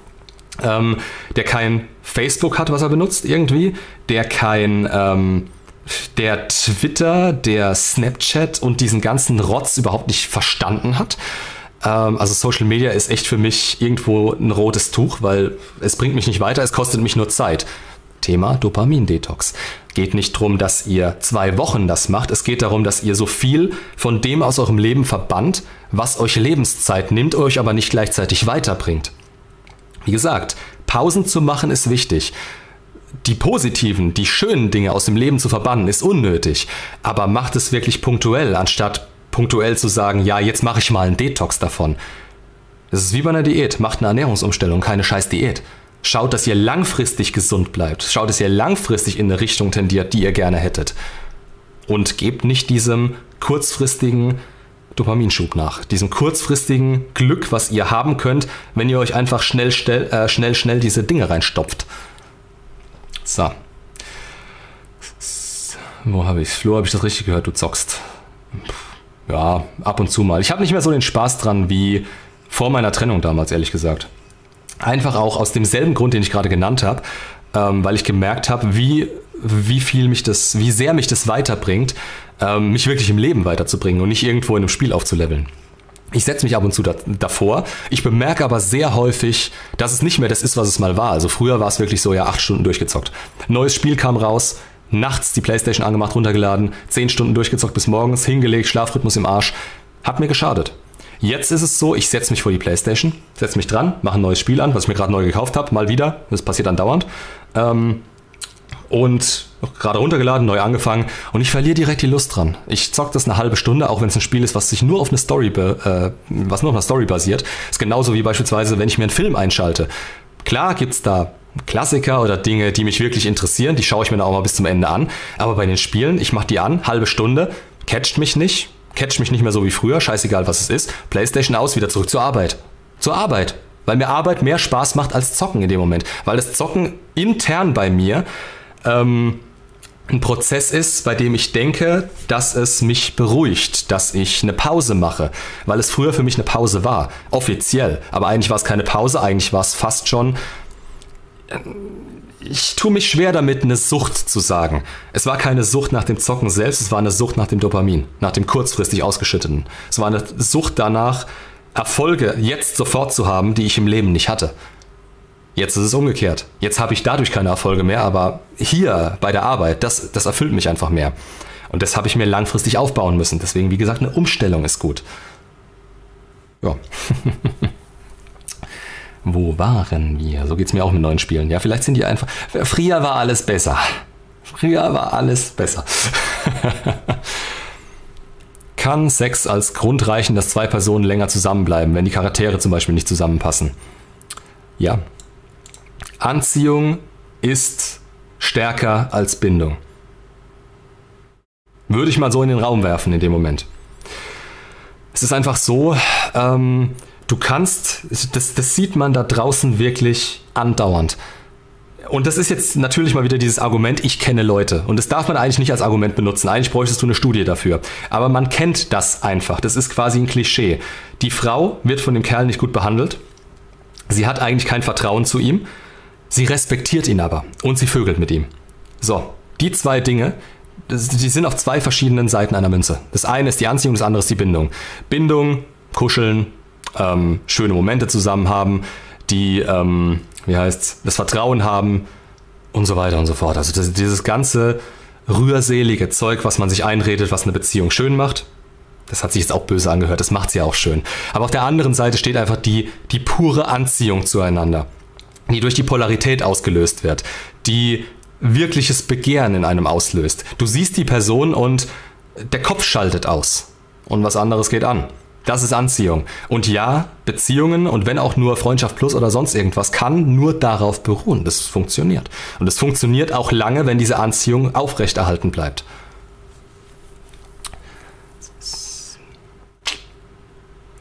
A: Ähm, der kein Facebook hat, was er benutzt irgendwie, der kein ähm, der Twitter, der Snapchat und diesen ganzen Rotz überhaupt nicht verstanden hat. Ähm, also Social Media ist echt für mich irgendwo ein rotes Tuch, weil es bringt mich nicht weiter, es kostet mich nur Zeit. Thema Dopamin-Detox. Geht nicht darum, dass ihr zwei Wochen das macht. Es geht darum, dass ihr so viel von dem aus eurem Leben verbannt, was euch Lebenszeit nimmt, euch aber nicht gleichzeitig weiterbringt. Wie gesagt, Pausen zu machen ist wichtig. Die positiven, die schönen Dinge aus dem Leben zu verbannen, ist unnötig. Aber macht es wirklich punktuell, anstatt punktuell zu sagen, ja, jetzt mache ich mal einen Detox davon. Es ist wie bei einer Diät. Macht eine Ernährungsumstellung, keine scheiß Diät. Schaut, dass ihr langfristig gesund bleibt. Schaut, dass ihr langfristig in eine Richtung tendiert, die ihr gerne hättet. Und gebt nicht diesem kurzfristigen Dopaminschub nach. Diesem kurzfristigen Glück, was ihr haben könnt, wenn ihr euch einfach schnell, schnell, äh, schnell, schnell diese Dinge reinstopft. So. Wo habe ich Flo, habe ich das richtig gehört? Du zockst. Ja, ab und zu mal. Ich habe nicht mehr so den Spaß dran wie vor meiner Trennung damals, ehrlich gesagt. Einfach auch aus demselben Grund, den ich gerade genannt habe, ähm, weil ich gemerkt habe, wie, wie viel mich das, wie sehr mich das weiterbringt, ähm, mich wirklich im Leben weiterzubringen und nicht irgendwo in einem Spiel aufzuleveln. Ich setze mich ab und zu da, davor. Ich bemerke aber sehr häufig, dass es nicht mehr das ist, was es mal war. Also früher war es wirklich so, ja, acht Stunden durchgezockt. Neues Spiel kam raus, nachts die Playstation angemacht, runtergeladen, zehn Stunden durchgezockt bis morgens, hingelegt, Schlafrhythmus im Arsch. Hat mir geschadet. Jetzt ist es so, ich setze mich vor die Playstation, setze mich dran, mache ein neues Spiel an, was ich mir gerade neu gekauft habe, mal wieder. Das passiert dann dauernd. Ähm, und gerade runtergeladen, neu angefangen und ich verliere direkt die Lust dran. Ich zock das eine halbe Stunde, auch wenn es ein Spiel ist, was sich nur auf eine Story, äh, was nur auf einer Story basiert. Ist genauso wie beispielsweise, wenn ich mir einen Film einschalte. Klar gibt's da Klassiker oder Dinge, die mich wirklich interessieren, die schaue ich mir dann auch mal bis zum Ende an. Aber bei den Spielen, ich mache die an, halbe Stunde, catcht mich nicht, catcht mich nicht mehr so wie früher, scheißegal was es ist, Playstation aus, wieder zurück zur Arbeit. Zur Arbeit. Weil mir Arbeit mehr Spaß macht als Zocken in dem Moment. Weil das Zocken intern bei mir ähm, ein Prozess ist, bei dem ich denke, dass es mich beruhigt, dass ich eine Pause mache, weil es früher für mich eine Pause war, offiziell. Aber eigentlich war es keine Pause, eigentlich war es fast schon. Ich tue mich schwer damit, eine Sucht zu sagen. Es war keine Sucht nach dem Zocken selbst, es war eine Sucht nach dem Dopamin, nach dem kurzfristig ausgeschütteten. Es war eine Sucht danach, Erfolge jetzt sofort zu haben, die ich im Leben nicht hatte. Jetzt ist es umgekehrt. Jetzt habe ich dadurch keine Erfolge mehr, aber hier bei der Arbeit, das, das erfüllt mich einfach mehr. Und das habe ich mir langfristig aufbauen müssen. Deswegen, wie gesagt, eine Umstellung ist gut. Ja. Wo waren wir? So geht es mir auch mit neuen Spielen. Ja, vielleicht sind die einfach. Früher war alles besser. Früher war alles besser. Kann Sex als Grund reichen, dass zwei Personen länger zusammenbleiben, wenn die Charaktere zum Beispiel nicht zusammenpassen? Ja, Anziehung ist stärker als Bindung. Würde ich mal so in den Raum werfen in dem Moment. Es ist einfach so, ähm, du kannst, das, das sieht man da draußen wirklich andauernd. Und das ist jetzt natürlich mal wieder dieses Argument, ich kenne Leute. Und das darf man eigentlich nicht als Argument benutzen. Eigentlich bräuchtest du eine Studie dafür. Aber man kennt das einfach. Das ist quasi ein Klischee. Die Frau wird von dem Kerl nicht gut behandelt Sie hat eigentlich kein Vertrauen zu ihm, sie respektiert ihn aber und sie vögelt mit ihm. So, die zwei Dinge, die sind auf zwei verschiedenen Seiten einer Münze. Das eine ist die Anziehung, das andere ist die Bindung. Bindung, kuscheln, ähm, schöne Momente zusammen haben, die, ähm, wie heißt's, das Vertrauen haben und so weiter und so fort. Also das, dieses ganze rührselige Zeug, was man sich einredet, was eine Beziehung schön macht, das hat sich jetzt auch böse angehört, das macht sie auch schön. Aber auf der anderen Seite steht einfach die, die pure Anziehung zueinander, die durch die Polarität ausgelöst wird, die wirkliches Begehren in einem auslöst. Du siehst die Person und der Kopf schaltet aus und was anderes geht an. Das ist Anziehung. Und ja, Beziehungen und wenn auch nur Freundschaft plus oder sonst irgendwas kann nur darauf beruhen. Das funktioniert. Und es funktioniert auch lange, wenn diese Anziehung aufrechterhalten bleibt.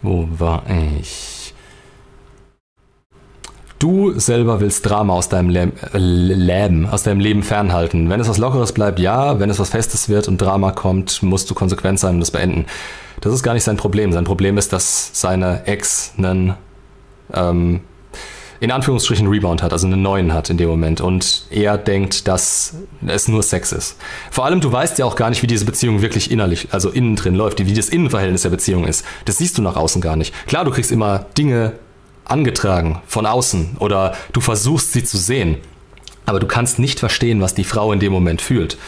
A: Wo war ich? Du selber willst Drama aus deinem äh, Leben, aus deinem Leben fernhalten. Wenn es was Lockeres bleibt, ja. Wenn es was Festes wird und Drama kommt, musst du konsequent sein und es beenden. Das ist gar nicht sein Problem. Sein Problem ist, dass seine Ex einen ähm, in Anführungsstrichen Rebound hat, also einen neuen hat in dem Moment und er denkt, dass es nur Sex ist. Vor allem, du weißt ja auch gar nicht, wie diese Beziehung wirklich innerlich, also innen drin läuft, wie das Innenverhältnis der Beziehung ist. Das siehst du nach außen gar nicht. Klar, du kriegst immer Dinge angetragen von außen oder du versuchst sie zu sehen, aber du kannst nicht verstehen, was die Frau in dem Moment fühlt.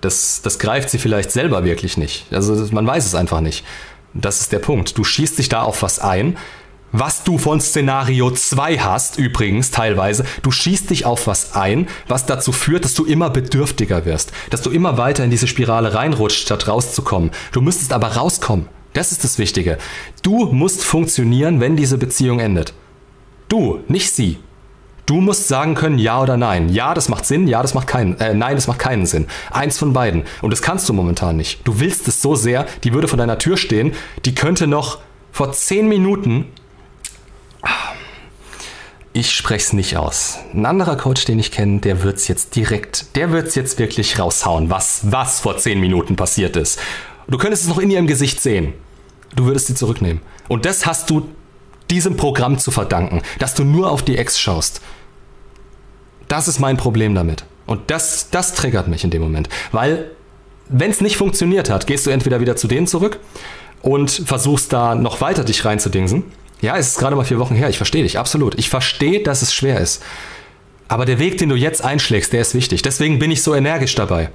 A: Das, das greift sie vielleicht selber wirklich nicht. Also man weiß es einfach nicht. Das ist der Punkt. Du schießt dich da auf was ein, was du von Szenario 2 hast, übrigens teilweise. Du schießt dich auf was ein, was dazu führt, dass du immer bedürftiger wirst, dass du immer weiter in diese Spirale reinrutscht, statt rauszukommen. Du müsstest aber rauskommen. Das ist das Wichtige. Du musst funktionieren, wenn diese Beziehung endet. Du, nicht sie. Du musst sagen können, ja oder nein. Ja, das macht Sinn, ja, das macht keinen, äh, nein, das macht keinen Sinn. Eins von beiden. Und das kannst du momentan nicht. Du willst es so sehr, die würde vor deiner Tür stehen, die könnte noch vor zehn Minuten ich spreche es nicht aus. Ein anderer Coach, den ich kenne, der wird es jetzt direkt, der wird es jetzt wirklich raushauen, was, was vor zehn Minuten passiert ist. Du könntest es noch in ihrem Gesicht sehen. Du würdest sie zurücknehmen. Und das hast du diesem Programm zu verdanken, dass du nur auf die Ex schaust. Das ist mein Problem damit. Und das, das triggert mich in dem Moment. Weil, wenn es nicht funktioniert hat, gehst du entweder wieder zu denen zurück und versuchst da noch weiter dich reinzudingsen ja, es ist gerade mal vier Wochen her. Ich verstehe dich, absolut. Ich verstehe, dass es schwer ist. Aber der Weg, den du jetzt einschlägst, der ist wichtig. Deswegen bin ich so energisch dabei.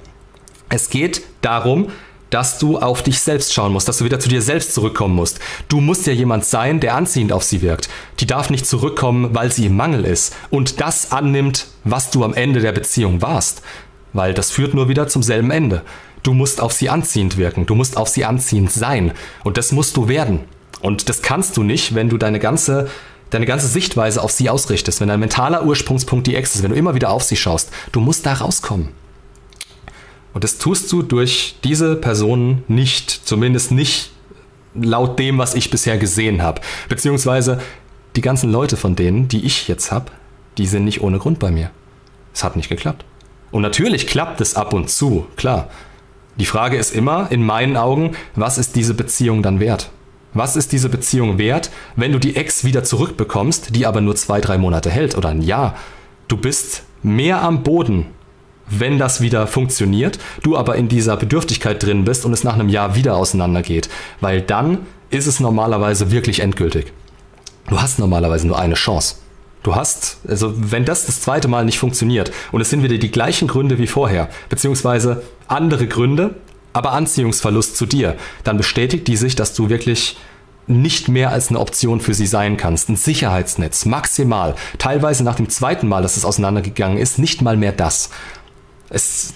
A: Es geht darum, dass du auf dich selbst schauen musst, dass du wieder zu dir selbst zurückkommen musst. Du musst ja jemand sein, der anziehend auf sie wirkt. Die darf nicht zurückkommen, weil sie im Mangel ist und das annimmt, was du am Ende der Beziehung warst. Weil das führt nur wieder zum selben Ende. Du musst auf sie anziehend wirken, du musst auf sie anziehend sein und das musst du werden. Und das kannst du nicht, wenn du deine ganze, deine ganze Sichtweise auf sie ausrichtest, wenn dein mentaler Ursprungspunkt die Ex ist, wenn du immer wieder auf sie schaust. Du musst da rauskommen. Und das tust du durch diese Personen nicht, zumindest nicht laut dem, was ich bisher gesehen habe. Beziehungsweise die ganzen Leute von denen, die ich jetzt habe, die sind nicht ohne Grund bei mir. Es hat nicht geklappt. Und natürlich klappt es ab und zu, klar. Die Frage ist immer, in meinen Augen, was ist diese Beziehung dann wert? Was ist diese Beziehung wert, wenn du die Ex wieder zurückbekommst, die aber nur zwei, drei Monate hält oder ein Jahr? Du bist mehr am Boden, wenn das wieder funktioniert, du aber in dieser Bedürftigkeit drin bist und es nach einem Jahr wieder auseinandergeht, weil dann ist es normalerweise wirklich endgültig. Du hast normalerweise nur eine Chance. Du hast, also wenn das das zweite Mal nicht funktioniert und es sind wieder die gleichen Gründe wie vorher, beziehungsweise andere Gründe, aber Anziehungsverlust zu dir, dann bestätigt die sich, dass du wirklich nicht mehr als eine Option für sie sein kannst. Ein Sicherheitsnetz, maximal. Teilweise nach dem zweiten Mal, dass es auseinandergegangen ist, nicht mal mehr das. Es,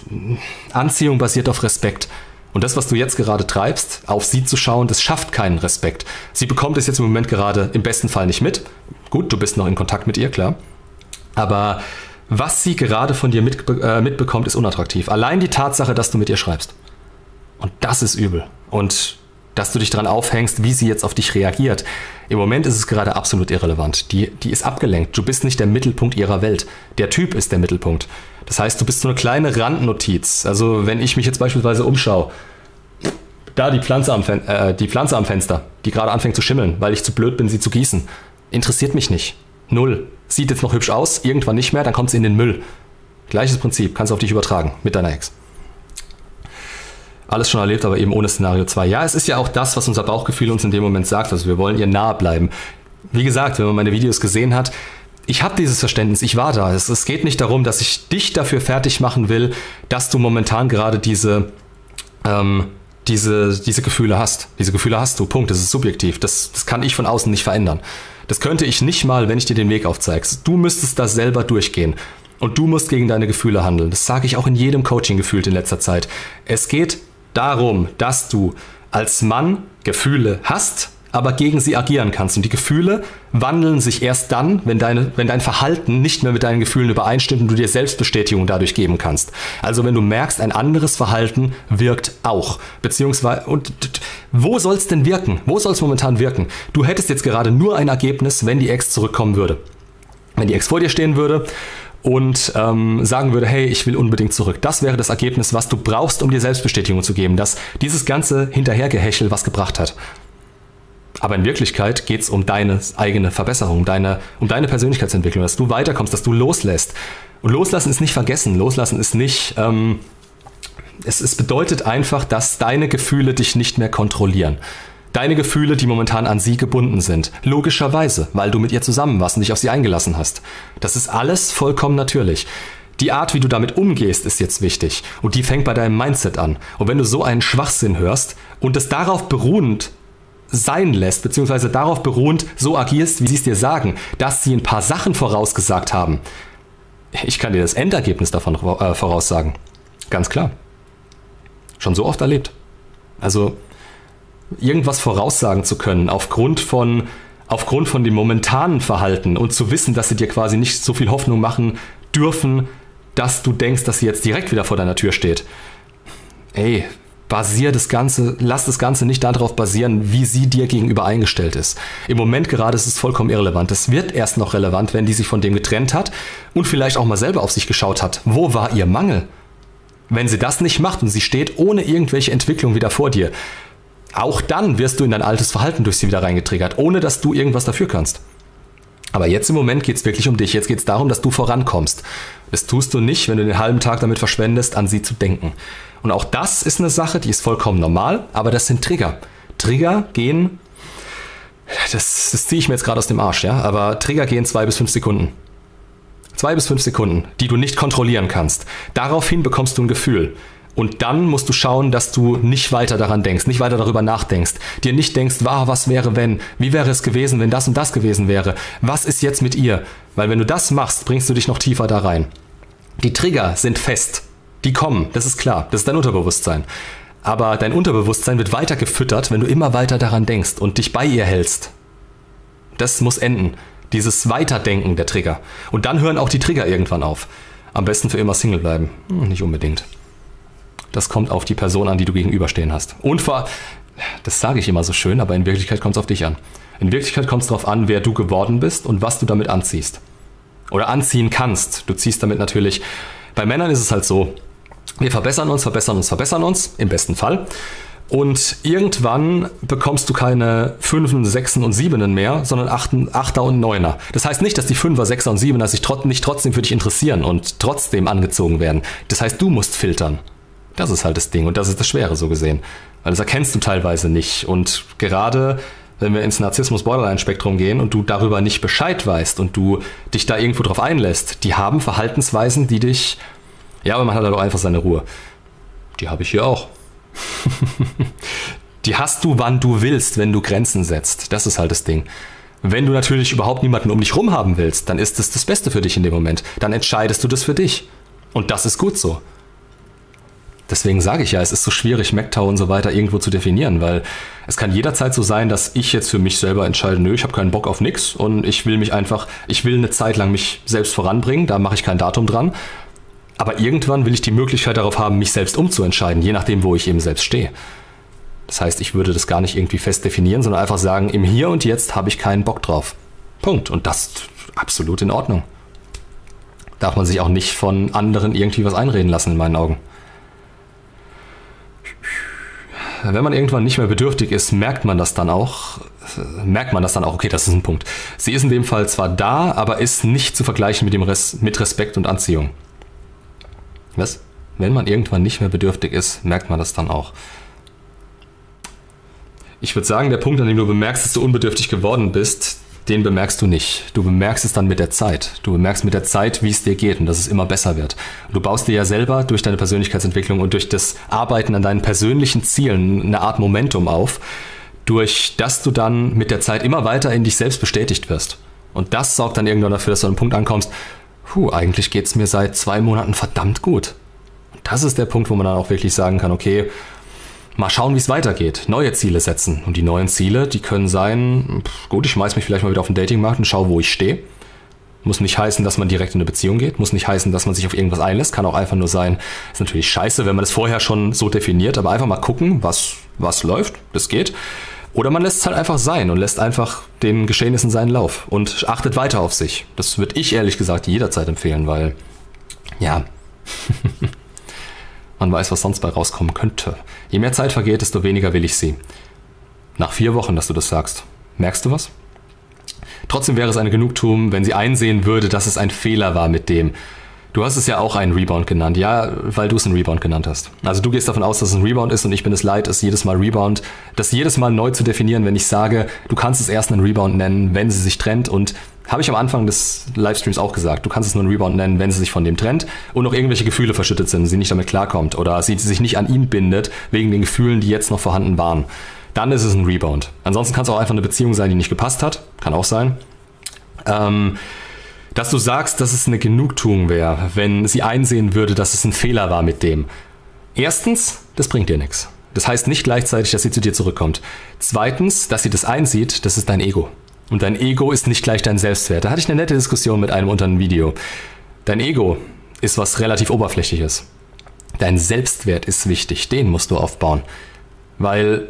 A: Anziehung basiert auf Respekt. Und das, was du jetzt gerade treibst, auf sie zu schauen, das schafft keinen Respekt. Sie bekommt es jetzt im Moment gerade im besten Fall nicht mit. Gut, du bist noch in Kontakt mit ihr, klar. Aber was sie gerade von dir mit, äh, mitbekommt, ist unattraktiv. Allein die Tatsache, dass du mit ihr schreibst. Und das ist übel. Und dass du dich daran aufhängst, wie sie jetzt auf dich reagiert. Im Moment ist es gerade absolut irrelevant. Die, die ist abgelenkt. Du bist nicht der Mittelpunkt ihrer Welt. Der Typ ist der Mittelpunkt. Das heißt, du bist so eine kleine Randnotiz. Also wenn ich mich jetzt beispielsweise umschaue, da die Pflanze am, äh, die Pflanze am Fenster, die gerade anfängt zu schimmeln, weil ich zu blöd bin, sie zu gießen, interessiert mich nicht. Null. Sieht jetzt noch hübsch aus, irgendwann nicht mehr, dann kommt sie in den Müll. Gleiches Prinzip, kannst du auf dich übertragen mit deiner Ex. Alles schon erlebt, aber eben ohne Szenario 2. Ja, es ist ja auch das, was unser Bauchgefühl uns in dem Moment sagt. Also wir wollen ihr nahe bleiben. Wie gesagt, wenn man meine Videos gesehen hat, ich habe dieses Verständnis, ich war da. Es, es, geht nicht darum, dass ich dich dafür fertig machen will, dass du momentan gerade diese, ähm, diese, diese Gefühle hast. Diese Gefühle hast du, Punkt. Das ist subjektiv. Das, das kann ich von außen nicht verändern. Das könnte ich nicht mal, wenn ich dir den Weg aufzeigst. Du müsstest das selber durchgehen. Und du musst gegen deine Gefühle handeln. Das sage ich auch in jedem Coaching gefühlt in letzter Zeit. Es geht darum, dass du als Mann Gefühle hast, aber gegen sie agieren kannst. Und die Gefühle wandeln sich erst dann, wenn, deine, wenn dein Verhalten nicht mehr mit deinen Gefühlen übereinstimmt und du dir Selbstbestätigung dadurch geben kannst. Also wenn du merkst, ein anderes Verhalten wirkt auch. Beziehungsweise, und wo soll es denn wirken? Wo soll es momentan wirken? Du hättest jetzt gerade nur ein Ergebnis, wenn die Ex zurückkommen würde. Wenn die Ex vor dir stehen würde und ähm, sagen würde, hey, ich will unbedingt zurück. Das wäre das Ergebnis, was du brauchst, um dir Selbstbestätigung zu geben, dass dieses ganze Hinterhergehechel was gebracht hat. Aber in Wirklichkeit geht es um deine eigene Verbesserung, deine, um deine Persönlichkeitsentwicklung, dass du weiterkommst, dass du loslässt. Und loslassen ist nicht vergessen, loslassen ist nicht... Ähm, es, es bedeutet einfach, dass deine Gefühle dich nicht mehr kontrollieren. Deine Gefühle, die momentan an sie gebunden sind. Logischerweise, weil du mit ihr zusammen warst und dich auf sie eingelassen hast. Das ist alles vollkommen natürlich. Die Art, wie du damit umgehst, ist jetzt wichtig. Und die fängt bei deinem Mindset an. Und wenn du so einen Schwachsinn hörst und es darauf beruhend sein lässt, beziehungsweise darauf beruhend so agierst, wie sie es dir sagen, dass sie ein paar Sachen vorausgesagt haben, ich kann dir das Endergebnis davon äh, voraussagen. Ganz klar. Schon so oft erlebt. Also irgendwas voraussagen zu können aufgrund von aufgrund von dem momentanen Verhalten und zu wissen, dass sie dir quasi nicht so viel Hoffnung machen dürfen, dass du denkst, dass sie jetzt direkt wieder vor deiner Tür steht. Ey, basier das Ganze, lass das Ganze nicht darauf basieren, wie sie dir gegenüber eingestellt ist. Im Moment gerade ist es vollkommen irrelevant. Es wird erst noch relevant, wenn die sich von dem getrennt hat und vielleicht auch mal selber auf sich geschaut hat. Wo war ihr Mangel? Wenn sie das nicht macht und sie steht ohne irgendwelche Entwicklung wieder vor dir, auch dann wirst du in dein altes Verhalten durch sie wieder reingetriggert, ohne dass du irgendwas dafür kannst. Aber jetzt im Moment geht es wirklich um dich. Jetzt geht es darum, dass du vorankommst. Das tust du nicht, wenn du den halben Tag damit verschwendest, an sie zu denken. Und auch das ist eine Sache, die ist vollkommen normal, aber das sind Trigger. Trigger gehen, das, das ziehe ich mir jetzt gerade aus dem Arsch, ja, aber Trigger gehen zwei bis fünf Sekunden. Zwei bis fünf Sekunden, die du nicht kontrollieren kannst. Daraufhin bekommst du ein Gefühl. Und dann musst du schauen, dass du nicht weiter daran denkst, nicht weiter darüber nachdenkst, dir nicht denkst, wow, was wäre wenn, wie wäre es gewesen, wenn das und das gewesen wäre, was ist jetzt mit ihr? Weil wenn du das machst, bringst du dich noch tiefer da rein. Die Trigger sind fest, die kommen, das ist klar, das ist dein Unterbewusstsein. Aber dein Unterbewusstsein wird weiter gefüttert, wenn du immer weiter daran denkst und dich bei ihr hältst. Das muss enden. Dieses Weiterdenken der Trigger. Und dann hören auch die Trigger irgendwann auf. Am besten für immer Single bleiben. Hm, nicht unbedingt. Das kommt auf die Person an, die du gegenüberstehen hast. Und vor, das sage ich immer so schön, aber in Wirklichkeit kommt es auf dich an. In Wirklichkeit kommt es darauf an, wer du geworden bist und was du damit anziehst. Oder anziehen kannst. Du ziehst damit natürlich. Bei Männern ist es halt so, wir verbessern uns, verbessern uns, verbessern uns, im besten Fall. Und irgendwann bekommst du keine Fünfen, Sechsen und Siebenen mehr, sondern Achten, Achter und Neuner. Das heißt nicht, dass die Fünfer, Sechser und Siebener sich trot nicht trotzdem für dich interessieren und trotzdem angezogen werden. Das heißt, du musst filtern. Das ist halt das Ding und das ist das Schwere so gesehen. Weil das erkennst du teilweise nicht. Und gerade wenn wir ins Narzissmus-Borderline-Spektrum gehen und du darüber nicht Bescheid weißt und du dich da irgendwo drauf einlässt, die haben Verhaltensweisen, die dich. Ja, aber man hat halt auch einfach seine Ruhe. Die habe ich hier auch. die hast du, wann du willst, wenn du Grenzen setzt. Das ist halt das Ding. Wenn du natürlich überhaupt niemanden um dich rum haben willst, dann ist das das Beste für dich in dem Moment. Dann entscheidest du das für dich. Und das ist gut so. Deswegen sage ich ja, es ist so schwierig, MacTow und so weiter irgendwo zu definieren, weil es kann jederzeit so sein, dass ich jetzt für mich selber entscheide, nö, ich habe keinen Bock auf nix und ich will mich einfach, ich will eine Zeit lang mich selbst voranbringen, da mache ich kein Datum dran. Aber irgendwann will ich die Möglichkeit darauf haben, mich selbst umzuentscheiden, je nachdem, wo ich eben selbst stehe. Das heißt, ich würde das gar nicht irgendwie fest definieren, sondern einfach sagen, im Hier und Jetzt habe ich keinen Bock drauf. Punkt. Und das ist absolut in Ordnung. Darf man sich auch nicht von anderen irgendwie was einreden lassen, in meinen Augen. Wenn man irgendwann nicht mehr bedürftig ist, merkt man das dann auch. Merkt man das dann auch, okay, das ist ein Punkt. Sie ist in dem Fall zwar da, aber ist nicht zu vergleichen mit, dem Res mit Respekt und Anziehung. Was? Wenn man irgendwann nicht mehr bedürftig ist, merkt man das dann auch. Ich würde sagen, der Punkt, an dem du bemerkst, dass du unbedürftig geworden bist, den bemerkst du nicht. Du bemerkst es dann mit der Zeit. Du bemerkst mit der Zeit, wie es dir geht und dass es immer besser wird. Du baust dir ja selber durch deine Persönlichkeitsentwicklung und durch das Arbeiten an deinen persönlichen Zielen eine Art Momentum auf, durch das du dann mit der Zeit immer weiter in dich selbst bestätigt wirst. Und das sorgt dann irgendwann dafür, dass du an einen Punkt ankommst, puh, eigentlich geht es mir seit zwei Monaten verdammt gut. Und das ist der Punkt, wo man dann auch wirklich sagen kann, okay, mal schauen, wie es weitergeht. Neue Ziele setzen. Und die neuen Ziele, die können sein, gut, ich schmeiß mich vielleicht mal wieder auf den Datingmarkt und schaue, wo ich stehe. Muss nicht heißen, dass man direkt in eine Beziehung geht. Muss nicht heißen, dass man sich auf irgendwas einlässt. Kann auch einfach nur sein, ist natürlich scheiße, wenn man das vorher schon so definiert, aber einfach mal gucken, was, was läuft. Das geht. Oder man lässt es halt einfach sein und lässt einfach den Geschehnissen seinen Lauf und achtet weiter auf sich. Das würde ich ehrlich gesagt jederzeit empfehlen, weil, ja, man weiß, was sonst bei rauskommen könnte. Je mehr Zeit vergeht, desto weniger will ich sie. Nach vier Wochen, dass du das sagst. Merkst du was? Trotzdem wäre es eine Genugtuung, wenn sie einsehen würde, dass es ein Fehler war mit dem. Du hast es ja auch einen Rebound genannt, ja, weil du es einen Rebound genannt hast. Also du gehst davon aus, dass es ein Rebound ist und ich bin es leid, es jedes Mal Rebound, das jedes Mal neu zu definieren, wenn ich sage, du kannst es erst einen Rebound nennen, wenn sie sich trennt und habe ich am Anfang des Livestreams auch gesagt. Du kannst es nur einen Rebound nennen, wenn sie sich von dem trennt und noch irgendwelche Gefühle verschüttet sind, sie nicht damit klarkommt oder sie sich nicht an ihn bindet, wegen den Gefühlen, die jetzt noch vorhanden waren. Dann ist es ein Rebound. Ansonsten kann es auch einfach eine Beziehung sein, die nicht gepasst hat. Kann auch sein. Ähm, dass du sagst, dass es eine Genugtuung wäre, wenn sie einsehen würde, dass es ein Fehler war mit dem. Erstens, das bringt dir nichts. Das heißt nicht gleichzeitig, dass sie zu dir zurückkommt. Zweitens, dass sie das einsieht, das ist dein Ego. Und dein Ego ist nicht gleich dein Selbstwert. Da hatte ich eine nette Diskussion mit einem unter einem Video. Dein Ego ist was relativ Oberflächliches. Dein Selbstwert ist wichtig, den musst du aufbauen. Weil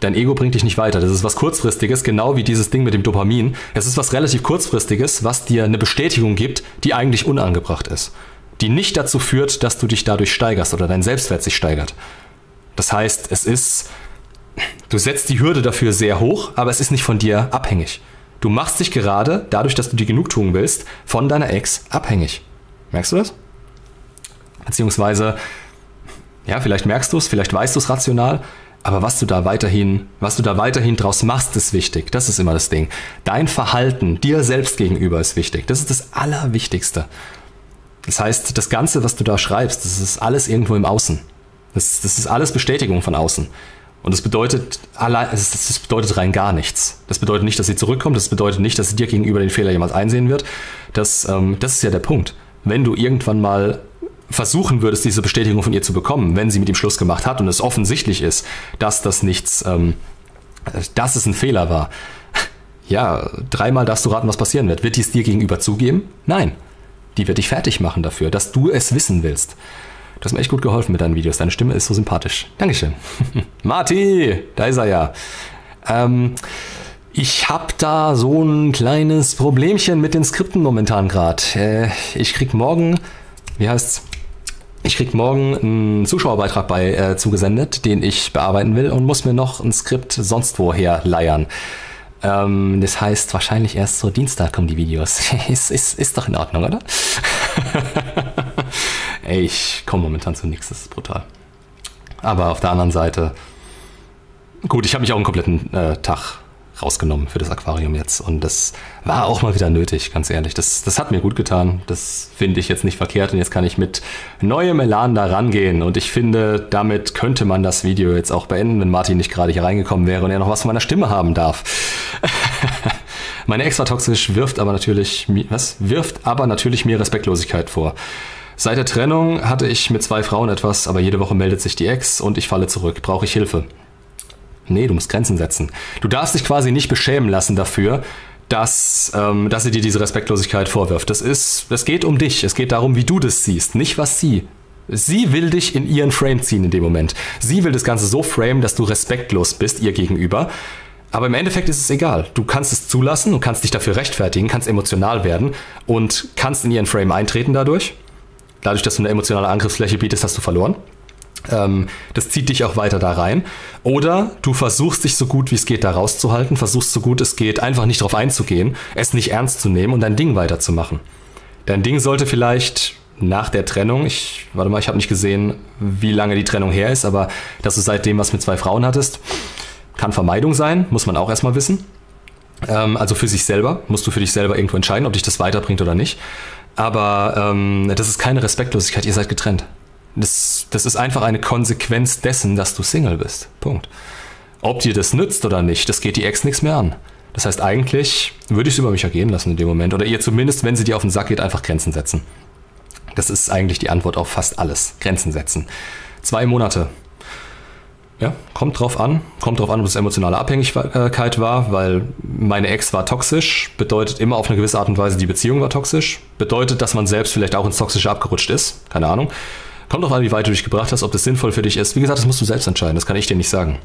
A: dein Ego bringt dich nicht weiter. Das ist was Kurzfristiges, genau wie dieses Ding mit dem Dopamin. Es ist was relativ Kurzfristiges, was dir eine Bestätigung gibt, die eigentlich unangebracht ist. Die nicht dazu führt, dass du dich dadurch steigerst oder dein Selbstwert sich steigert. Das heißt, es ist, du setzt die Hürde dafür sehr hoch, aber es ist nicht von dir abhängig. Du machst dich gerade, dadurch, dass du die Genugtuung willst, von deiner Ex abhängig. Merkst du das? Beziehungsweise, ja, vielleicht merkst du es, vielleicht weißt du es rational, aber was du da weiterhin, was du da weiterhin draus machst, ist wichtig. Das ist immer das Ding. Dein Verhalten dir selbst gegenüber ist wichtig. Das ist das Allerwichtigste. Das heißt, das Ganze, was du da schreibst, das ist alles irgendwo im Außen. Das, das ist alles Bestätigung von außen. Und das bedeutet, allein, das bedeutet rein gar nichts. Das bedeutet nicht, dass sie zurückkommt. Das bedeutet nicht, dass sie dir gegenüber den Fehler jemals einsehen wird. Das, ähm, das ist ja der Punkt. Wenn du irgendwann mal versuchen würdest, diese Bestätigung von ihr zu bekommen, wenn sie mit ihm Schluss gemacht hat und es offensichtlich ist, dass das nichts, ähm, dass es ein Fehler war, ja, dreimal darfst du raten, was passieren wird. Wird die es dir gegenüber zugeben? Nein. Die wird dich fertig machen dafür, dass du es wissen willst. Du hast mir echt gut geholfen mit deinen Videos. Deine Stimme ist so sympathisch. Dankeschön. Marti, da ist er ja. Ähm, ich habe da so ein kleines Problemchen mit den Skripten momentan gerade. Äh, ich krieg morgen, wie heißt's? Ich krieg morgen einen Zuschauerbeitrag bei äh, zugesendet, den ich bearbeiten will und muss mir noch ein Skript sonst woher leiern. Ähm, das heißt, wahrscheinlich erst so Dienstag kommen die Videos. ist, ist, ist doch in Ordnung, oder? Ey, ich komme momentan zu nichts, das ist brutal. Aber auf der anderen Seite, gut, ich habe mich auch einen kompletten äh, Tag rausgenommen für das Aquarium jetzt. Und das war auch mal wieder nötig, ganz ehrlich. Das, das hat mir gut getan. Das finde ich jetzt nicht verkehrt. Und jetzt kann ich mit neuem Elan da rangehen. Und ich finde, damit könnte man das Video jetzt auch beenden, wenn Martin nicht gerade hier reingekommen wäre und er noch was von meiner Stimme haben darf. Meine Ex war toxisch, wirft aber natürlich, was? Wirft aber natürlich mir Respektlosigkeit vor. Seit der Trennung hatte ich mit zwei Frauen etwas, aber jede Woche meldet sich die Ex und ich falle zurück. Brauche ich Hilfe? Nee, du musst Grenzen setzen. Du darfst dich quasi nicht beschämen lassen dafür, dass, ähm, dass sie dir diese Respektlosigkeit vorwirft. Das ist, es geht um dich. Es geht darum, wie du das siehst, nicht was sie. Sie will dich in ihren Frame ziehen in dem Moment. Sie will das Ganze so frame, dass du respektlos bist ihr gegenüber. Aber im Endeffekt ist es egal. Du kannst es zulassen, du kannst dich dafür rechtfertigen, kannst emotional werden und kannst in ihren Frame eintreten dadurch. Dadurch, dass du eine emotionale Angriffsfläche bietest, hast du verloren. Ähm, das zieht dich auch weiter da rein. Oder du versuchst dich so gut wie es geht da rauszuhalten, versuchst so gut es geht einfach nicht drauf einzugehen, es nicht ernst zu nehmen und dein Ding weiterzumachen. Dein Ding sollte vielleicht nach der Trennung, ich, warte mal, ich habe nicht gesehen, wie lange die Trennung her ist, aber dass du seitdem was mit zwei Frauen hattest, kann Vermeidung sein, muss man auch erstmal wissen. Ähm, also für sich selber, musst du für dich selber irgendwo entscheiden, ob dich das weiterbringt oder nicht. Aber ähm, das ist keine Respektlosigkeit, ihr seid getrennt. Das, das ist einfach eine Konsequenz dessen, dass du Single bist. Punkt. Ob dir das nützt oder nicht, das geht die Ex nichts mehr an. Das heißt, eigentlich würde ich es über mich ergehen lassen in dem Moment. Oder ihr zumindest, wenn sie dir auf den Sack geht, einfach Grenzen setzen. Das ist eigentlich die Antwort auf fast alles. Grenzen setzen. Zwei Monate. Ja, kommt drauf an. Kommt drauf an, ob es emotionale Abhängigkeit war, weil meine Ex war toxisch. Bedeutet immer auf eine gewisse Art und Weise, die Beziehung war toxisch. Bedeutet, dass man selbst vielleicht auch ins Toxische abgerutscht ist. Keine Ahnung. Kommt drauf an, wie weit du dich gebracht hast, ob das sinnvoll für dich ist. Wie gesagt, das musst du selbst entscheiden. Das kann ich dir nicht sagen.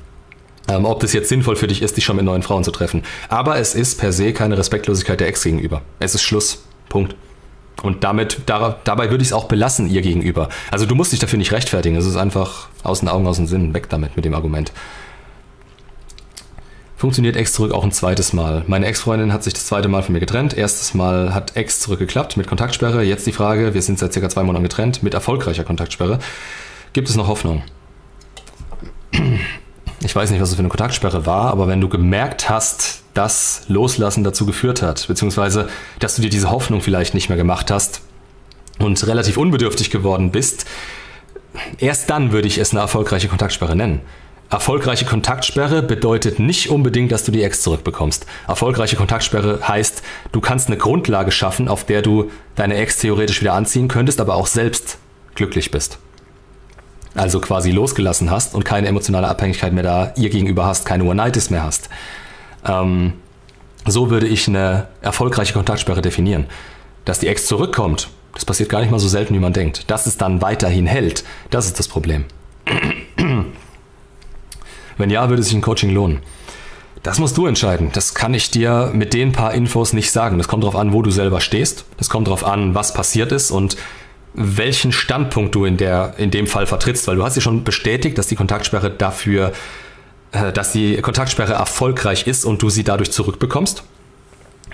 A: Ähm, ob das jetzt sinnvoll für dich ist, dich schon mit neuen Frauen zu treffen. Aber es ist per se keine Respektlosigkeit der Ex gegenüber. Es ist Schluss. Punkt. Und damit, da, dabei würde ich es auch belassen ihr gegenüber. Also du musst dich dafür nicht rechtfertigen. Es ist einfach aus den Augen, aus dem Sinn. Weg damit mit dem Argument. Funktioniert Ex zurück auch ein zweites Mal. Meine Ex-Freundin hat sich das zweite Mal von mir getrennt. Erstes Mal hat Ex zurückgeklappt mit Kontaktsperre. Jetzt die Frage, wir sind seit circa zwei Monaten getrennt mit erfolgreicher Kontaktsperre. Gibt es noch Hoffnung? Ich weiß nicht, was es für eine Kontaktsperre war, aber wenn du gemerkt hast, dass Loslassen dazu geführt hat, beziehungsweise dass du dir diese Hoffnung vielleicht nicht mehr gemacht hast und relativ unbedürftig geworden bist, erst dann würde ich es eine erfolgreiche Kontaktsperre nennen. Erfolgreiche Kontaktsperre bedeutet nicht unbedingt, dass du die Ex zurückbekommst. Erfolgreiche Kontaktsperre heißt, du kannst eine Grundlage schaffen, auf der du deine Ex theoretisch wieder anziehen könntest, aber auch selbst glücklich bist. Also quasi losgelassen hast und keine emotionale Abhängigkeit mehr da ihr gegenüber hast, keine One-Nights mehr hast. Ähm, so würde ich eine erfolgreiche Kontaktsperre definieren. Dass die Ex zurückkommt, das passiert gar nicht mal so selten, wie man denkt. Dass es dann weiterhin hält, das ist das Problem. Wenn ja, würde sich ein Coaching lohnen. Das musst du entscheiden. Das kann ich dir mit den paar Infos nicht sagen. Das kommt darauf an, wo du selber stehst. Das kommt darauf an, was passiert ist und welchen Standpunkt du in, der, in dem Fall vertrittst, weil du hast ja schon bestätigt, dass die Kontaktsperre dafür äh, dass die Kontaktsperre erfolgreich ist und du sie dadurch zurückbekommst.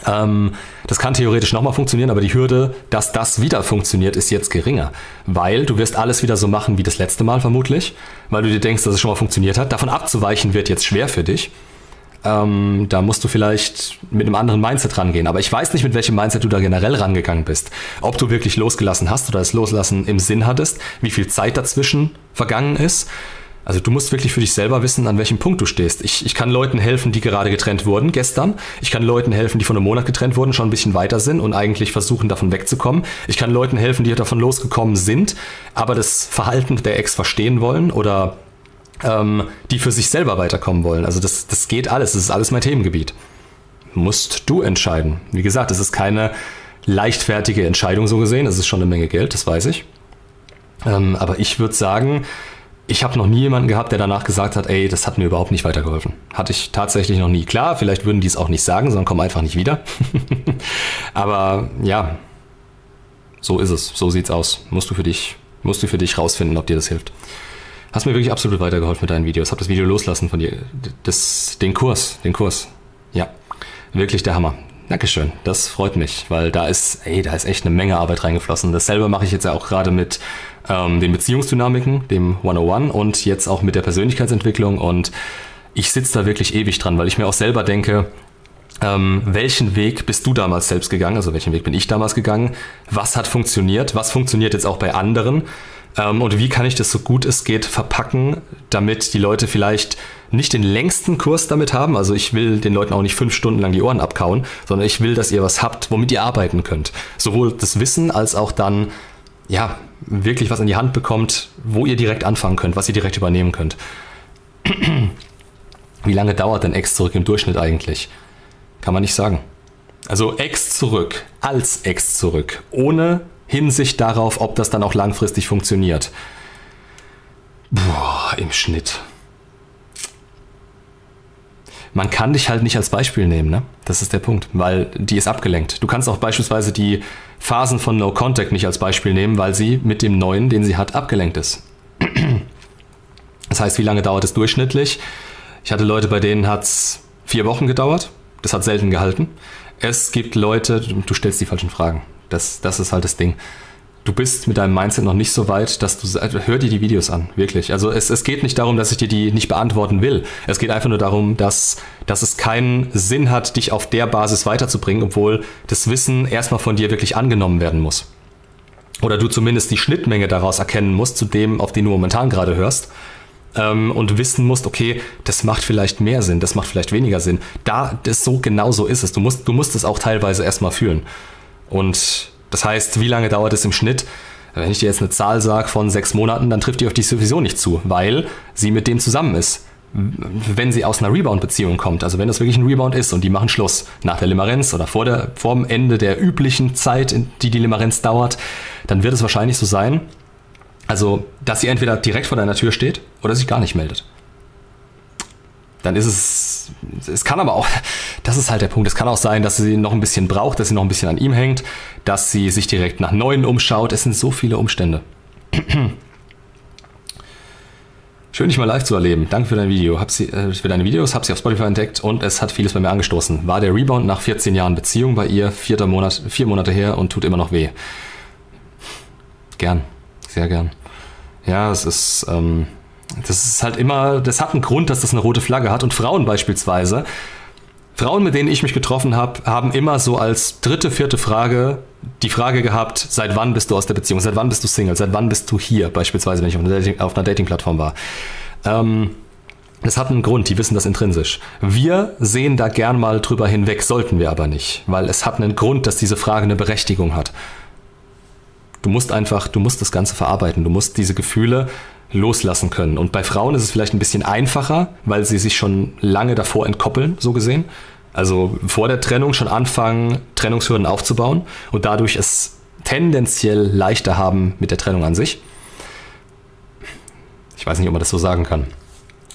A: Ähm, das kann theoretisch nochmal funktionieren, aber die Hürde, dass das wieder funktioniert, ist jetzt geringer. Weil du wirst alles wieder so machen wie das letzte Mal vermutlich, weil du dir denkst, dass es schon mal funktioniert hat. Davon abzuweichen wird jetzt schwer für dich. Ähm, da musst du vielleicht mit einem anderen Mindset rangehen. Aber ich weiß nicht, mit welchem Mindset du da generell rangegangen bist. Ob du wirklich losgelassen hast oder das Loslassen im Sinn hattest, wie viel Zeit dazwischen vergangen ist. Also du musst wirklich für dich selber wissen, an welchem Punkt du stehst. Ich, ich kann Leuten helfen, die gerade getrennt wurden gestern. Ich kann Leuten helfen, die vor einem Monat getrennt wurden, schon ein bisschen weiter sind und eigentlich versuchen, davon wegzukommen. Ich kann Leuten helfen, die davon losgekommen sind, aber das Verhalten der Ex verstehen wollen oder ähm, die für sich selber weiterkommen wollen. Also das, das geht alles. Das ist alles mein Themengebiet. Musst du entscheiden. Wie gesagt, es ist keine leichtfertige Entscheidung so gesehen. Es ist schon eine Menge Geld, das weiß ich. Ähm, aber ich würde sagen, ich habe noch nie jemanden gehabt, der danach gesagt hat, ey, das hat mir überhaupt nicht weitergeholfen. Hatte ich tatsächlich noch nie. Klar, vielleicht würden die es auch nicht sagen, sondern kommen einfach nicht wieder. Aber ja, so ist es. So sieht's aus. Musst du für dich, musst du für dich rausfinden, ob dir das hilft. Hast mir wirklich absolut weitergeholfen mit deinen Videos. Hab das Video loslassen von dir. Das, den Kurs, den Kurs. Ja, wirklich der Hammer. Dankeschön, das freut mich, weil da ist, ey, da ist echt eine Menge Arbeit reingeflossen. Dasselbe mache ich jetzt ja auch gerade mit ähm, den Beziehungsdynamiken, dem 101 und jetzt auch mit der Persönlichkeitsentwicklung und ich sitze da wirklich ewig dran, weil ich mir auch selber denke, ähm, welchen Weg bist du damals selbst gegangen? Also welchen Weg bin ich damals gegangen? Was hat funktioniert? Was funktioniert jetzt auch bei anderen? Ähm, und wie kann ich das so gut es geht verpacken, damit die Leute vielleicht nicht den längsten Kurs damit haben. Also ich will den Leuten auch nicht fünf Stunden lang die Ohren abkauen, sondern ich will, dass ihr was habt, womit ihr arbeiten könnt. Sowohl das Wissen als auch dann, ja, wirklich was in die Hand bekommt, wo ihr direkt anfangen könnt, was ihr direkt übernehmen könnt. Wie lange dauert denn Ex zurück im Durchschnitt eigentlich? Kann man nicht sagen. Also Ex zurück, als Ex zurück, ohne Hinsicht darauf, ob das dann auch langfristig funktioniert. Boah, im Schnitt man kann dich halt nicht als Beispiel nehmen, ne? Das ist der Punkt, weil die ist abgelenkt. Du kannst auch beispielsweise die Phasen von No Contact nicht als Beispiel nehmen, weil sie mit dem neuen, den sie hat, abgelenkt ist. Das heißt, wie lange dauert es durchschnittlich? Ich hatte Leute, bei denen hat es vier Wochen gedauert. Das hat selten gehalten. Es gibt Leute, du stellst die falschen Fragen. Das, das ist halt das Ding. Du bist mit deinem Mindset noch nicht so weit, dass du. Also hör dir die Videos an, wirklich. Also es, es geht nicht darum, dass ich dir die nicht beantworten will. Es geht einfach nur darum, dass, dass es keinen Sinn hat, dich auf der Basis weiterzubringen, obwohl das Wissen erstmal von dir wirklich angenommen werden muss. Oder du zumindest die Schnittmenge daraus erkennen musst, zu dem, auf den du momentan gerade hörst ähm, und wissen musst, okay, das macht vielleicht mehr Sinn, das macht vielleicht weniger Sinn. Da, das so genau so ist es. Du musst, du musst es auch teilweise erstmal fühlen. Und das heißt, wie lange dauert es im Schnitt? Wenn ich dir jetzt eine Zahl sage von sechs Monaten, dann trifft die auf dich sowieso nicht zu, weil sie mit dem zusammen ist. Wenn sie aus einer Rebound-Beziehung kommt, also wenn das wirklich ein Rebound ist und die machen Schluss nach der Limerenz oder vor, der, vor dem Ende der üblichen Zeit, die die Limerenz dauert, dann wird es wahrscheinlich so sein, also, dass sie entweder direkt vor deiner Tür steht oder sich gar nicht meldet. Dann ist es, es kann aber auch, das ist halt der Punkt, es kann auch sein, dass sie noch ein bisschen braucht, dass sie noch ein bisschen an ihm hängt, dass sie sich direkt nach Neuen umschaut. Es sind so viele Umstände. Schön, dich mal live zu erleben. Danke für dein Video. Hab sie, äh, für deine Videos, hab sie auf Spotify entdeckt und es hat vieles bei mir angestoßen. War der Rebound nach 14 Jahren Beziehung bei ihr, vierter Monat, vier Monate her und tut immer noch weh. Gern sehr gern. Ja, es ist, ähm, das ist halt immer, das hat einen Grund, dass das eine rote Flagge hat. Und Frauen beispielsweise, Frauen, mit denen ich mich getroffen habe, haben immer so als dritte, vierte Frage die Frage gehabt, seit wann bist du aus der Beziehung, seit wann bist du Single, seit wann bist du hier, beispielsweise, wenn ich auf einer, Dating, auf einer Dating-Plattform war. Ähm, das hat einen Grund, die wissen das intrinsisch. Wir sehen da gern mal drüber hinweg, sollten wir aber nicht, weil es hat einen Grund, dass diese Frage eine Berechtigung hat. Du musst einfach, du musst das Ganze verarbeiten. Du musst diese Gefühle loslassen können. Und bei Frauen ist es vielleicht ein bisschen einfacher, weil sie sich schon lange davor entkoppeln, so gesehen. Also vor der Trennung schon anfangen, Trennungshürden aufzubauen und dadurch es tendenziell leichter haben mit der Trennung an sich. Ich weiß nicht, ob man das so sagen kann.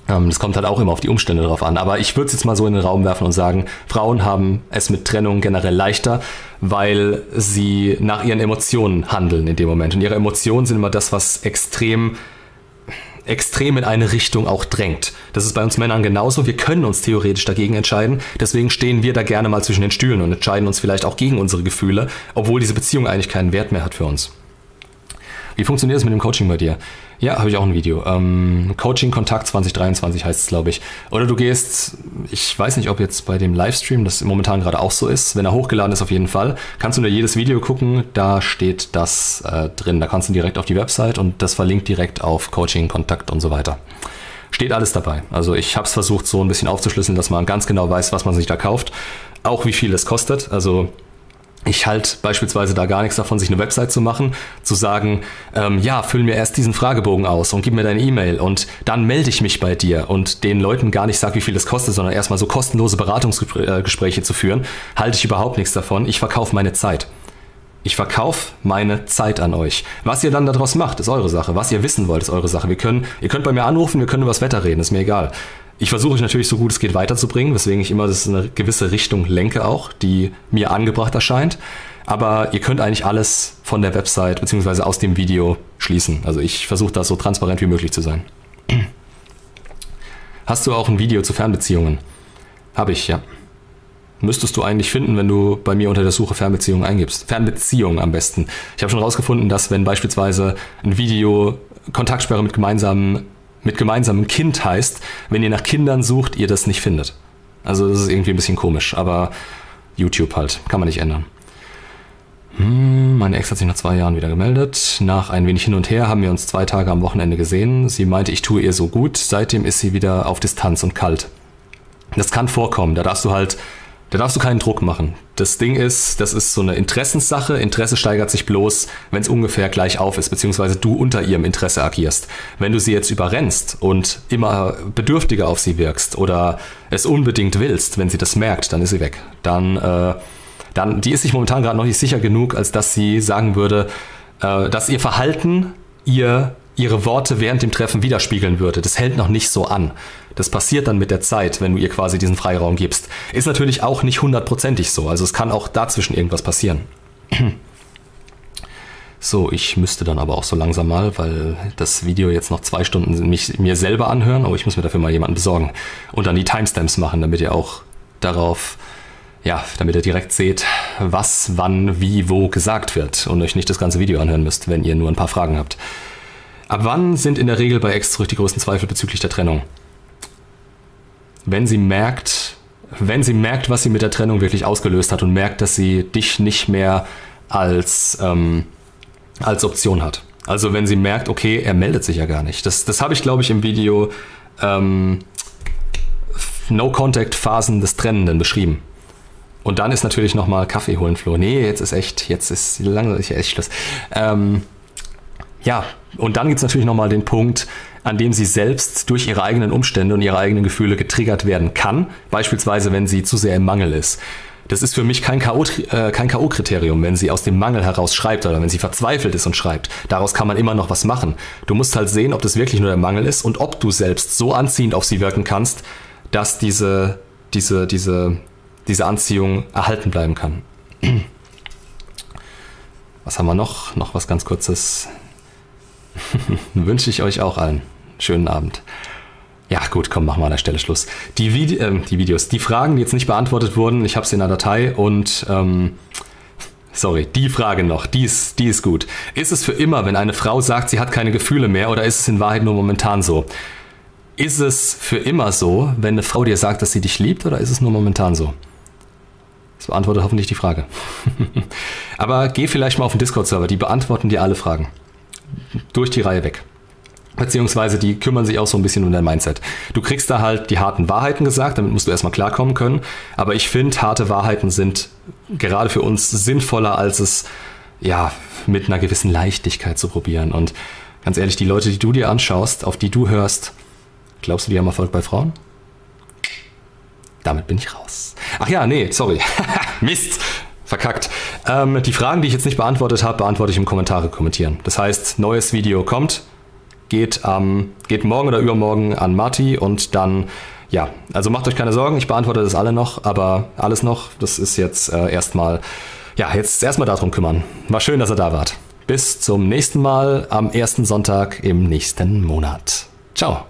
A: Ähm, das kommt halt auch immer auf die Umstände drauf an. Aber ich würde es jetzt mal so in den Raum werfen und sagen, Frauen haben es mit Trennung generell leichter, weil sie nach ihren Emotionen handeln in dem Moment. Und ihre Emotionen sind immer das, was extrem extrem in eine Richtung auch drängt. Das ist bei uns Männern genauso. Wir können uns theoretisch dagegen entscheiden. Deswegen stehen wir da gerne mal zwischen den Stühlen und entscheiden uns vielleicht auch gegen unsere Gefühle, obwohl diese Beziehung eigentlich keinen Wert mehr hat für uns. Wie funktioniert es mit dem Coaching bei dir? Ja, habe ich auch ein Video. Ähm, Coaching Kontakt 2023 heißt es, glaube ich. Oder du gehst, ich weiß nicht, ob jetzt bei dem Livestream das momentan gerade auch so ist. Wenn er hochgeladen ist, auf jeden Fall. Kannst du nur jedes Video gucken, da steht das äh, drin. Da kannst du direkt auf die Website und das verlinkt direkt auf Coaching, Kontakt und so weiter. Steht alles dabei. Also ich habe es versucht, so ein bisschen aufzuschlüsseln, dass man ganz genau weiß, was man sich da kauft. Auch wie viel es kostet. Also ich halte beispielsweise da gar nichts davon, sich eine Website zu machen, zu sagen, ähm, ja, füll mir erst diesen Fragebogen aus und gib mir deine E-Mail und dann melde ich mich bei dir und den Leuten gar nicht sage, wie viel das kostet, sondern erstmal so kostenlose Beratungsgespräche zu führen, halte ich überhaupt nichts davon. Ich verkaufe meine Zeit. Ich verkaufe meine Zeit an euch. Was ihr dann daraus macht, ist eure Sache. Was ihr wissen wollt, ist eure Sache. Wir können, ihr könnt bei mir anrufen, wir können über das Wetter reden, ist mir egal. Ich versuche euch natürlich so gut es geht weiterzubringen, weswegen ich immer das in eine gewisse Richtung lenke auch, die mir angebracht erscheint. Aber ihr könnt eigentlich alles von der Website bzw. aus dem Video schließen. Also ich versuche da so transparent wie möglich zu sein. Hast du auch ein Video zu Fernbeziehungen? Habe ich, ja. Müsstest du eigentlich finden, wenn du bei mir unter der Suche Fernbeziehungen eingibst. Fernbeziehungen am besten. Ich habe schon herausgefunden, dass wenn beispielsweise ein Video Kontaktsperre mit gemeinsamen mit gemeinsamem Kind heißt, wenn ihr nach Kindern sucht, ihr das nicht findet. Also das ist irgendwie ein bisschen komisch, aber YouTube halt, kann man nicht ändern. Hm, meine Ex hat sich nach zwei Jahren wieder gemeldet. Nach ein wenig hin und her haben wir uns zwei Tage am Wochenende gesehen. Sie meinte, ich tue ihr so gut. Seitdem ist sie wieder auf Distanz und kalt. Das kann vorkommen. Da darfst du halt da darfst du keinen Druck machen. Das Ding ist, das ist so eine Interessenssache. Interesse steigert sich bloß, wenn es ungefähr gleich auf ist, beziehungsweise du unter ihrem Interesse agierst. Wenn du sie jetzt überrennst und immer bedürftiger auf sie wirkst oder es unbedingt willst, wenn sie das merkt, dann ist sie weg. Dann, äh, dann, die ist sich momentan gerade noch nicht sicher genug, als dass sie sagen würde, äh, dass ihr Verhalten ihr ihre Worte während dem Treffen widerspiegeln würde. Das hält noch nicht so an. Das passiert dann mit der Zeit, wenn du ihr quasi diesen Freiraum gibst. Ist natürlich auch nicht hundertprozentig so. Also es kann auch dazwischen irgendwas passieren. So, ich müsste dann aber auch so langsam mal, weil das Video jetzt noch zwei Stunden mich, mir selber anhören, aber ich muss mir dafür mal jemanden besorgen und dann die Timestamps machen, damit ihr auch darauf, ja, damit ihr direkt seht, was, wann, wie, wo gesagt wird und euch nicht das ganze Video anhören müsst, wenn ihr nur ein paar Fragen habt. Ab wann sind in der Regel bei Ex zurück die größten Zweifel bezüglich der Trennung? Wenn sie merkt, wenn sie merkt, was sie mit der Trennung wirklich ausgelöst hat und merkt, dass sie dich nicht mehr als, ähm, als Option hat. Also wenn sie merkt, okay, er meldet sich ja gar nicht. Das, das habe ich, glaube ich, im Video ähm, No-Contact-Phasen des Trennenden beschrieben. Und dann ist natürlich nochmal Kaffee holen, Flo. Nee, jetzt ist echt, jetzt ist langsam echt Schluss. Ähm, ja, und dann gibt es natürlich nochmal den Punkt, an dem sie selbst durch ihre eigenen Umstände und ihre eigenen Gefühle getriggert werden kann. Beispielsweise, wenn sie zu sehr im Mangel ist. Das ist für mich kein K.O.-Kriterium, äh, wenn sie aus dem Mangel heraus schreibt oder wenn sie verzweifelt ist und schreibt. Daraus kann man immer noch was machen. Du musst halt sehen, ob das wirklich nur der Mangel ist und ob du selbst so anziehend auf sie wirken kannst, dass diese, diese, diese, diese Anziehung erhalten bleiben kann. Was haben wir noch? Noch was ganz kurzes. Wünsche ich euch auch allen. Schönen Abend. Ja, gut, komm, machen wir an der Stelle Schluss. Die, Vide äh, die Videos, die Fragen, die jetzt nicht beantwortet wurden, ich habe sie in der Datei und ähm, sorry, die Frage noch, die ist, die ist gut. Ist es für immer, wenn eine Frau sagt, sie hat keine Gefühle mehr oder ist es in Wahrheit nur momentan so? Ist es für immer so, wenn eine Frau dir sagt, dass sie dich liebt oder ist es nur momentan so? Das beantwortet hoffentlich die Frage. Aber geh vielleicht mal auf den Discord-Server, die beantworten dir alle Fragen. Durch die Reihe weg. Beziehungsweise die kümmern sich auch so ein bisschen um dein Mindset. Du kriegst da halt die harten Wahrheiten gesagt, damit musst du erstmal klarkommen können. Aber ich finde, harte Wahrheiten sind gerade für uns sinnvoller, als es ja mit einer gewissen Leichtigkeit zu probieren. Und ganz ehrlich, die Leute, die du dir anschaust, auf die du hörst, glaubst du, die haben Erfolg bei Frauen? Damit bin ich raus. Ach ja, nee, sorry. Mist. Verkackt. Ähm, die Fragen, die ich jetzt nicht beantwortet habe, beantworte ich im Kommentare kommentieren. Das heißt, neues Video kommt geht, ähm, geht morgen oder übermorgen an Marty und dann, ja, also macht euch keine Sorgen, ich beantworte das alle noch, aber alles noch, das ist jetzt äh, erstmal, ja, jetzt erstmal darum kümmern. War schön, dass ihr da wart. Bis zum nächsten Mal am ersten Sonntag im nächsten Monat. Ciao.